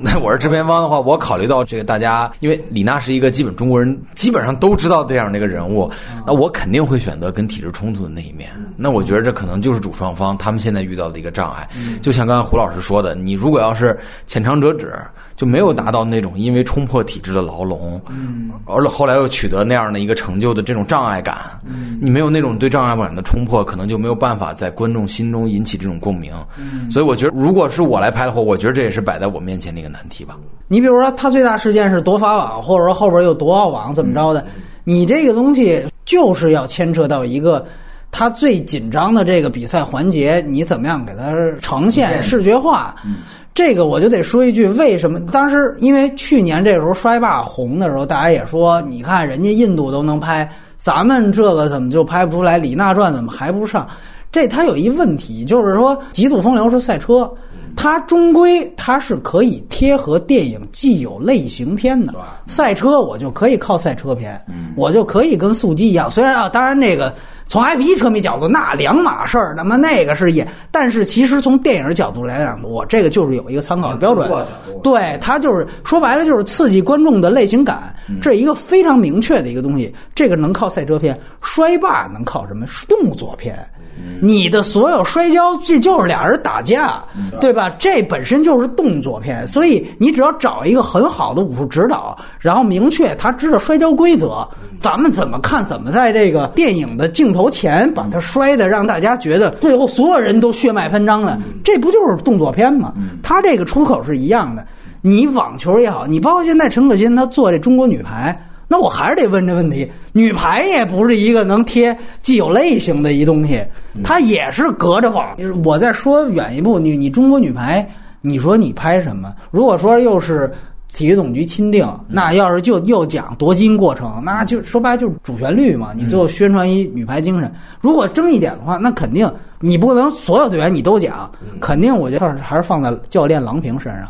那我是制片方的话，我考虑到这个大家，因为李娜是一个基本中国人基本上都知道这样的一个人物，那我肯定会选择跟体制冲突的那一面。那我觉得这可能就是主创方他们现在遇到的一个障碍。就像刚才胡老师说的，你如果要是浅尝辄止。就没有达到那种因为冲破体制的牢笼，嗯，而后来又取得那样的一个成就的这种障碍感，嗯，你没有那种对障碍感的冲破，可能就没有办法在观众心中引起这种共鸣。嗯，所以我觉得，如果是我来拍的话，我觉得这也是摆在我面前的一个难题吧。你比如说，他最大事件是夺法网，或者说后边又夺澳网，怎么着的？你这个东西就是要牵扯到一个他最紧张的这个比赛环节，你怎么样给他呈现视觉化？这个我就得说一句，为什么当时因为去年这时候摔霸红的时候，大家也说，你看人家印度都能拍，咱们这个怎么就拍不出来？李娜传怎么还不上？这它有一问题，就是说《极速风流》是赛车，它终归它是可以贴合电影既有类型片的。赛车我就可以靠赛车片，我就可以跟速激一样。虽然啊，当然那个。从 F 一车迷角度，那两码事儿。那么那个是也，但是其实从电影角度来讲，我这个就是有一个参考的标准。对，它就是说白了就是刺激观众的类型感，这一个非常明确的一个东西。这个能靠赛车片，摔霸能靠什么？动作片。你的所有摔跤，这就是俩人打架，对吧？这本身就是动作片，所以你只要找一个很好的武术指导，然后明确他知道摔跤规则，咱们怎么看，怎么在这个电影的镜头前把他摔的，让大家觉得最后所有人都血脉喷张的，这不就是动作片吗？他这个出口是一样的。你网球也好，你包括现在陈可辛他做这中国女排。那我还是得问这问题：女排也不是一个能贴既有类型的一东西，它也是隔着网。我再说远一步，你你中国女排，你说你拍什么？如果说又是体育总局钦定，那要是就又讲夺金过程，那就说白了就是主旋律嘛。你最后宣传一女排精神。如果争一点的话，那肯定你不能所有队员你都讲，肯定我觉得还是放在教练郎平身上，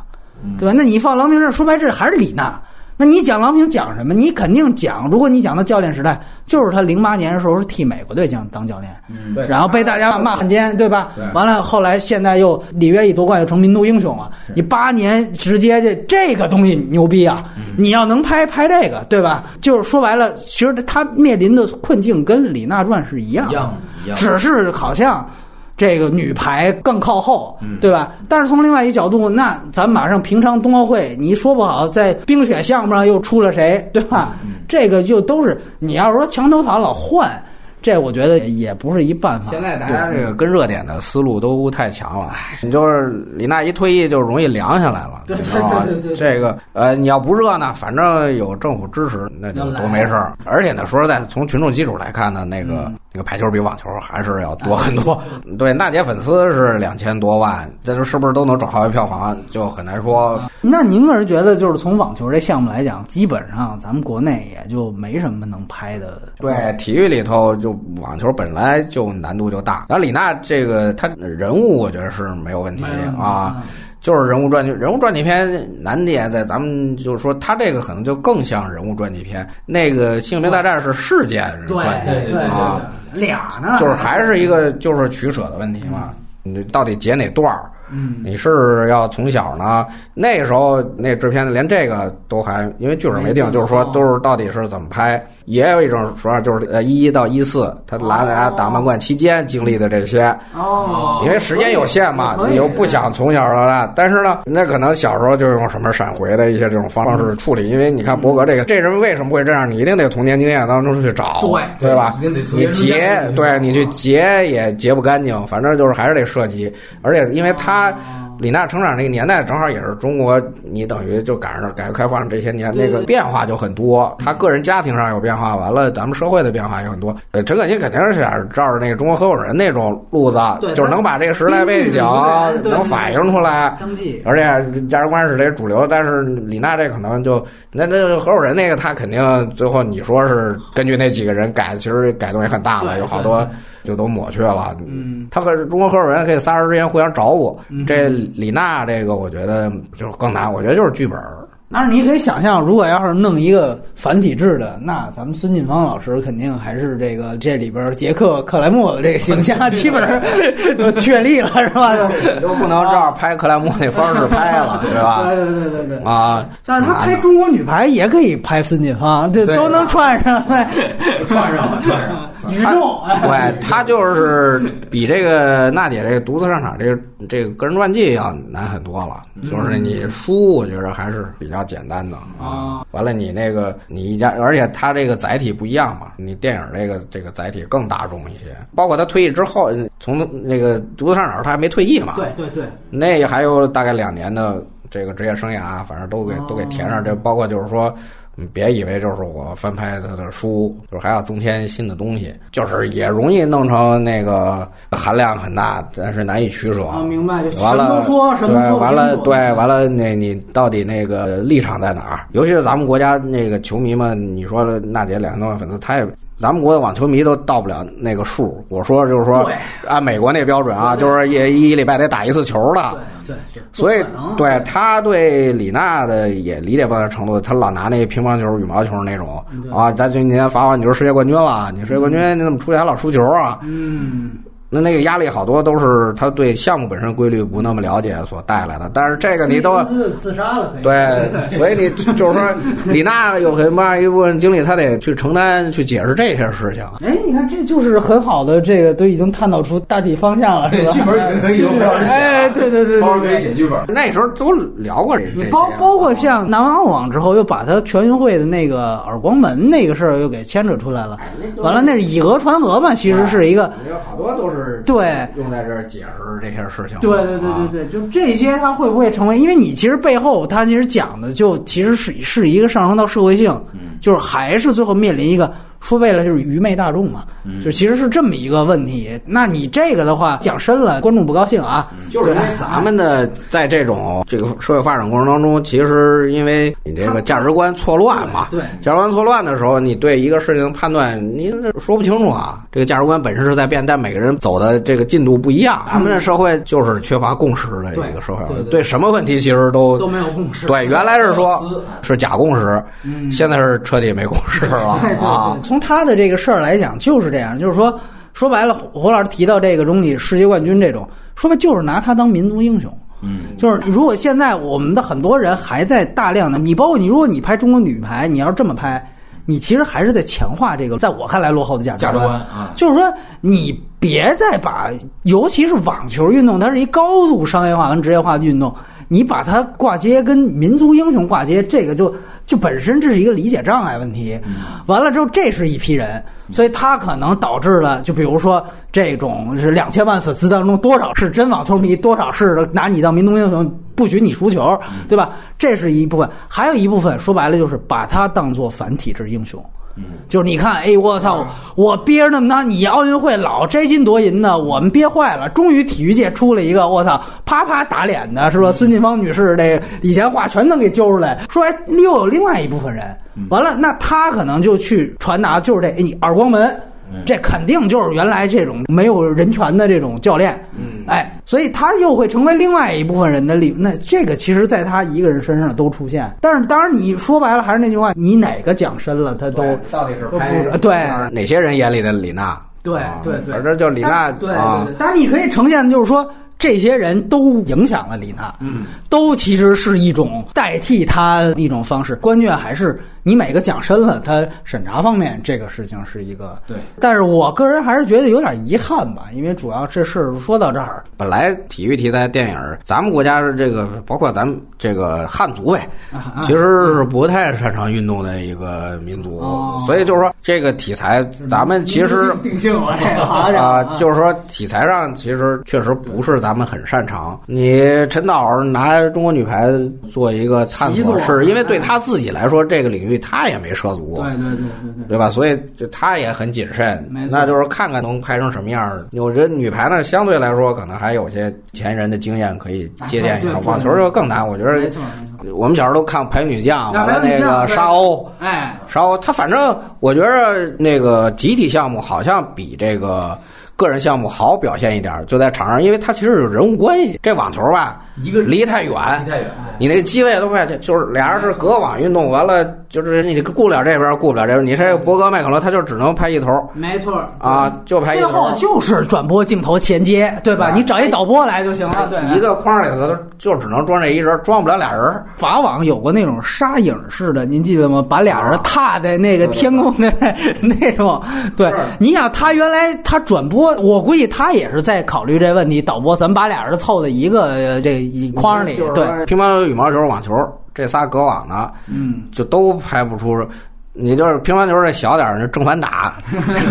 对吧？那你放郎平这说白这还是李娜。那你讲郎平讲什么？你肯定讲，如果你讲到教练时代，就是他零八年的时候是替美国队将当教练，对，然后被大家骂汉奸，对吧？对，完了后来现在又里约一夺冠又成民族英雄了。你八年直接这这个东西牛逼啊！你要能拍拍这个，对吧？就是说白了，其实他面临的困境跟《李娜传》是一样，一样，一样，只是好像。这个女排更靠后，对吧？但是从另外一角度，那咱马上平昌冬奥会，你说不好在冰雪项目上又出了谁，对吧？这个就都是你要是说墙头草老换。这我觉得也不是一办法。现在大家这个跟热点的思路都太强了，你就是李娜一退役就容易凉下来了，对对对？这个呃，你要不热呢，反正有政府支持，那就都没事儿。而且呢，说实在，从群众基础来看呢，那个那个排球比网球还是要多很多。对，娜姐粉丝是两千多万，这就是不是都能转化为票房，就很难说。那您个人觉得，就是从网球这项目来讲，基本上咱们国内也就没什么能拍的。对，体育里头就。网球本来就难度就大，然后李娜这个她人物我觉得是没有问题啊，就是人物传记，人物传记片难点在咱们就是说，他这个可能就更像人物传记片，那个《性别大战》是事件传记啊，俩呢，就是还是一个就是取舍的问题嘛，你到底截哪段儿？嗯，你是要从小呢？那时候那制片连这个都还，因为剧本没定，就是说都是到底是怎么拍。也有一种说法，就是呃一到一四，他来来打满贯期间经历的这些。哦，因为时间有限嘛，你又不想从小到大。但是呢，那可能小时候就用什么闪回的一些这种方式处理。因为你看博格这个，这人为什么会这样？你一定得童年经验当中去找，对对吧？你截，对你去截也截不干净，反正就是还是得涉及。而且因为他。他李娜成长那个年代正好也是中国，你等于就赶上改革开放这些年，那个变化就很多。他个人家庭上有变化，完了咱们社会的变化也很多。呃，陈可辛肯定是想照着那个中国合伙人那种路子，就是能把这个时代背景能反映出来。而且价值观是得主流，但是李娜这可能就那那合伙人那个他肯定最后你说是根据那几个人改，其实改动也很大了，有好多。就都抹去了。嗯，他和中国合伙人可以仨人之间互相找补。这李娜这个，我觉得就更难。我觉得就是剧本。但是你可以想象，如果要是弄一个繁体制的，那咱们孙晋芳老师肯定还是这个这里边杰克克莱默的这个形象，基本上 就确立了，是吧？就不能照拍克莱默那方式拍了，对吧？对对对对对。啊，但是他拍中国女排也可以拍孙晋芳，这都能串上，串上了，串上。宇宙，对他就是比这个娜姐这个独自上场这个这个个人传记要难很多了。就是你书，我觉得还是比较简单的啊。完了，你那个你一家，而且他这个载体不一样嘛。你电影这个这个载体更大众一些。包括他退役之后，从那个独自上场，他还没退役嘛。对对对，那还有大概两年的这个职业生涯，反正都给都给填上。这包括就是说。你别以为就是我翻拍他的书，就是还要增添新的东西，就是也容易弄成那个含量很大，但是难以取舍。明白，就完了，对，完了，对，完了，那你到底那个立场在哪儿？尤其是咱们国家那个球迷们，你说娜姐两千多万粉丝，他也。咱们国的网球迷都到不了那个数。我说就是说，按美国那标准啊，就是一一礼拜得打一次球的。对对。所以，对他对李娜的也理解不到程度，他老拿那乒乓球、羽毛球那种啊，咱就今年罚完你就是世界冠军了，你世界冠军你怎么出去还老输球啊？嗯。那那个压力好多都是他对项目本身规律不那么了解所带来的。但是这个你都自自杀了，对，所以你就是说，李娜有很大一部分精力，他得去承担、去解释这些事情。哎，你看，这就是很好的，这个都已经探讨出大体方向了，是吧？剧本已经可以有人写了哎，对对对对包儿可以。写剧本。那时候都聊过这包包括像南网网之后，又把他全运会的那个耳光门那个事儿又给牵扯出来了。完了，那是以讹传讹嘛，其实是一个。有好多都是对用在这儿解释这些事情。对对对啊对对，就这些，它会不会成为？因为你其实背后，它其实讲的就其实是是一个上升到社会性，就是还是最后面临一个说白了就是愚昧大众嘛，就其实是这么一个问题。那你这个的话讲深了，观众不高兴啊。就是因为咱们的在这种这个社会发展过程当中，其实因为你这个价值观错乱嘛，对价值观错乱的时候，你对一个事情的判断，您说不清楚啊。这个价值观本身是在变，但每个人走的这个进度不一样。咱们的社会就是缺乏共识的一个社会，对什么问题其实都都没有共识。对，原来是说是假共识，现在是彻底没共识了啊对，。从他的这个事儿来讲，就是这样，就是说，说白了，胡胡老师提到这个东西，世界冠军这种，说白就是拿他当民族英雄。嗯，就是如果现在我们的很多人还在大量的，你包括你，如果你拍中国女排，你要是这么拍，你其实还是在强化这个，在我看来落后的价值价值观啊。就是说，你别再把，尤其是网球运动，它是一高度商业化跟职业化的运动，你把它挂接跟民族英雄挂接，这个就就本身这是一个理解障碍问题。完了之后，这是一批人，所以他可能导致了，就比如说这种是两千万粉丝当中多少是真网球迷，多少是拿你当民族英雄，不许你输球，对吧？这是一部分，还有一部分说白了就是把他当做反体制英雄。就是你看，哎，我操，我憋着那么大，你奥运会老摘金夺银的，我们憋坏了。终于体育界出了一个，我操，啪啪打脸的，是吧？孙晋芳女士这以前话全能给揪出来，说哎，又有另外一部分人，完了，那他可能就去传达，就是这，哎，你耳光门。这肯定就是原来这种没有人权的这种教练，嗯，哎，所以他又会成为另外一部分人的利。那这个其实在他一个人身上都出现。但是当然你说白了还是那句话，你哪个讲深了，他都到底是都拍不对哪些人眼里的李娜？对啊对对反正就李娜对对啊对，，但是你可以呈现的就是说。这些人都影响了李娜，嗯，都其实是一种代替他一种方式。关键还是你每个讲深了，他审查方面这个事情是一个对。但是我个人还是觉得有点遗憾吧，因为主要这事儿说到这儿，本来体育题材电影儿，咱们国家是这个，包括咱们这个汉族呗，啊其实是不太擅长运动的一个民族，哦。所以就是说这个题材，咱们其实定性了，这个好家啊、伙，就是说题材上其实确实不是咱们很擅长。你陈导拿中国女排做一个探索，是因为对他自己来说，这个领域他也没涉足，对对对对对。对吧？所以就他也很谨慎那就是看看能拍成什么样儿。我觉得女排呢，相对来说可能还有些前人的经验可以借鉴一下网球就更难。我觉得我们小时候都看《排女将》，完了那个沙鸥，哎，沙鸥，他反正我觉得那个集体项目好像比这个。个人项目好表现一点儿，就在场上，因为它其实有人物关系。这网球吧，一个离太远，离太远你那个机位都不太，就是俩人是隔网运动，完了就是你顾不了这边，顾不了这边。你这博格麦克罗，他就只能拍一头没错啊，就拍一最头后。就是转播镜头衔接，对吧？啊你找一导播来就行了，对。一个框里头就只能装这一人，装不了俩人。法网有过那种沙影似的，您记得吗？把俩人踏在那个天空的 那种。对，你想他原来他转播，我估计他也是在考虑这问题。导播，咱们把俩人凑在一个呃这一框里，对，乒乓球、羽毛球、网球这仨隔网的，嗯，就都拍不出。你就是乒乓球这小点儿，正反打，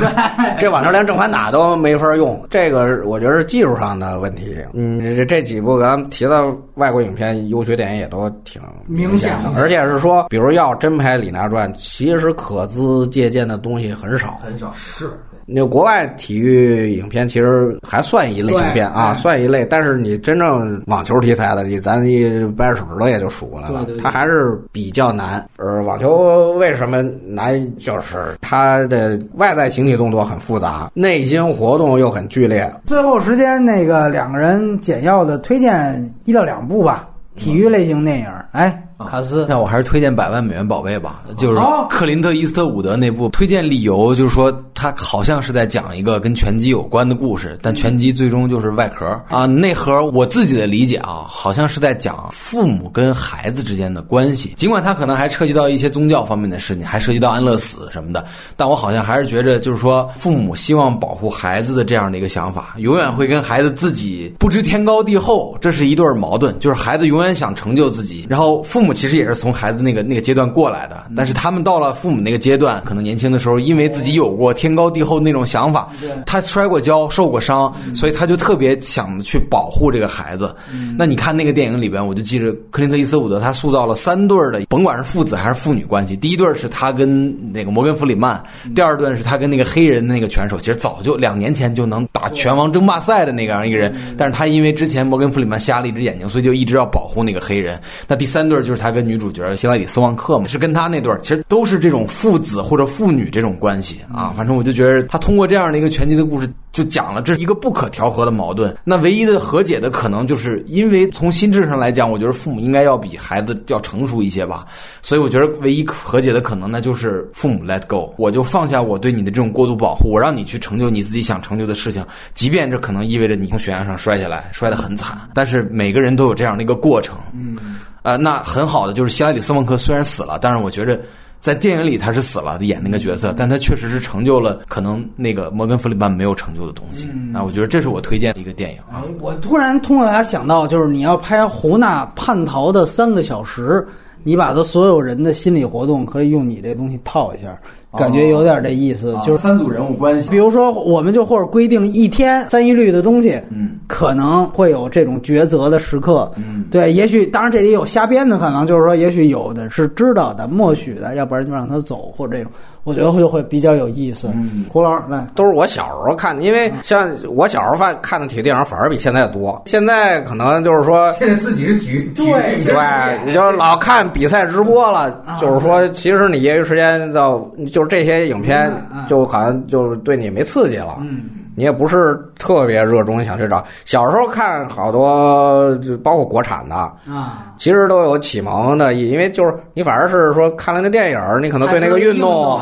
这网球连正反打都没法用，这个我觉得是技术上的问题。嗯，这这几部咱们提到外国影片优缺点也都挺明显的，而且是说，比如要真拍《李娜传》，其实可资借鉴的东西很少。很少是那国外体育影片其实还算一类型片啊，算一类，但是你真正网球题材的，你咱一掰着手指头也就数过来了它还是比较难。而，网球为什么难？就是它的外在形体动作很复杂，内心活动又很剧烈。最后时间，那个两个人简要的推荐一到两部吧，体育类型电影。哎，卡斯，那我还是推荐《百万美元宝贝》吧，就是好克林特·伊斯特伍德那部。推荐理由就是说，他好像是在讲一个跟拳击有关的故事，但拳击最终就是外壳啊。内核我自己的理解啊，好像是在讲父母跟孩子之间的关系。尽管他可能还涉及到一些宗教方面的事情，还涉及到安乐死什么的，但我好像还是觉着，就是说父母希望保护孩子的这样的一个想法，永远会跟孩子自己不知天高地厚，这是一对矛盾。就是孩子永远想成就自己，然后父母其实也是从孩子那个那个阶段过来的，但是他们到了父母那个阶段，可能年轻的时候因为自己有过天高地厚那种想法，他摔过跤、受过伤，所以他就特别想去保护这个孩子。那你看那个电影里边，我就记着克林特·伊斯伍德他塑造了三对儿的，甭管是父子还是父女关系。第一对儿是他跟那个摩根·弗里曼，第二对是他跟那个黑人那个拳手，其实早就两年前就能打拳王争霸赛的那个样一个人，但是他因为之前摩根·弗里曼瞎了一只眼睛，所以就一直要保护那个黑人。那第三对儿就是他跟女主角希拉里·斯旺克嘛，是跟他那对儿，其实都是这种父子或者父女这种关系啊。反正我就觉得他通过这样的一个拳击的故事，就讲了这是一个不可调和的矛盾。那唯一的和解的可能，就是因为从心智上来讲，我觉得父母应该要比孩子要成熟一些吧。所以我觉得唯一和解的可能，那就是父母 let go，我就放下我对你的这种过度保护，我让你去成就你自己想成就的事情，即便这可能意味着你从悬崖上摔下来，摔得很惨。但是每个人都有这样的一个过程。嗯，呃，那很好的就是希拉里·斯旺克虽然死了，但是我觉得。在电影里他是死了，演那个角色，但他确实是成就了可能那个摩根·弗里曼没有成就的东西啊！我觉得这是我推荐的一个电影啊！我突然通过大家想到，就是你要拍胡娜叛逃的三个小时，你把他所有人的心理活动可以用你这东西套一下。感觉有点这意思，就是三组人物关系。比如说，我们就或者规定一天三一律的东西，嗯，可能会有这种抉择的时刻，嗯，对，也许当然这里有瞎编的可能，就是说，也许有的是知道的、默许的，要不然就让他走，或者这种。我觉得会会比较有意思。嗯，胡老师来，都是我小时候看的，因为像我小时候看看的体育电影反而比现在多。现在可能就是说，现在自己是体育对对，你就老看比赛直播了，就是说，其实你业余时间到就是这些影片，就好像就是对你没刺激了。嗯。你也不是特别热衷想去找，小时候看好多，就包括国产的啊，其实都有启蒙的意，因为就是你反而是说看了那电影，你可能对那个运动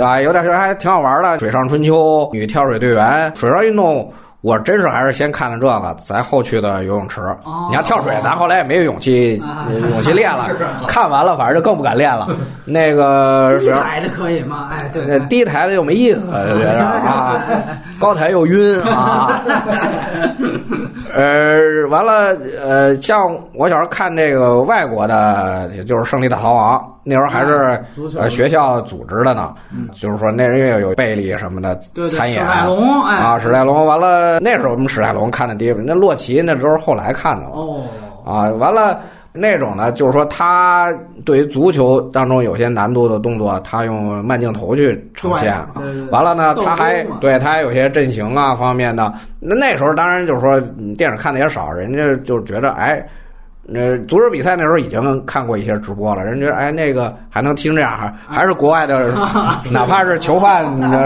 啊有点觉得还挺好玩的，《水上春秋》女跳水队员，水上运动。我真是还是先看看这个，咱后去的游泳池。你要跳水，咱后来也没有勇气勇气练了。看完了，反正就更不敢练了。那个低台的可以吗？哎，对，低台的又没意思，觉得啊，高台又晕啊。呃，完了，呃，像我小时候看那个外国的，就是《胜利大逃亡》。那时候还是呃学校组织的呢，就是说那人也有贝利什么的参演啊，史泰龙完了那时候我们史泰龙看的第一部，那洛奇那都是后来看的了哦啊，完了那种呢，就是说他对于足球当中有些难度的动作，他用慢镜头去呈现，完了呢他还对他还有些阵型啊方面的，那那时候当然就是说电影看的也少，人家就觉得哎。呃，足球比赛那时候已经看过一些直播了，人觉得哎，那个还能踢成这样，还还是国外的 哪怕是囚犯，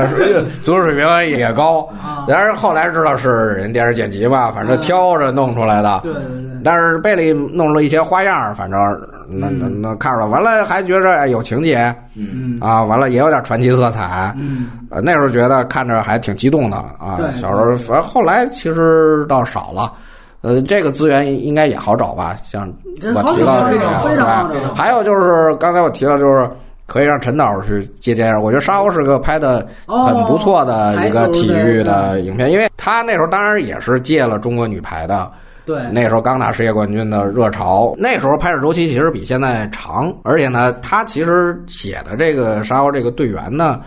足球水平也高。但是后来知道是人电视剪辑嘛，反正挑着弄出来的。对对对。但是贝利弄了一些花样，反正那那那看出来，完了还觉着有情节，嗯啊，完了也有点传奇色彩，嗯，那时候觉得看着还挺激动的啊。小时候，反正后来其实倒少了。呃，这个资源应该也好找吧？像我提到这个，还有就是刚才我提到，就是可以让陈导去接接。我觉得沙鸥是个拍的很不错的一个体育的影片，因为他那时候当然也是借了中国女排的，对，那时候刚拿世界冠军的热潮。那时候拍摄周期其实比现在长，而且呢，他其实写的这个沙鸥这个队员呢。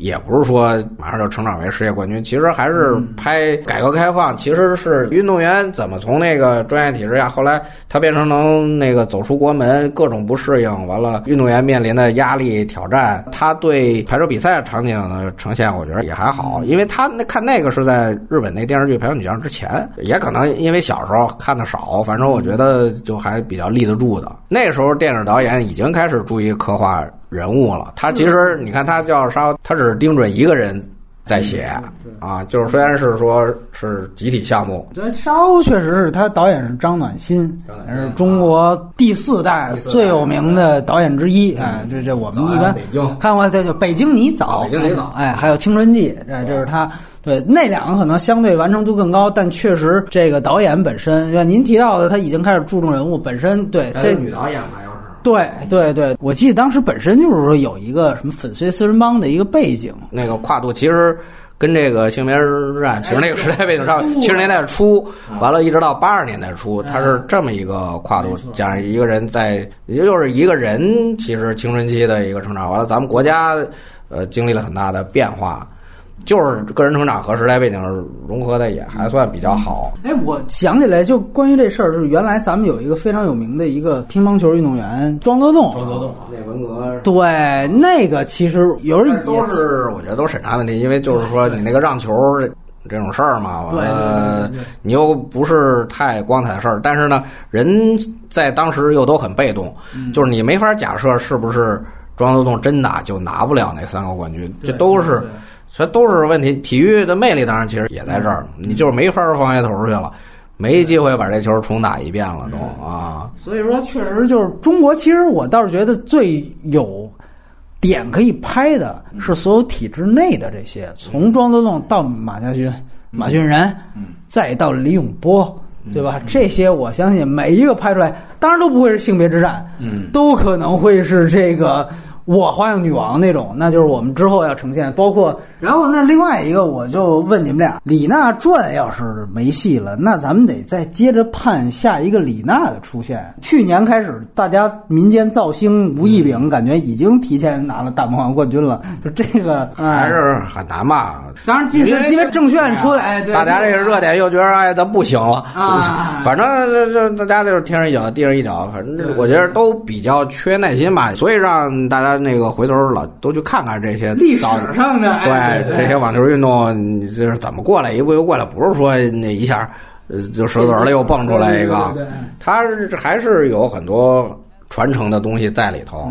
也不是说马上就成长为世界冠军，其实还是拍改革开放，其实是运动员怎么从那个专业体制下，后来他变成能那个走出国门，各种不适应，完了运动员面临的压力挑战，他对排球比赛场景的呈现，我觉得也还好，因为他那看那个是在日本那电视剧《排球女将》之前，也可能因为小时候看的少，反正我觉得就还比较立得住的。那时候电影导演已经开始注意刻画。人物了，他其实你看他叫沙，他只是盯准一个人在写啊，就是虽然是说是集体项目，对，沙鸥确实是他导演是张暖心，也是中国第四代最有名的导演之一。哎，这这我们一般北京看过，对，就《北京你早》，北京你早哎，还有《青春记》，哎，这是他。对，那两个可能相对完成度更高，但确实这个导演本身，像您提到的，他已经开始注重人物本身。对，这女导演嘛，又是。对对对，我记得当时本身就是说有一个什么粉碎四人帮的一个背景，那个跨度其实跟这个性别之战，其实那个时代背景上，七十年代初，完了一直到八十年代初，它是这么一个跨度，讲一个人在，也就是一个人其实青春期的一个成长，完了咱们国家呃经历了很大的变化。就是个人成长和时代背景融合的也还算比较好。哎，我想起来，就关于这事儿，就是原来咱们有一个非常有名的一个乒乓球运动员庄则栋。庄则栋，那文革。对，那个其实有人都是，我觉得都是审查问题，因为就是说你那个让球这种事儿嘛，完了你又不是太光彩的事儿，但是呢，人在当时又都很被动，就是你没法假设是不是庄则栋真打就拿不了那三个冠军，这都是。这都是问题。体育的魅力当然其实也在这儿，你就是没法放下头去了，没机会把这球重打一遍了都啊。所以说，确实就是中国。其实我倒是觉得最有点可以拍的是所有体制内的这些，从庄则栋到马家军、马俊仁，再到李永波，对吧？这些我相信每一个拍出来，当然都不会是性别之战，嗯，都可能会是这个。我花样女王那种，那就是我们之后要呈现。包括，然后那另外一个，我就问你们俩，李娜传要是没戏了，那咱们得再接着盼下一个李娜的出现。去年开始，大家民间造星吴亦丙，感觉已经提前拿了大魔王冠军了。就这个 还是很难吧？当然，因为因为郑炫出来，大家这个热点又觉得哎，他不行了啊。反正这这大家就是天上一脚地上一脚，反正我觉得都比较缺耐心吧，所以让大家。那个回头老都去看看这些历史上的对这些网球运动，就是怎么过来？一步又过来，不是说那一下呃就折嘴了又蹦出来一个，它还是有很多传承的东西在里头。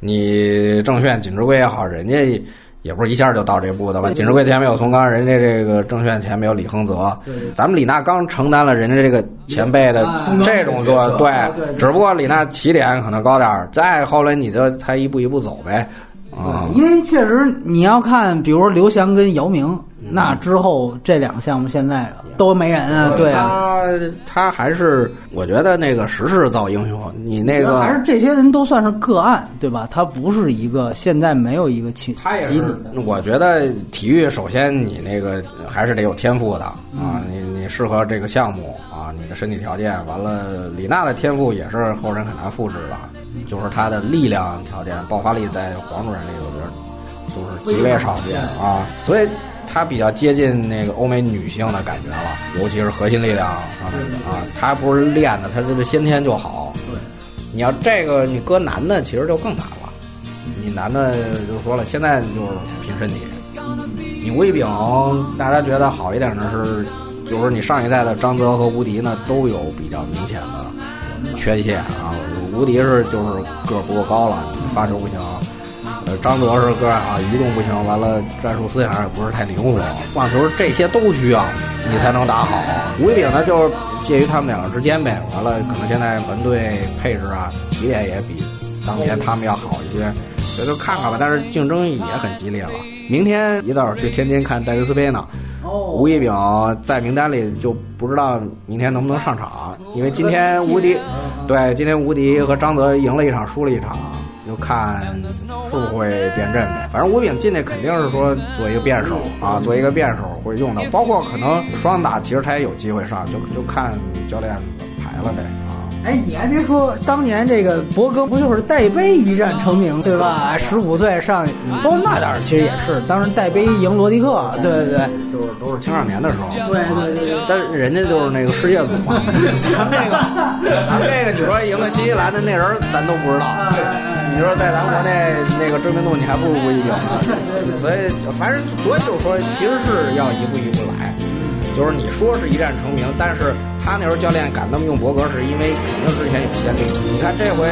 你郑炫、锦织圭也好，人家也不是一下就到这步的吧？锦织圭前面有松刚，人家这个证券前面有李亨泽，咱们李娜刚承担了人家这个前辈的这种做，对，只不过李娜起点可能高点儿，再后来你就才一步一步走呗。啊，因为确实你要看，比如说刘翔跟姚明。那之后这两个项目现在都没人啊，对啊，他他还是我觉得那个时势造英雄，你那个还是这些人都算是个案，对吧？他不是一个现在没有一个集集体的。我觉得体育首先你那个还是得有天赋的啊，你你适合这个项目啊，你的身体条件完了，李娜的天赋也是后人很难复制的，就是她的力量条件、爆发力在黄主任里我觉得就是极为少见啊，所以。他比较接近那个欧美女性的感觉了，尤其是核心力量啊啊。他不是练的，他就是先天就好。对，你要这个你搁男的，其实就更难了。你男的就说了，现在就是拼身体。你吴亦丙，大家觉得好一点的是，就是你上一代的张泽和吴迪呢，都有比较明显的缺陷啊。吴迪是就是个儿不够高了，发球不行。张德是个啊，移动不行，完了战术思想也不是太灵活，网球这些都需要你才能打好。吴一丙呢，就是介于他们两个之间呗。完了，可能现在团队配置啊，起点也比当年他们要好一些，所以就看看吧。但是竞争也很激烈了。明天一早去天津看戴维斯杯呢，吴一丙在名单里就不知道明天能不能上场，因为今天吴迪，对，今天吴迪和张泽赢了一场，输了一场。就看会不会变阵呗，反正吴炳进去肯定是说做一个辩手啊，做一个辩手会用到，包括可能双打，其实他也有机会上，就就看教练怎么排了呗啊。哎，你还别说，当年这个博哥不就是戴杯一战成名对吧？十五岁上，哦那点儿其实也是，当时戴杯赢罗迪克，对对对，就是都是青少年的时候。对对对，但是人家就是那个世界组嘛，咱们这个，咱们这个，你说赢了新西兰的那人，咱都不知道。你说在咱国内那个知名度，你还不如吴亦丙呢。所以反正所以就是说，其实是要一步一步来。就是你说是一战成名，但是他那时候教练敢那么用博格，是因为肯定之前有先例。你看这回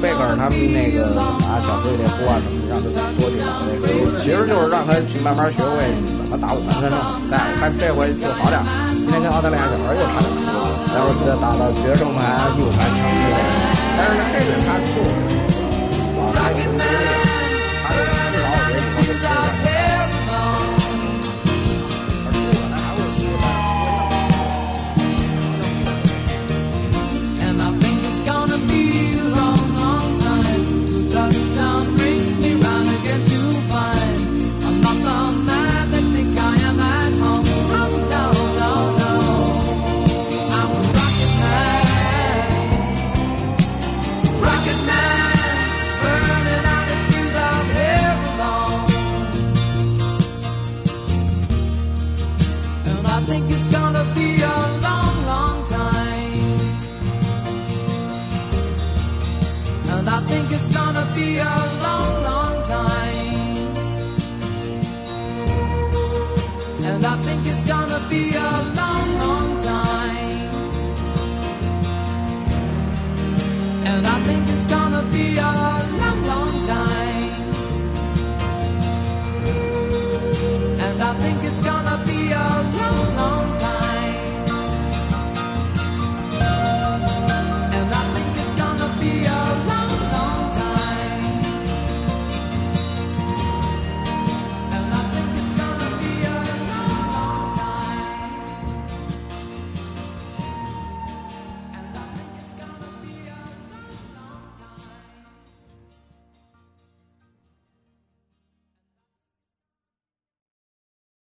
贝克尔他们那个打小队列波啊什么，让他多去打这个，其实就是让他去慢慢学会怎么打五盘三胜比赛。我看这回就好点，今天跟澳大利亚小孩又差点输了，待会儿再打到决胜盘、第五盘抢四位。但是呢，这个他就是啊他有什么经历，他至少我觉得以后就不会